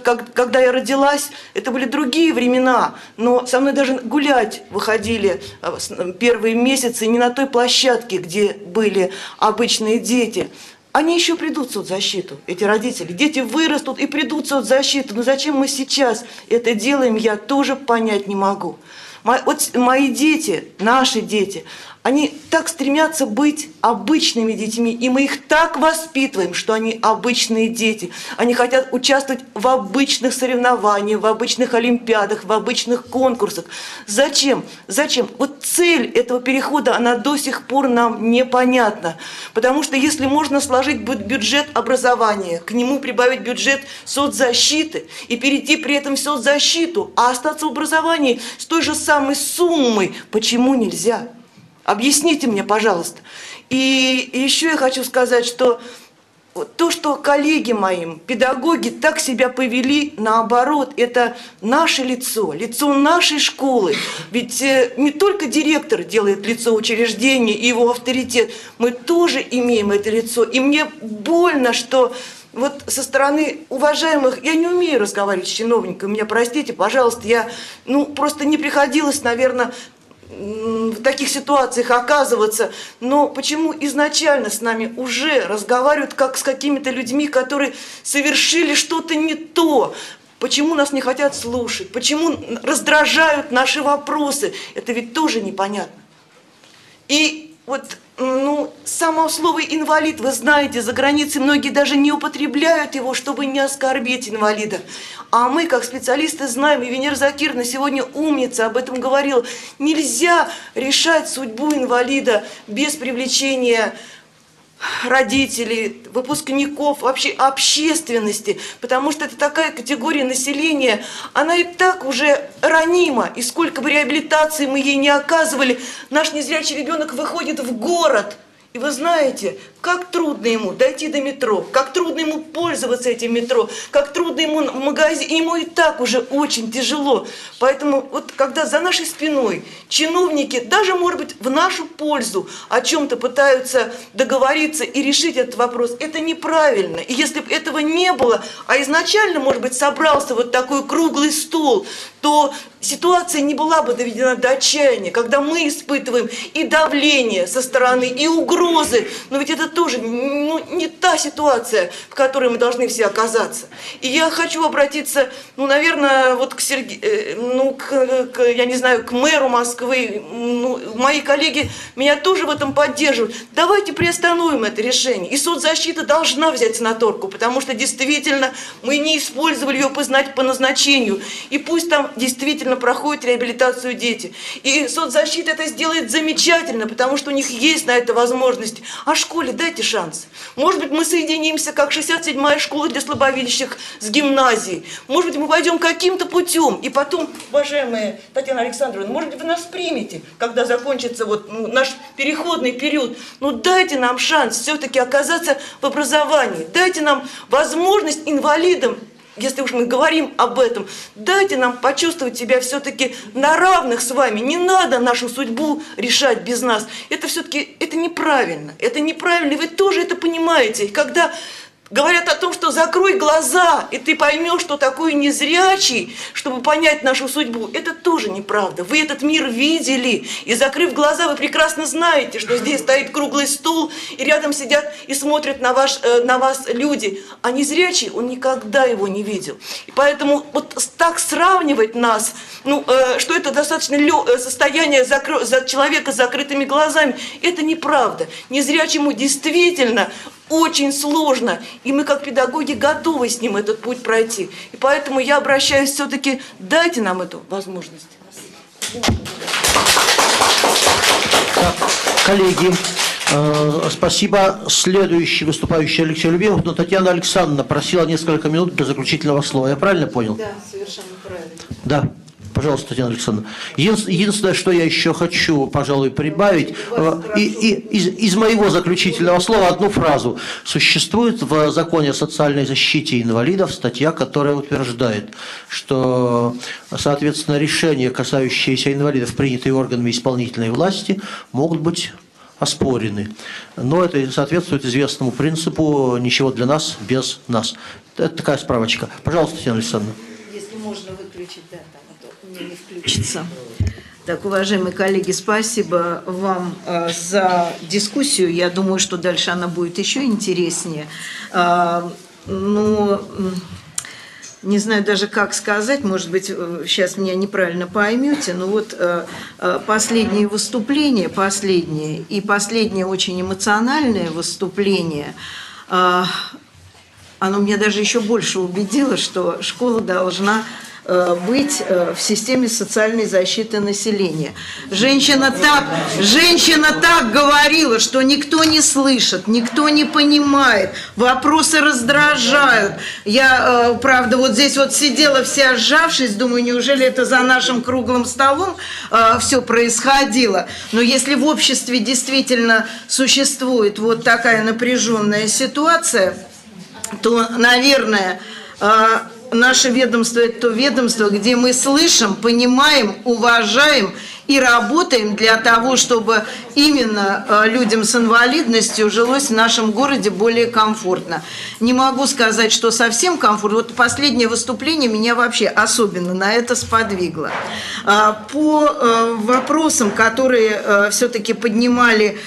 как- когда я родилась, это были другие времена, но со мной даже гулять выходили э, с- первые месяцы не на той площадке, где были обычные дети. Они еще придут в соцзащиту, эти родители. Дети вырастут и придут в соцзащиту. Но зачем мы сейчас это делаем, я тоже понять не могу. Мо- Вот мои дети, наши дети, они так стремятся быть обычными детьми, и мы их так воспитываем, что они обычные дети. Они хотят участвовать в обычных соревнованиях, в обычных олимпиадах, в обычных конкурсах. Зачем? Зачем? Вот цель этого перехода, она до сих пор нам непонятна. Потому что если можно сложить бю- бюджет образования, к нему прибавить бюджет соцзащиты и перейти при этом в соцзащиту, а остаться в образовании с той же самой суммой, почему нельзя? Объясните мне, пожалуйста. И еще я хочу сказать, что то, что коллеги моим, педагоги так себя повели, наоборот, это наше лицо, лицо нашей школы. Ведь э, не только директор делает лицо учреждения и его авторитет, мы тоже имеем это лицо. И мне больно, что вот со стороны уважаемых, я не умею разговаривать с чиновниками, меня простите, пожалуйста, я, ну, просто не приходилось, наверное, в таких ситуациях оказываться, но почему изначально с нами уже разговаривают как с какими-то людьми, которые совершили что-то не то, Почему нас не хотят слушать? Почему раздражают наши вопросы? Это ведь тоже непонятно. И вот ну, само слово «инвалид», вы знаете, за границей многие даже не употребляют его, чтобы не оскорбить инвалида. А мы, как специалисты, знаем, и Венера Закирна сегодня умница, об этом говорил, нельзя решать судьбу инвалида без привлечения родителей, выпускников, вообще общественности, потому что это такая категория населения, она и так уже ранима, и сколько бы реабилитации мы ей не оказывали, наш незрячий ребенок выходит в город, и вы знаете, как трудно ему дойти до метро, как трудно ему пользоваться этим метро, как трудно ему в магазине, ему и так уже очень тяжело. Поэтому вот когда за нашей спиной чиновники, даже, может быть, в нашу пользу о чем-то пытаются договориться и решить этот вопрос, это неправильно. И если бы этого не было, а изначально, может быть, собрался вот такой круглый стол, то ситуация не была бы доведена до отчаяния, когда мы испытываем и давление со стороны, и угрозы. Но ведь это тоже ну, не та ситуация, в которой мы должны все оказаться. И я хочу обратиться, ну, наверное, вот к Сергею, э, ну, к, к, я не знаю, к мэру Москвы. Ну, мои коллеги меня тоже в этом поддерживают. Давайте приостановим это решение. И соцзащита должна взять санаторку, потому что действительно мы не использовали ее познать по назначению. И пусть там действительно проходит реабилитацию дети. И соцзащита это сделает замечательно, потому что у них есть на это возможность. А школе, да, дайте шанс. Может быть, мы соединимся, как 67-я школа для слабовидящих с гимназией. Может быть, мы пойдем каким-то путем. И потом, уважаемая Татьяна Александровна, может быть, вы нас примете, когда закончится вот ну, наш переходный период. Ну, дайте нам шанс все-таки оказаться в образовании. Дайте нам возможность инвалидам если уж мы говорим об этом, дайте нам почувствовать себя все-таки на равных с вами. Не надо нашу судьбу решать без нас. Это все-таки это неправильно. Это неправильно, и вы тоже это понимаете. И когда Говорят о том, что закрой глаза, и ты поймешь, что такое незрячий, чтобы понять нашу судьбу. Это тоже неправда. Вы этот мир видели, и закрыв глаза, вы прекрасно знаете, что здесь стоит круглый стул, и рядом сидят и смотрят на, ваш, э, на вас люди. А незрячий, он никогда его не видел. И поэтому вот так сравнивать нас, ну, э, что это достаточно э, состояние закро, за человека с закрытыми глазами, это неправда. Незрячему действительно очень сложно, и мы как педагоги готовы с ним этот путь пройти. И поэтому я обращаюсь все-таки, дайте нам эту возможность. Так, коллеги, э, спасибо. Следующий выступающий Алексей Любимов, но Татьяна Александровна просила несколько минут для заключительного слова. Я правильно понял? Да, совершенно правильно. Да. Пожалуйста, Татьяна Александровна. Единственное, что я еще хочу, пожалуй, прибавить, э, и, и, из, из моего заключительного слова одну фразу. Существует в законе о социальной защите инвалидов статья, которая утверждает, что, соответственно, решения, касающиеся инвалидов, принятые органами исполнительной власти, могут быть оспорены. Но это соответствует известному принципу «ничего для нас без нас». Это такая справочка. Пожалуйста, Татьяна Александровна. Если можно выключить, да включится. Так, уважаемые коллеги, спасибо вам э, за дискуссию. Я думаю, что дальше она будет еще интереснее. Э, ну, не знаю даже как сказать, может быть, сейчас меня неправильно поймете, но вот э, э, последнее выступление, последнее и последнее очень эмоциональное выступление, э, оно меня даже еще больше убедило, что школа должна Э, быть э, в системе социальной защиты населения. Женщина так, женщина так говорила, что никто не слышит, никто не понимает, вопросы раздражают. Я, э, правда, вот здесь вот сидела вся сжавшись, думаю, неужели это за нашим круглым столом все происходило. Но если в обществе действительно существует вот такая напряженная ситуация, то, наверное, наше ведомство – это то ведомство, где мы слышим, понимаем, уважаем и работаем для того, чтобы именно э, людям с инвалидностью жилось в нашем городе более комфортно. Не могу сказать, что совсем комфортно. Вот последнее выступление меня вообще особенно на это сподвигло. А, по э, вопросам, которые э, все-таки поднимали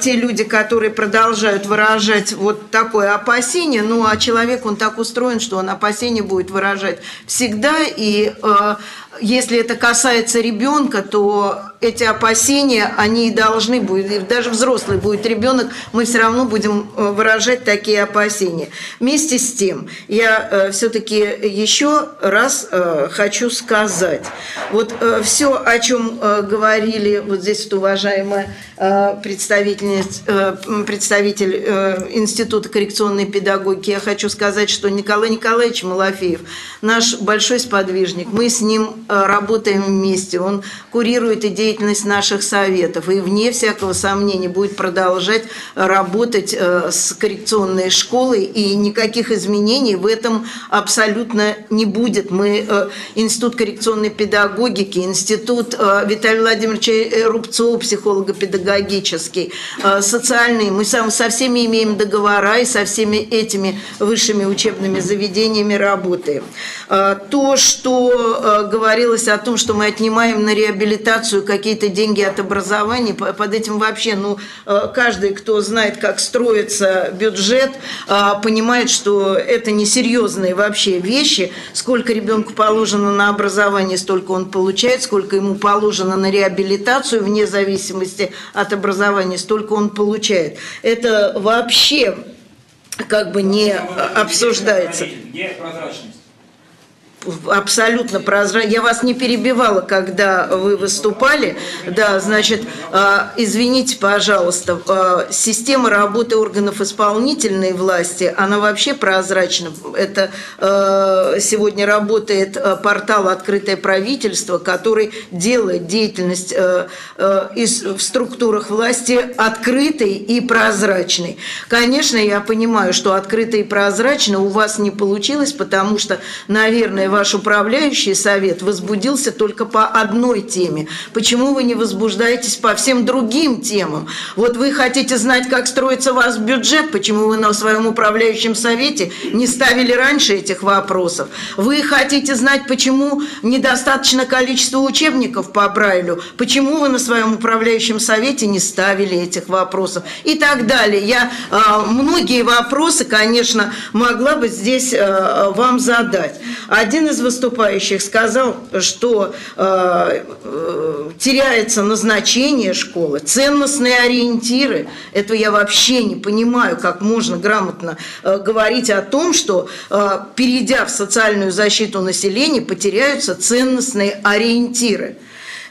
те люди, которые продолжают выражать вот такое опасение, ну а человек, он так устроен, что он опасение будет выражать всегда, и если это касается ребенка, то эти опасения, они должны будут, даже взрослый будет ребенок, мы все равно будем э, выражать такие опасения. Вместе с тем, я э, все-таки еще раз э, хочу сказать, вот все, о чем говорили вот здесь вот уважаемая представительница, представитель Института коррекционной педагогики, я хочу сказать, что Николай Николаевич Малафеев, наш большой сподвижник, мы с ним работаем вместе, он курирует идеи деятельность наших советов и, вне всякого сомнения, будет продолжать работать э, с коррекционной школой, и никаких изменений в этом абсолютно не будет. Мы, э, Институт коррекционной педагогики, Институт э, Виталия Владимировича Рубцова, психолого-педагогический, социальный, мы сам, со всеми имеем договора и со всеми этими высшими учебными заведениями работаем. То, что говорилось о том, что мы отнимаем на реабилитацию какие какие-то деньги от образования, под этим вообще, ну, э, каждый, кто знает, как строится бюджет, понимает, что это несерьезные вообще вещи. Сколько ребенку положено на образование, столько он получает, сколько ему положено на реабилитацию, вне зависимости от образования, столько он получает. Это вообще как бы не обсуждается. Где прозрачность? Абсолютно прозрачно. Я вас не перебивала, когда вы выступали. Да, значит, а, извините, пожалуйста, а, система работы органов исполнительной власти, она вообще прозрачна. Это а, сегодня работает портал «Открытое правительство», который делает деятельность в структурах власти открытой и прозрачной. Конечно, я понимаю, что открыто и прозрачно у вас не получилось, потому что, наверное, ваш управляющий совет возбудился только по одной теме. Почему вы не возбуждаетесь по всем другим темам? Вот вы хотите знать, как строится ваш бюджет, почему вы на своем управляющем совете не ставили раньше этих вопросов? Вы хотите знать, почему недостаточно количество учебников по Брайлю, почему вы на своем управляющем совете не ставили этих вопросов и так далее. Я э, многие вопросы, конечно, могла бы здесь э, вам задать. Один один из выступающих сказал, что э, э, теряется назначение школы, ценностные ориентиры. Это я вообще не понимаю, как можно грамотно э, говорить о том, что, э, перейдя в социальную защиту населения, потеряются ценностные ориентиры.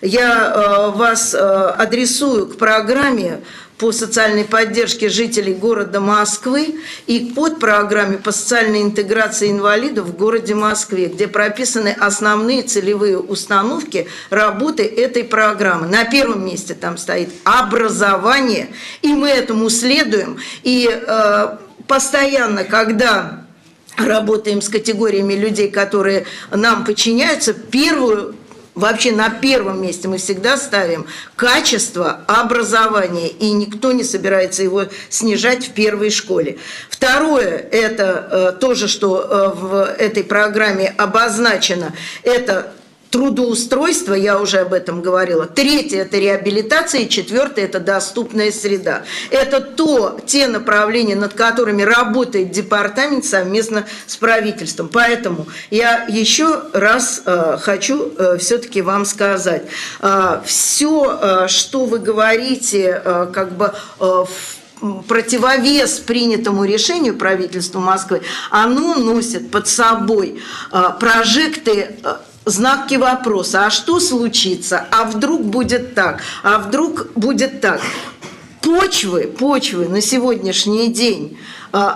Я э, вас э, адресую к программе по социальной поддержке жителей города Москвы и под программе по социальной интеграции инвалидов в городе Москве, где прописаны основные целевые установки работы этой программы. На первом месте там стоит образование, и мы этому следуем. И э, постоянно, когда работаем с категориями людей, которые нам подчиняются, первую Вообще на первом месте мы всегда ставим качество образования, и никто не собирается его снижать в первой школе. Второе, это э, тоже, что э, в этой программе обозначено, это трудоустройство, я уже об этом говорила. Третье – это реабилитация. И четвертое – это доступная среда. Это то, те направления, над которыми работает департамент совместно с правительством. Поэтому я еще раз э, хочу э, все-таки вам сказать. Э, все, э, что вы говорите, э, как бы э, в противовес принятому решению правительства Москвы, оно носит под собой э, прожекты э, знаки вопроса. А что случится? А вдруг будет так? А вдруг будет так? Почвы, почвы на сегодняшний день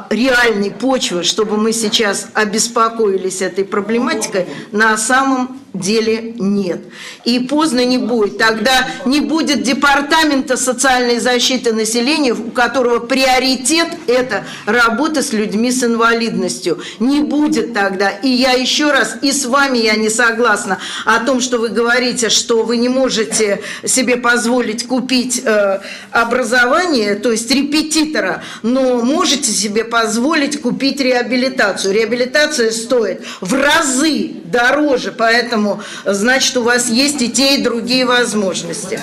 реальной почвы, чтобы мы сейчас обеспокоились этой проблематикой, на самом деле нет. И поздно не будет. Тогда не будет департамента социальной защиты населения, у которого приоритет – это работа с людьми с инвалидностью. Не будет тогда. И я еще раз, и с вами я не согласна о том, что вы говорите, что вы не можете себе позволить купить э, образование, то есть репетитора, но можете себе позволить купить реабилитацию. Реабилитация стоит в разы дороже, поэтому, значит, у вас есть и те, и другие возможности.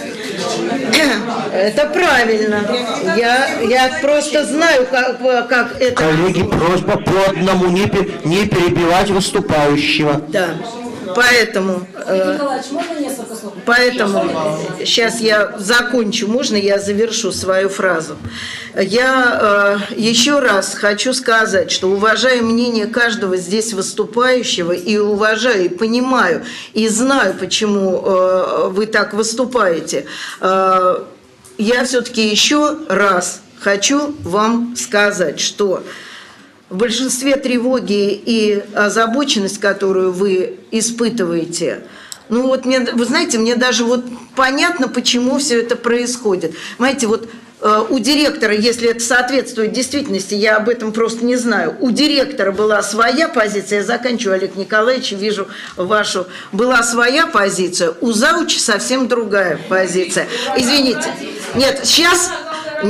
Это правильно. Я, я просто знаю, как, как это... Коллеги, просьба по одному не, не перебивать выступающего. Да. Поэтому, э, поэтому сейчас я закончу, можно я завершу свою фразу. Я э, еще раз хочу сказать, что уважаю мнение каждого здесь выступающего и уважаю, и понимаю, и знаю, почему э, вы так выступаете. Я все-таки еще раз хочу вам сказать, что в большинстве тревоги и озабоченность, которую вы испытываете, ну вот мне, вы знаете, мне даже вот понятно, почему все это происходит. Знаете, вот э, у директора, если это соответствует действительности, я об этом просто не знаю. У директора была своя позиция, я заканчиваю, Олег Николаевич, вижу вашу, была своя позиция, у зауча совсем другая позиция. Извините. Нет, сейчас,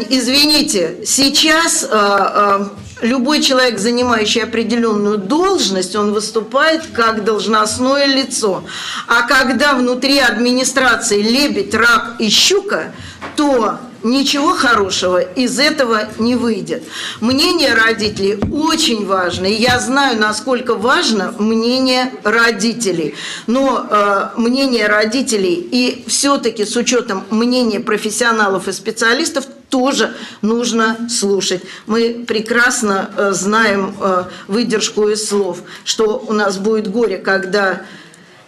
извините, сейчас э, э, любой человек, занимающий определенную должность, он выступает как должностное лицо. А когда внутри администрации лебедь, рак и щука, то ничего хорошего из этого не выйдет. Мнение родителей очень важно, и я знаю, насколько важно мнение родителей. Но э, мнение родителей и все-таки с учетом мнения профессионалов и специалистов тоже нужно слушать. Мы прекрасно э, знаем э, выдержку из слов, что у нас будет горе, когда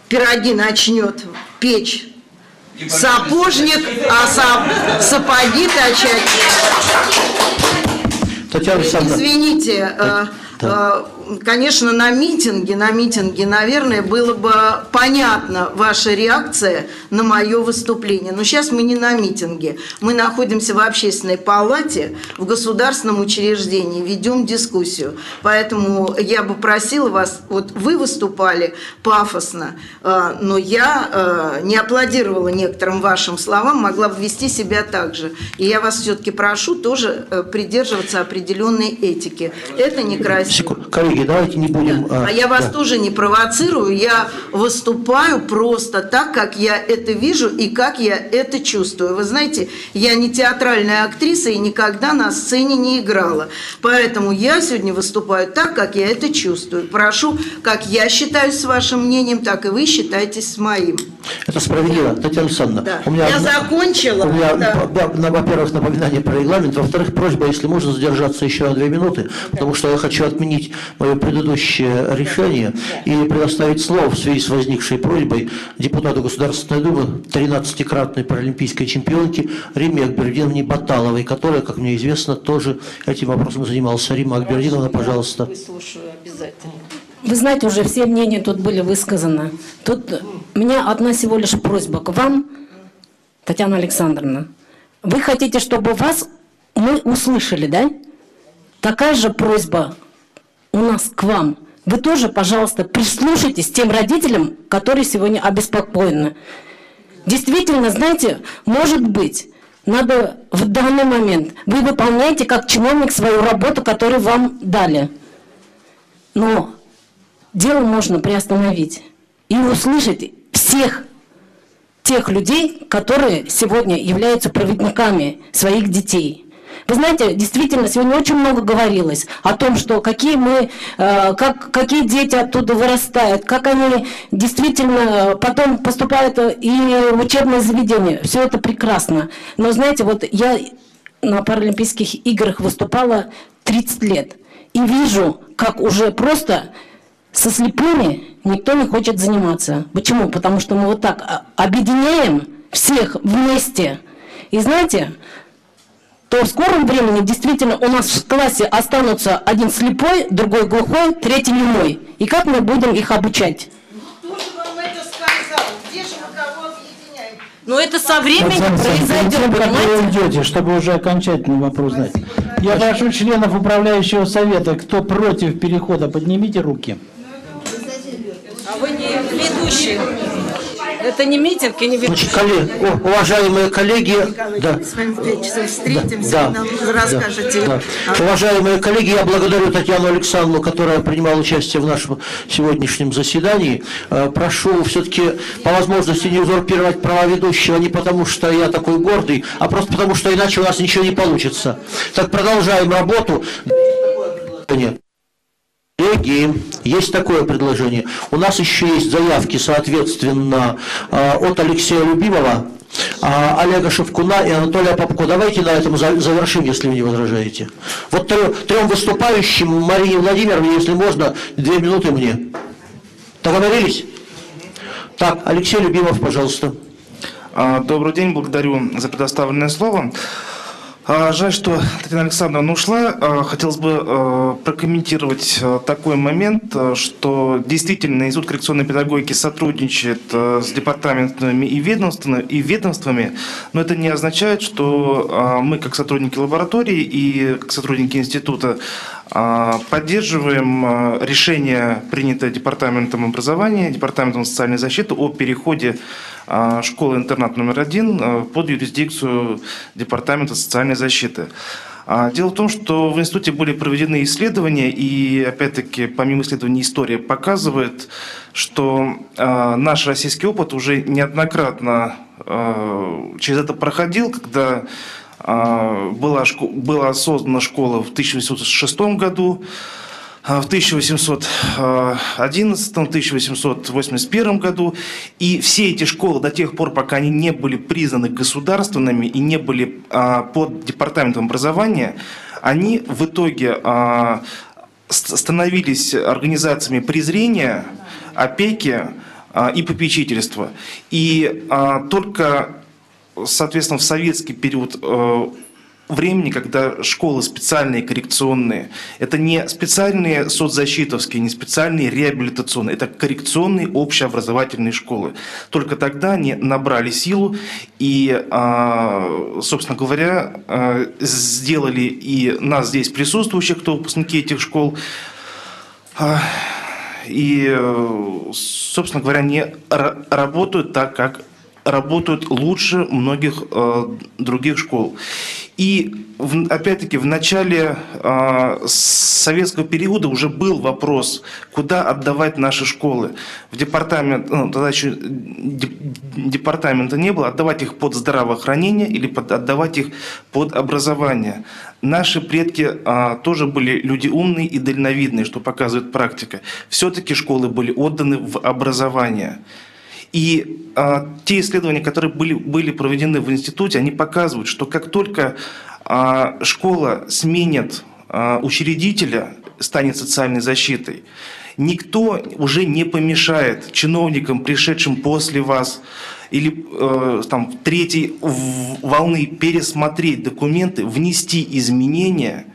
пироги начнет печь сапожник, а сапоги точать. Татьяна Извините, э, да конечно, на митинге, на митинге, наверное, было бы понятна ваша реакция на мое выступление. Но сейчас мы не на митинге. Мы находимся в общественной палате, в государственном учреждении, ведем дискуссию. Поэтому я бы просила вас, вот вы выступали пафосно, э, но я э, не аплодировала некоторым вашим словам, могла бы вести себя так же. И я вас все-таки прошу тоже э, придерживаться определенной этики. Это некрасиво коллеги, давайте не будем... Да. А, а я вас да. тоже не провоцирую, я выступаю просто так, как я это вижу и как я это чувствую. Вы знаете, я не театральная актриса и никогда на сцене не играла. Поэтому я сегодня выступаю так, как я это чувствую. Прошу, как я считаюсь с вашим мнением, так и вы считаетесь с моим. Это справедливо, Татьяна Александровна. Да. У меня, я закончила. У меня, да. во-первых, напоминание про регламент, во-вторых, просьба, если можно, задержаться еще на две минуты, потому что я хочу отменить мое предыдущее решение и предоставить слово в связи с возникшей просьбой депутату Государственной Думы, 13-кратной паралимпийской чемпионке Риме Акбердиновне Баталовой, которая, как мне известно, тоже этим вопросом занималась. Рима Акбердиновна, пожалуйста. Выслушаю обязательно. Вы знаете, уже все мнения тут были высказаны. Тут у меня одна всего лишь просьба к вам, Татьяна Александровна. Вы хотите, чтобы вас мы услышали, да? Такая же просьба у нас к вам. Вы тоже, пожалуйста, прислушайтесь тем родителям, которые сегодня обеспокоены. Действительно, знаете, может быть, надо в данный момент, вы выполняете как чиновник свою работу, которую вам дали. Но дело можно приостановить и услышать всех тех людей, которые сегодня являются проводниками своих детей. Вы знаете, действительно, сегодня очень много говорилось о том, что какие мы, э, как, какие дети оттуда вырастают, как они действительно потом поступают и в учебное заведение. Все это прекрасно. Но знаете, вот я на Паралимпийских играх выступала 30 лет. И вижу, как уже просто со слепыми никто не хочет заниматься. Почему? Потому что мы вот так а, объединяем всех вместе. И знаете, то в скором времени действительно у нас в классе останутся один слепой, другой глухой, третий немой. И как мы будем их обучать? Кто же вам это сказал? Где же мы кого объединяем? Но это со временем произойдет, как вы понимаете? уйдете, чтобы уже окончательный вопрос знать. Я прошу членов управляющего совета, кто против перехода, поднимите руки. А вы не ведущий. Это не митинг и не Значит, коллеги, о, уважаемые коллеги, да, Мы с вами в пять часов встретимся, да, нам расскажете. да. А Уважаемые коллеги, я благодарю Татьяну Александровну, которая принимала участие в нашем сегодняшнем заседании. Э, Прошу все-таки по возможности не узурпировать права ведущего не потому, что я такой гордый, а просто потому, что иначе у нас ничего не получится. Так продолжаем работу. Нет. Коллеги, есть такое предложение. У нас еще есть заявки, соответственно, э, от Алексея Любимова, а, Олега Шевкуна и Анатолия Попко. Давайте на этом за- завершим, если вы не возражаете. Вот трем, трем выступающим, Марине Владимировне, если можно, две минуты мне. Договорились? Так, Алексей Любимов, пожалуйста. А, Добрый день, благодарю за предоставленное слово. А, Жаль, что Татьяна Александровна ушла. А, Хотелось бы э, прокомментировать такой момент, что действительно Институт коррекционной педагогики сотрудничает с департаментами и ведомствами, и ведомствами, но это не означает, что а, мы, как сотрудники лаборатории и как сотрудники института, а, поддерживаем а, решение, принятое Департаментом образования, Департаментом социальной защиты о переходе а, школы-интернат номер один а, под юрисдикцию Департамента социальной защиты. А, Дело в том, что в институте были проведены исследования, и опять-таки, помимо исследований, история показывает, что а, наш российский опыт уже неоднократно а, через это проходил, когда а, была, шко- была создана школа в 1806 году, а, в 1811-1881 году. И все эти школы до тех пор, пока они не были признаны государственными и не были а, под департаментом образования, они в итоге а, ст- становились организациями презрения, опеки а, и попечительства. И а, только, соответственно, в советский период э, времени, когда школы специальные, коррекционные, это не специальные соцзащитовские, не специальные реабилитационные, это коррекционные общеобразовательные школы. Только тогда они набрали силу и, а, собственно говоря, а, сделали и нас здесь присутствующих, кто выпускники этих школ, а, и, э, собственно говоря, ра- работают так, как работают лучше многих э, других школ. И опять-таки в начале э, советского периода уже был вопрос, куда отдавать наши школы. В департамент, ну, тогда еще деп- департамента не было, отдавать их под здравоохранение или под, отдавать их под образование. Наши предки а, тоже были люди умные и дальновидные, что показывает практика. Все-таки школы были отданы в образование. И а, те исследования, которые были, были проведены в институте, они показывают, что как только а, школа сменит а, учредителя, станет социальной защитой, никто уже не помешает чиновникам, пришедшим после вас, или э, там третьей в- волны пересмотреть документы, внести изменения,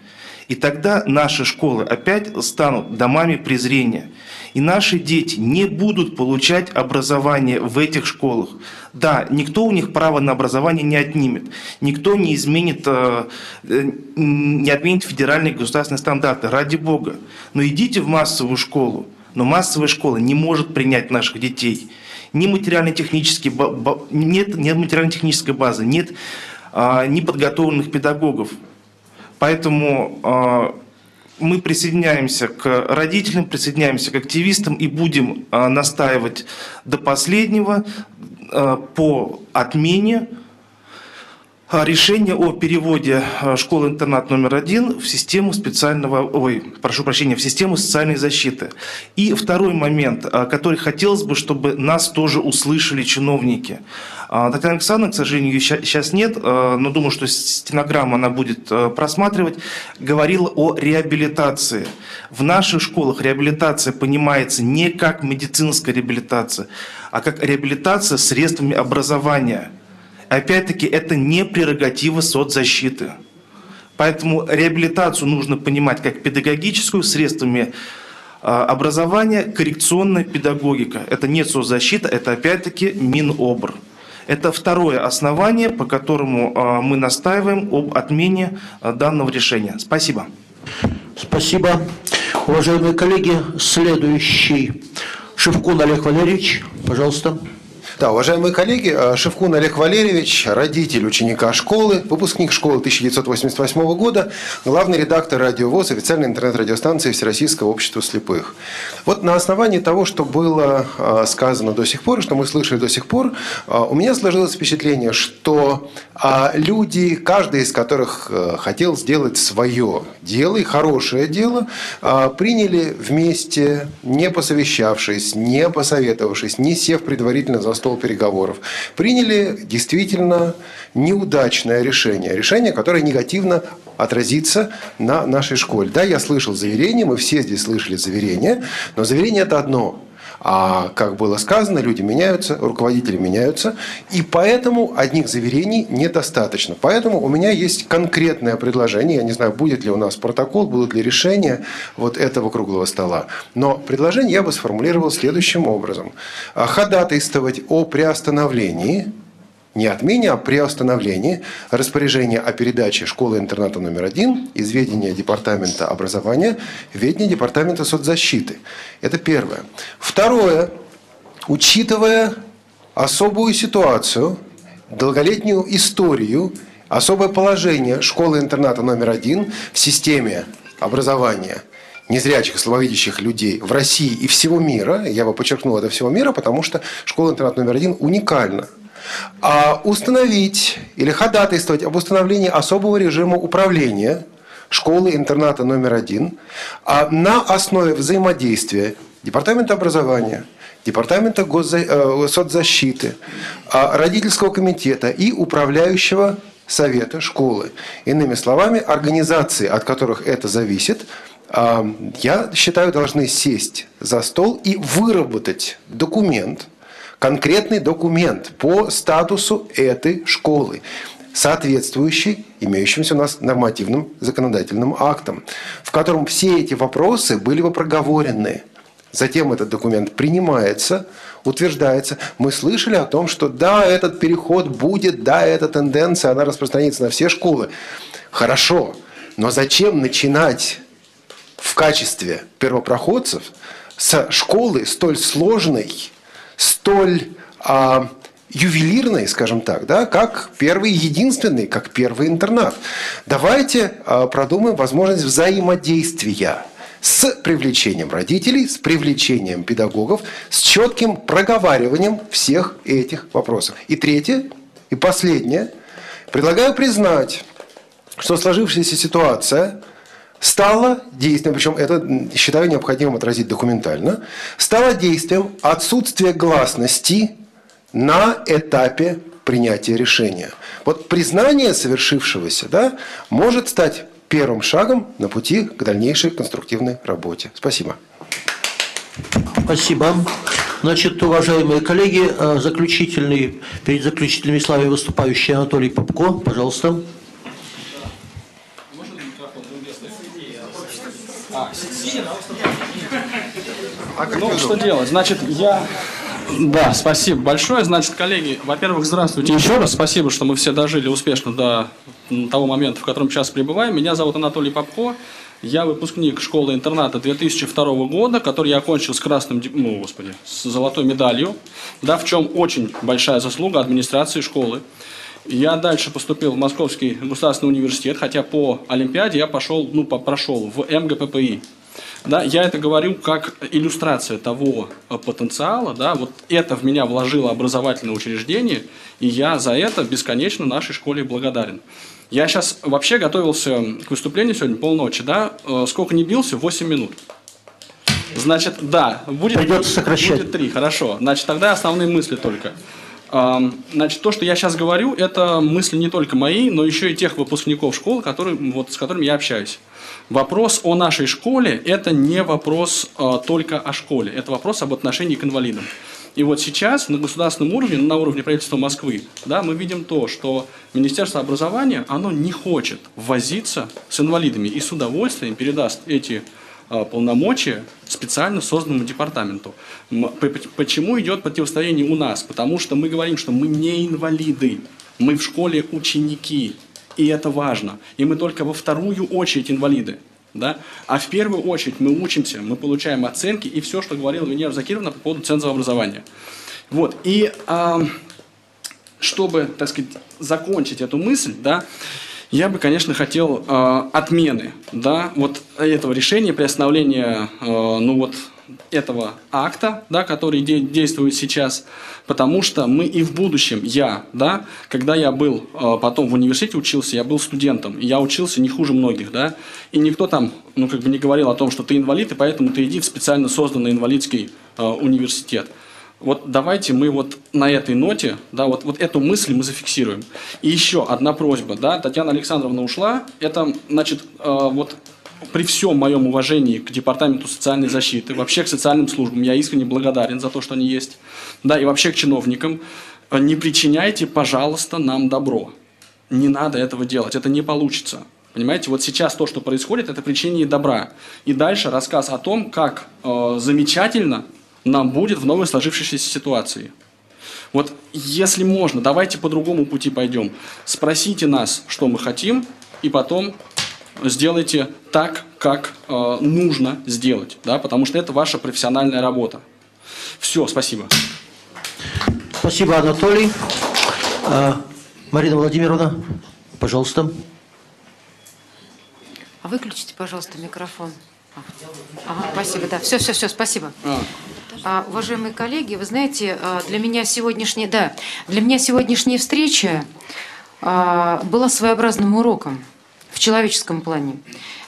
и тогда наши школы опять станут домами презрения. И наши дети не будут получать образование в этих школах. Да, никто у них право на образование не отнимет. Никто не изменит, э, не отменит федеральные государственные стандарты, ради бога. Но идите в массовую школу. Но массовая школа не может принять наших детей. Ни материально-технической, нет, нет материально-технической базы, нет а, неподготовленных педагогов. Поэтому а, мы присоединяемся к родителям, присоединяемся к активистам и будем а, настаивать до последнего а, по отмене а, решения о переводе а, школы-интернат номер один в систему специального, ой, прошу прощения, в систему социальной защиты. И второй момент, а, который хотелось бы, чтобы нас тоже услышали чиновники. Татьяна Александровна, к сожалению, сейчас нет, но думаю, что стенограмма она будет просматривать, говорила о реабилитации. В наших школах реабилитация понимается не как медицинская реабилитация, а как реабилитация средствами образования. Опять-таки, это не прерогатива соцзащиты. Поэтому реабилитацию нужно понимать как педагогическую средствами А, Образование, коррекционная педагогика. Это не соцзащита, это опять-таки Минобр. Это второе основание, по которому а, мы настаиваем об отмене а, данного решения. Спасибо. Спасибо. Уважаемые коллеги, следующий. Шевкун Олег Валерьевич, пожалуйста. Да, уважаемые коллеги, э, Шевкун Олег Валерьевич, родитель ученика школы, выпускник школы 1988 года, главный редактор радиовоз, официальной интернет-радиостанции Всероссийского общества слепых. Вот на основании того, что было э, сказано до сих пор, что мы слышали до сих пор, э, у меня сложилось впечатление, что люди, каждый из которых хотел сделать свое дело и хорошее дело, приняли вместе, не посовещавшись, не посоветовавшись, не сев предварительно за стол переговоров, приняли действительно неудачное решение. Решение, которое негативно отразится на нашей школе. Да, я слышал заверения, мы все здесь слышали заверения, но заверение – это одно – а как было сказано, люди меняются, руководители меняются, и поэтому одних заверений недостаточно. Поэтому у меня есть конкретное предложение, я не знаю, будет ли у нас протокол, будут ли решения вот этого круглого стола. Но предложение я бы сформулировал следующим образом. Ходатайствовать о приостановлении не отмене, а приостановлении распоряжения о передаче школы-интерната номер один из ведения Департамента образования в ведение Департамента соцзащиты. Это первое. Второе. Учитывая особую ситуацию, долголетнюю историю, особое положение школы-интерната номер один в системе образования незрячих и слабовидящих людей в России и всего мира, я бы подчеркнул это всего мира, потому что школа-интернат номер один уникальна а установить или ходатайствовать об установлении особого режима управления школы-интерната номер один а на основе взаимодействия Департамента образования, Департамента госза... Э, соцзащиты, а, родительского комитета и управляющего совета школы. Иными словами, организации, от которых это зависит, я считаю, должны сесть за стол и выработать документ – конкретный документ по статусу этой школы соответствующий имеющимся у нас нормативным законодательным актом, в котором все эти вопросы были бы проговорены. Затем этот документ принимается, утверждается. Мы слышали о том, что да, этот переход будет, да, эта тенденция, она распространится на все школы. Хорошо, но зачем начинать в качестве первопроходцев с школы столь сложной, столь а, ювелирной, скажем так, да, как первый единственный, как первый интернат. Давайте а, продумаем возможность взаимодействия с привлечением родителей, с привлечением педагогов, с четким проговариванием всех этих вопросов. И третье, и последнее, предлагаю признать, что сложившаяся ситуация стало действием, причем это считаю необходимым отразить документально, стало действием отсутствия гласности на этапе принятия решения. Вот признание совершившегося да, может стать первым шагом на пути к дальнейшей конструктивной работе. Спасибо. Спасибо. Значит, уважаемые коллеги, э, заключительный, перед заключительными словами выступающий Анатолий Попко, пожалуйста. А ну, что делать? Значит, я... Да, спасибо большое. Значит, коллеги, во-первых, здравствуйте еще раз. Спасибо, что мы все дожили успешно до того момента, в котором сейчас пребываем. Меня зовут Анатолий Попко. Я выпускник школы-интерната 2002 года, который я окончил с красным, ну, господи, с золотой медалью, да, в чем очень большая заслуга администрации школы. Я дальше поступил в Московский государственный университет, хотя по Олимпиаде я пошел, ну, прошел в МГППИ. Да, я это говорю как иллюстрация того э, потенциала. Да, вот это в меня вложило образовательное учреждение, и я за это бесконечно нашей школе благодарен. Я сейчас вообще готовился к выступлению сегодня полночи, да, э, сколько не бился, 8 минут. Значит, да, будет, Придется сокращать. будет 3, хорошо. Значит, тогда основные мысли только. Значит, то, что я сейчас говорю, это мысли не только мои, но еще и тех выпускников школы, которые, вот, с которыми я общаюсь. Вопрос о нашей школе – это не вопрос э, только о школе, это вопрос об отношении к инвалидам. И вот сейчас на государственном уровне, на уровне правительства Москвы, да, мы видим то, что Министерство образования, оно не хочет возиться с инвалидами и с удовольствием передаст эти полномочия специально созданному департаменту. Почему идет противостояние у нас? Потому что мы говорим, что мы не инвалиды, мы в школе ученики, и это важно. И мы только во вторую очередь инвалиды. Да? А в первую очередь мы учимся, мы получаем оценки и все, что говорила Венера Закировна по поводу цензового образования. Вот. И э, чтобы, так сказать, закончить эту мысль, да, я бы, конечно, хотел э, отмены да, вот этого решения, приостановления э, ну вот, этого акта, да, который де действует сейчас, потому что мы и в будущем, я, да, когда я был э, потом в университете учился, я был студентом, и я учился не хуже многих, да, и никто там, ну, как бы не говорил о том, что ты инвалид, и поэтому ты иди в специально созданный инвалидский э, университет. Вот давайте мы вот на этой ноте, да, вот, вот эту мысль мы зафиксируем. И еще одна просьба, да, Татьяна Александровна ушла, это, значит, э, вот при всем моем уважении к Департаменту социальной защиты, вообще к социальным службам, я искренне благодарен за то, что они есть, да, и вообще к чиновникам, э, не причиняйте, пожалуйста, нам добро. Не надо этого делать, это не получится. Понимаете, вот сейчас то, что происходит, это причинение добра. И дальше рассказ о том, как э, замечательно нам будет в новой сложившейся ситуации. Вот если можно, давайте по другому пути пойдем. Спросите нас, что мы хотим, и потом сделайте так, как э, нужно сделать, да, потому что это ваша профессиональная работа. Все, спасибо. Спасибо, Анатолий. А, Марина Владимировна, пожалуйста. А выключите, пожалуйста, микрофон. Ага, спасибо, да. Все, все, все, спасибо. А. А, уважаемые коллеги, вы знаете, а, для меня сегодняшняя, да, для меня сегодняшняя встреча а, была своеобразным уроком в человеческом плане.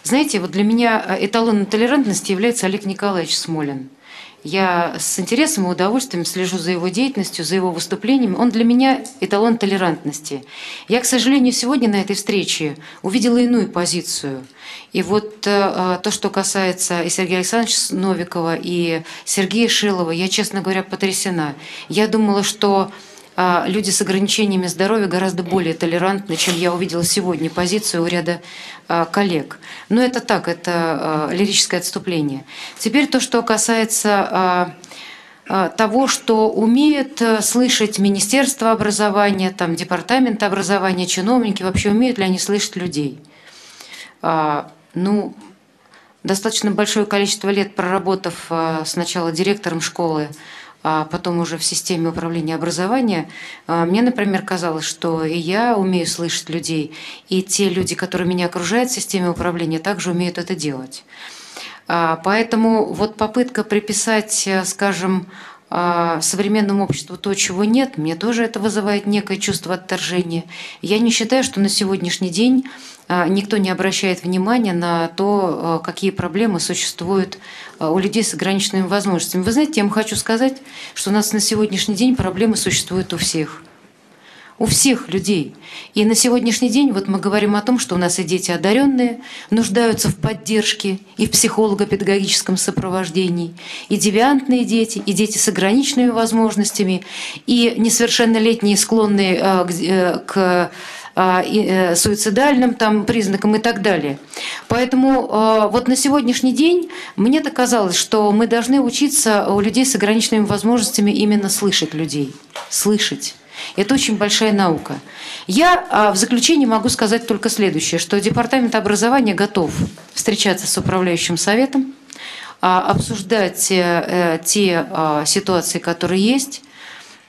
Знаете, вот для меня эталоном толерантности является Олег Николаевич Смолин – я с интересом и удовольствием слежу за его деятельностью, за его выступлениями. Он для меня эталон толерантности. Я, к сожалению, сегодня на этой встрече увидела иную позицию. И вот э, то, что касается и Сергея Александровича Новикова, и Сергея Шилова, я, честно говоря, потрясена. Я думала, что а люди с ограничениями здоровья гораздо более толерантны, чем я увидела сегодня позицию у ряда коллег. Но это так, это лирическое отступление. Теперь то, что касается того, что умеет слышать Министерство образования, там, Департамент образования, чиновники, вообще умеют ли они слышать людей. Ну, достаточно большое количество лет проработав сначала директором школы, а потом уже в системе управления образования, а, мне, например, казалось, что и я умею слышать людей, и те люди, которые меня окружают в системе управления, также умеют это делать. А, поэтому вот попытка приписать, э, скажем, а, современному обществу то, чего нет, мне тоже это вызывает некое чувство отторжения. Я не считаю, что на сегодняшний день а, никто не обращает внимания на то, а, какие проблемы существуют у людей с ограниченными возможностями. Вы знаете, я вам хочу сказать, что у нас на сегодняшний день проблемы существуют у всех – у всех людей. И на сегодняшний день вот мы говорим о том, что у нас и дети одаренные нуждаются в поддержке и в психолого-педагогическом сопровождении, и девиантные дети, и дети с ограниченными возможностями, и несовершеннолетние, склонные э, э, к э, суицидальным там, признакам и так далее. Поэтому вот на сегодняшний день мне так казалось, что мы должны учиться у людей с ограниченными возможностями именно слышать людей, слышать. Это очень большая наука. Я а, в заключение могу сказать только следующее, что Департамент образования готов встречаться с управляющим советом, а, обсуждать э, те а, ситуации, которые есть.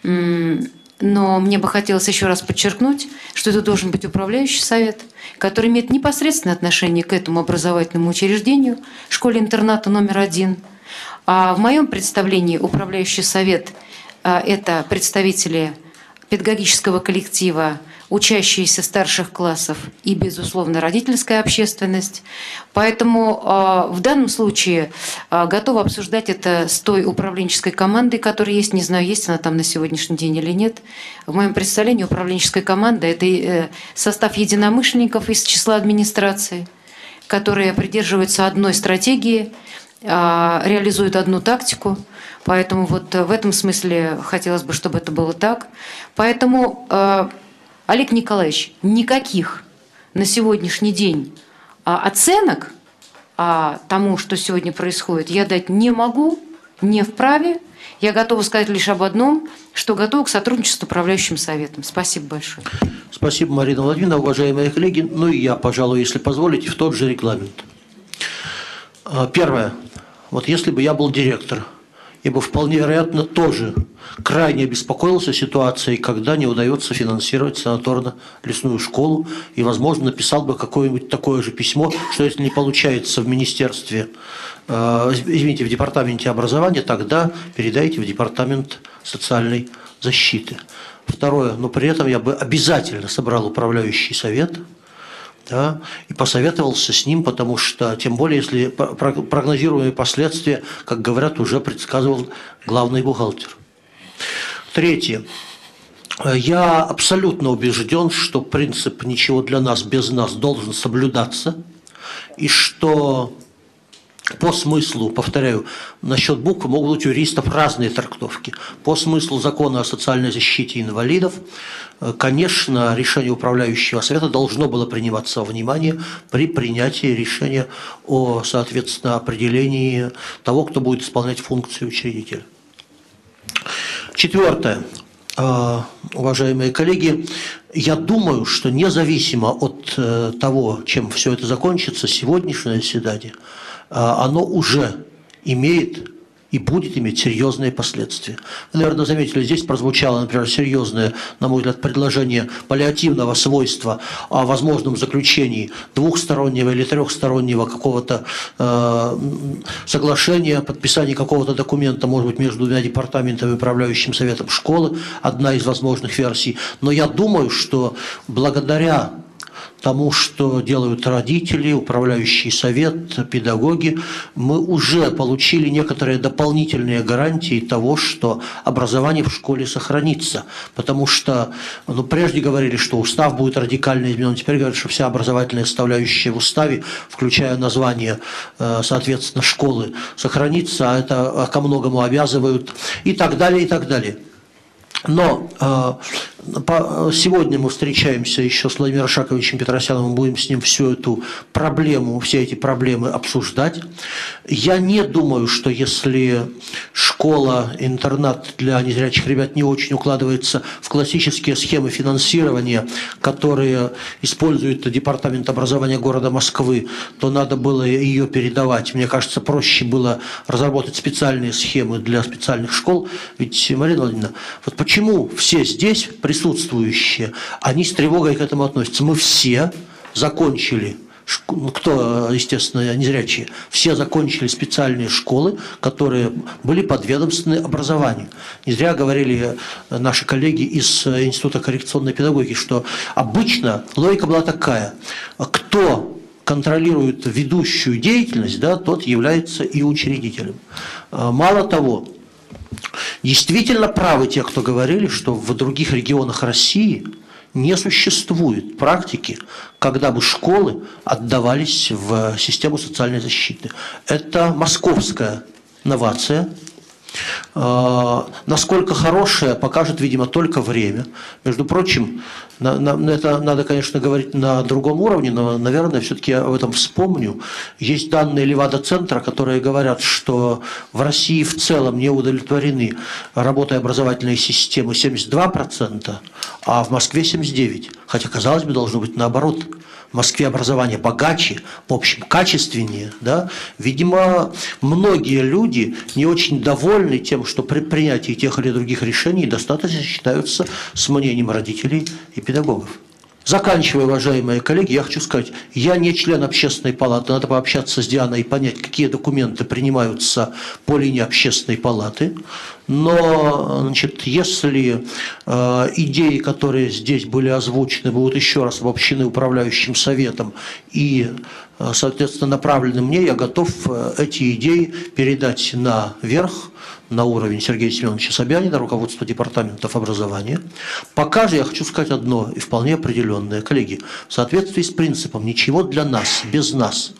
Но мне бы хотелось еще раз подчеркнуть, что это должен быть управляющий совет, который имеет непосредственное отношение к этому образовательному учреждению, школе-интерната номер один. А в моем представлении управляющий совет – это представители педагогического коллектива, учащиеся старших классов и, безусловно, родительская общественность. Поэтому э, в данном случае э, готова обсуждать это с той управленческой командой, которая есть. Не знаю, есть она там на сегодняшний день или нет. В моем представлении управленческая команда – это э, состав единомышленников из числа администрации, которые придерживаются одной стратегии, реализуют одну тактику – Поэтому вот в этом смысле хотелось бы, чтобы это было так. Поэтому, э, Олег Николаевич, никаких на сегодняшний день а, оценок а, тому, что сегодня происходит, я дать не могу, не вправе. Я готова сказать лишь об одном, что готова к сотрудничеству с управляющим советом. Спасибо большое. Спасибо, Марина Владимировна, уважаемые коллеги. Ну и я, пожалуй, если позволите, в тот же регламент. А, Первое. Вот если бы я был директор, бы вполне вероятно тоже крайне обеспокоился ситуацией, когда не удается финансировать санаторно-лесную школу, и, возможно, написал бы какое-нибудь такое же письмо, что если не получается в министерстве, э, извините, в департаменте образования, тогда передайте в департамент социальной защиты. Второе, но при этом я бы обязательно собрал управляющий совет – да, и посоветовался с ним, потому что, тем более, если прогнозируемые последствия, как говорят, уже предсказывал главный бухгалтер. Третье. Я абсолютно убежден, что принцип «ничего для нас без нас» должен соблюдаться, и что по смыслу, повторяю, насчет буквы могут быть у юристов разные трактовки. По смыслу закона о социальной защите инвалидов, э, конечно, решение управляющего совета должно было приниматься во внимание при принятии решения о, соответственно, определении того, кто будет исполнять функции учредителя. Четвертое. Э, уважаемые коллеги, я думаю, что независимо от э, того, чем все это закончится, сегодняшнее заседание – оно уже имеет и будет иметь серьезные последствия. Вы, наверное, заметили, здесь прозвучало, например, серьезное, на мой взгляд, предложение паллиативного свойства о возможном заключении двухстороннего или трехстороннего какого-то э, соглашения, подписания какого-то документа, может быть, между двумя департаментами управляющим советом школы, одна из возможных версий. Но я думаю, что благодаря тому, что делают родители, управляющий совет, педагоги, мы уже получили некоторые дополнительные гарантии того, что образование в школе сохранится. Потому что ну, прежде говорили, что устав будет радикально изменен, теперь говорят, что вся образовательная составляющая в уставе, включая название, э, соответственно, школы, сохранится, а это ко многому обязывают и так далее, и так далее. Но э, Сегодня мы встречаемся еще с Владимиром Шаковичем Петросяном, будем с ним всю эту проблему, все эти проблемы обсуждать. Я не думаю, что если школа, интернат для незрячих ребят не очень укладывается в классические схемы финансирования, которые использует Департамент образования города Москвы, то надо было ее передавать. Мне кажется, проще было разработать специальные схемы для специальных школ. Ведь, Марина Владимировна, вот почему все здесь присутствующие, они с тревогой к этому относятся. Мы все закончили ну, кто, естественно, незрячие, все закончили специальные школы, которые были подведомственны образованию. Не зря говорили наши коллеги из Института коррекционной педагогики, что обычно логика была такая, кто контролирует ведущую деятельность, да, тот является и учредителем. Мало того, Действительно правы те, кто говорили, что в других регионах России не существует практики, когда бы школы отдавались в систему социальной защиты. Это московская новация – насколько хорошее, покажет, видимо, только время. Между прочим, на, на, это надо, конечно, говорить на другом уровне, но, наверное, все-таки я об этом вспомню. Есть данные Левада-центра, которые говорят, что в России в целом не удовлетворены работой образовательной системы 72%, а в Москве 79%. Хотя, казалось бы, должно быть наоборот – в Москве образование богаче, в общем, качественнее, да, видимо, многие люди не очень довольны тем, что при принятии тех или других решений достаточно считаются с мнением родителей и педагогов. Заканчивая, уважаемые коллеги, я хочу сказать, я не член общественной палаты, надо пообщаться с Дианой и понять, какие документы принимаются по линии общественной палаты. Но, значит, если э, идеи, которые здесь были озвучены, будут еще раз обобщены управляющим советом и, э, соответственно, направлены мне, я готов э, эти идеи передать наверх на уровень Сергея Семеновича Собянина, руководство департаментов образования. Пока же я хочу сказать одно и вполне определенное. Коллеги, в соответствии с принципом «ничего для нас, без нас»,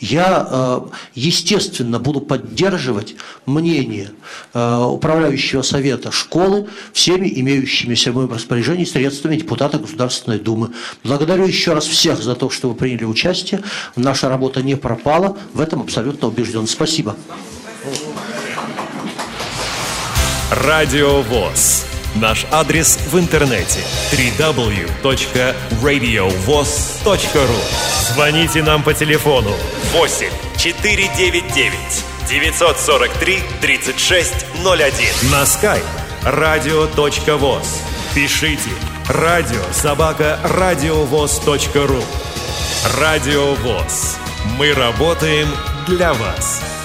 я, э, естественно, буду поддерживать мнение э, управляющего совета школы всеми имеющимися в моем распоряжении средствами депутата Государственной Думы. Благодарю еще раз всех за то, что вы приняли участие. Наша работа не пропала. В этом абсолютно убежден. Спасибо. Радио ВОЗ. Наш адрес в интернете www.radiovoz.ru Звоните нам по телефону 8 499 943 3601 на skype radio.voz Пишите радио собака радиовоз.ру Радио ВОЗ. Мы работаем для вас.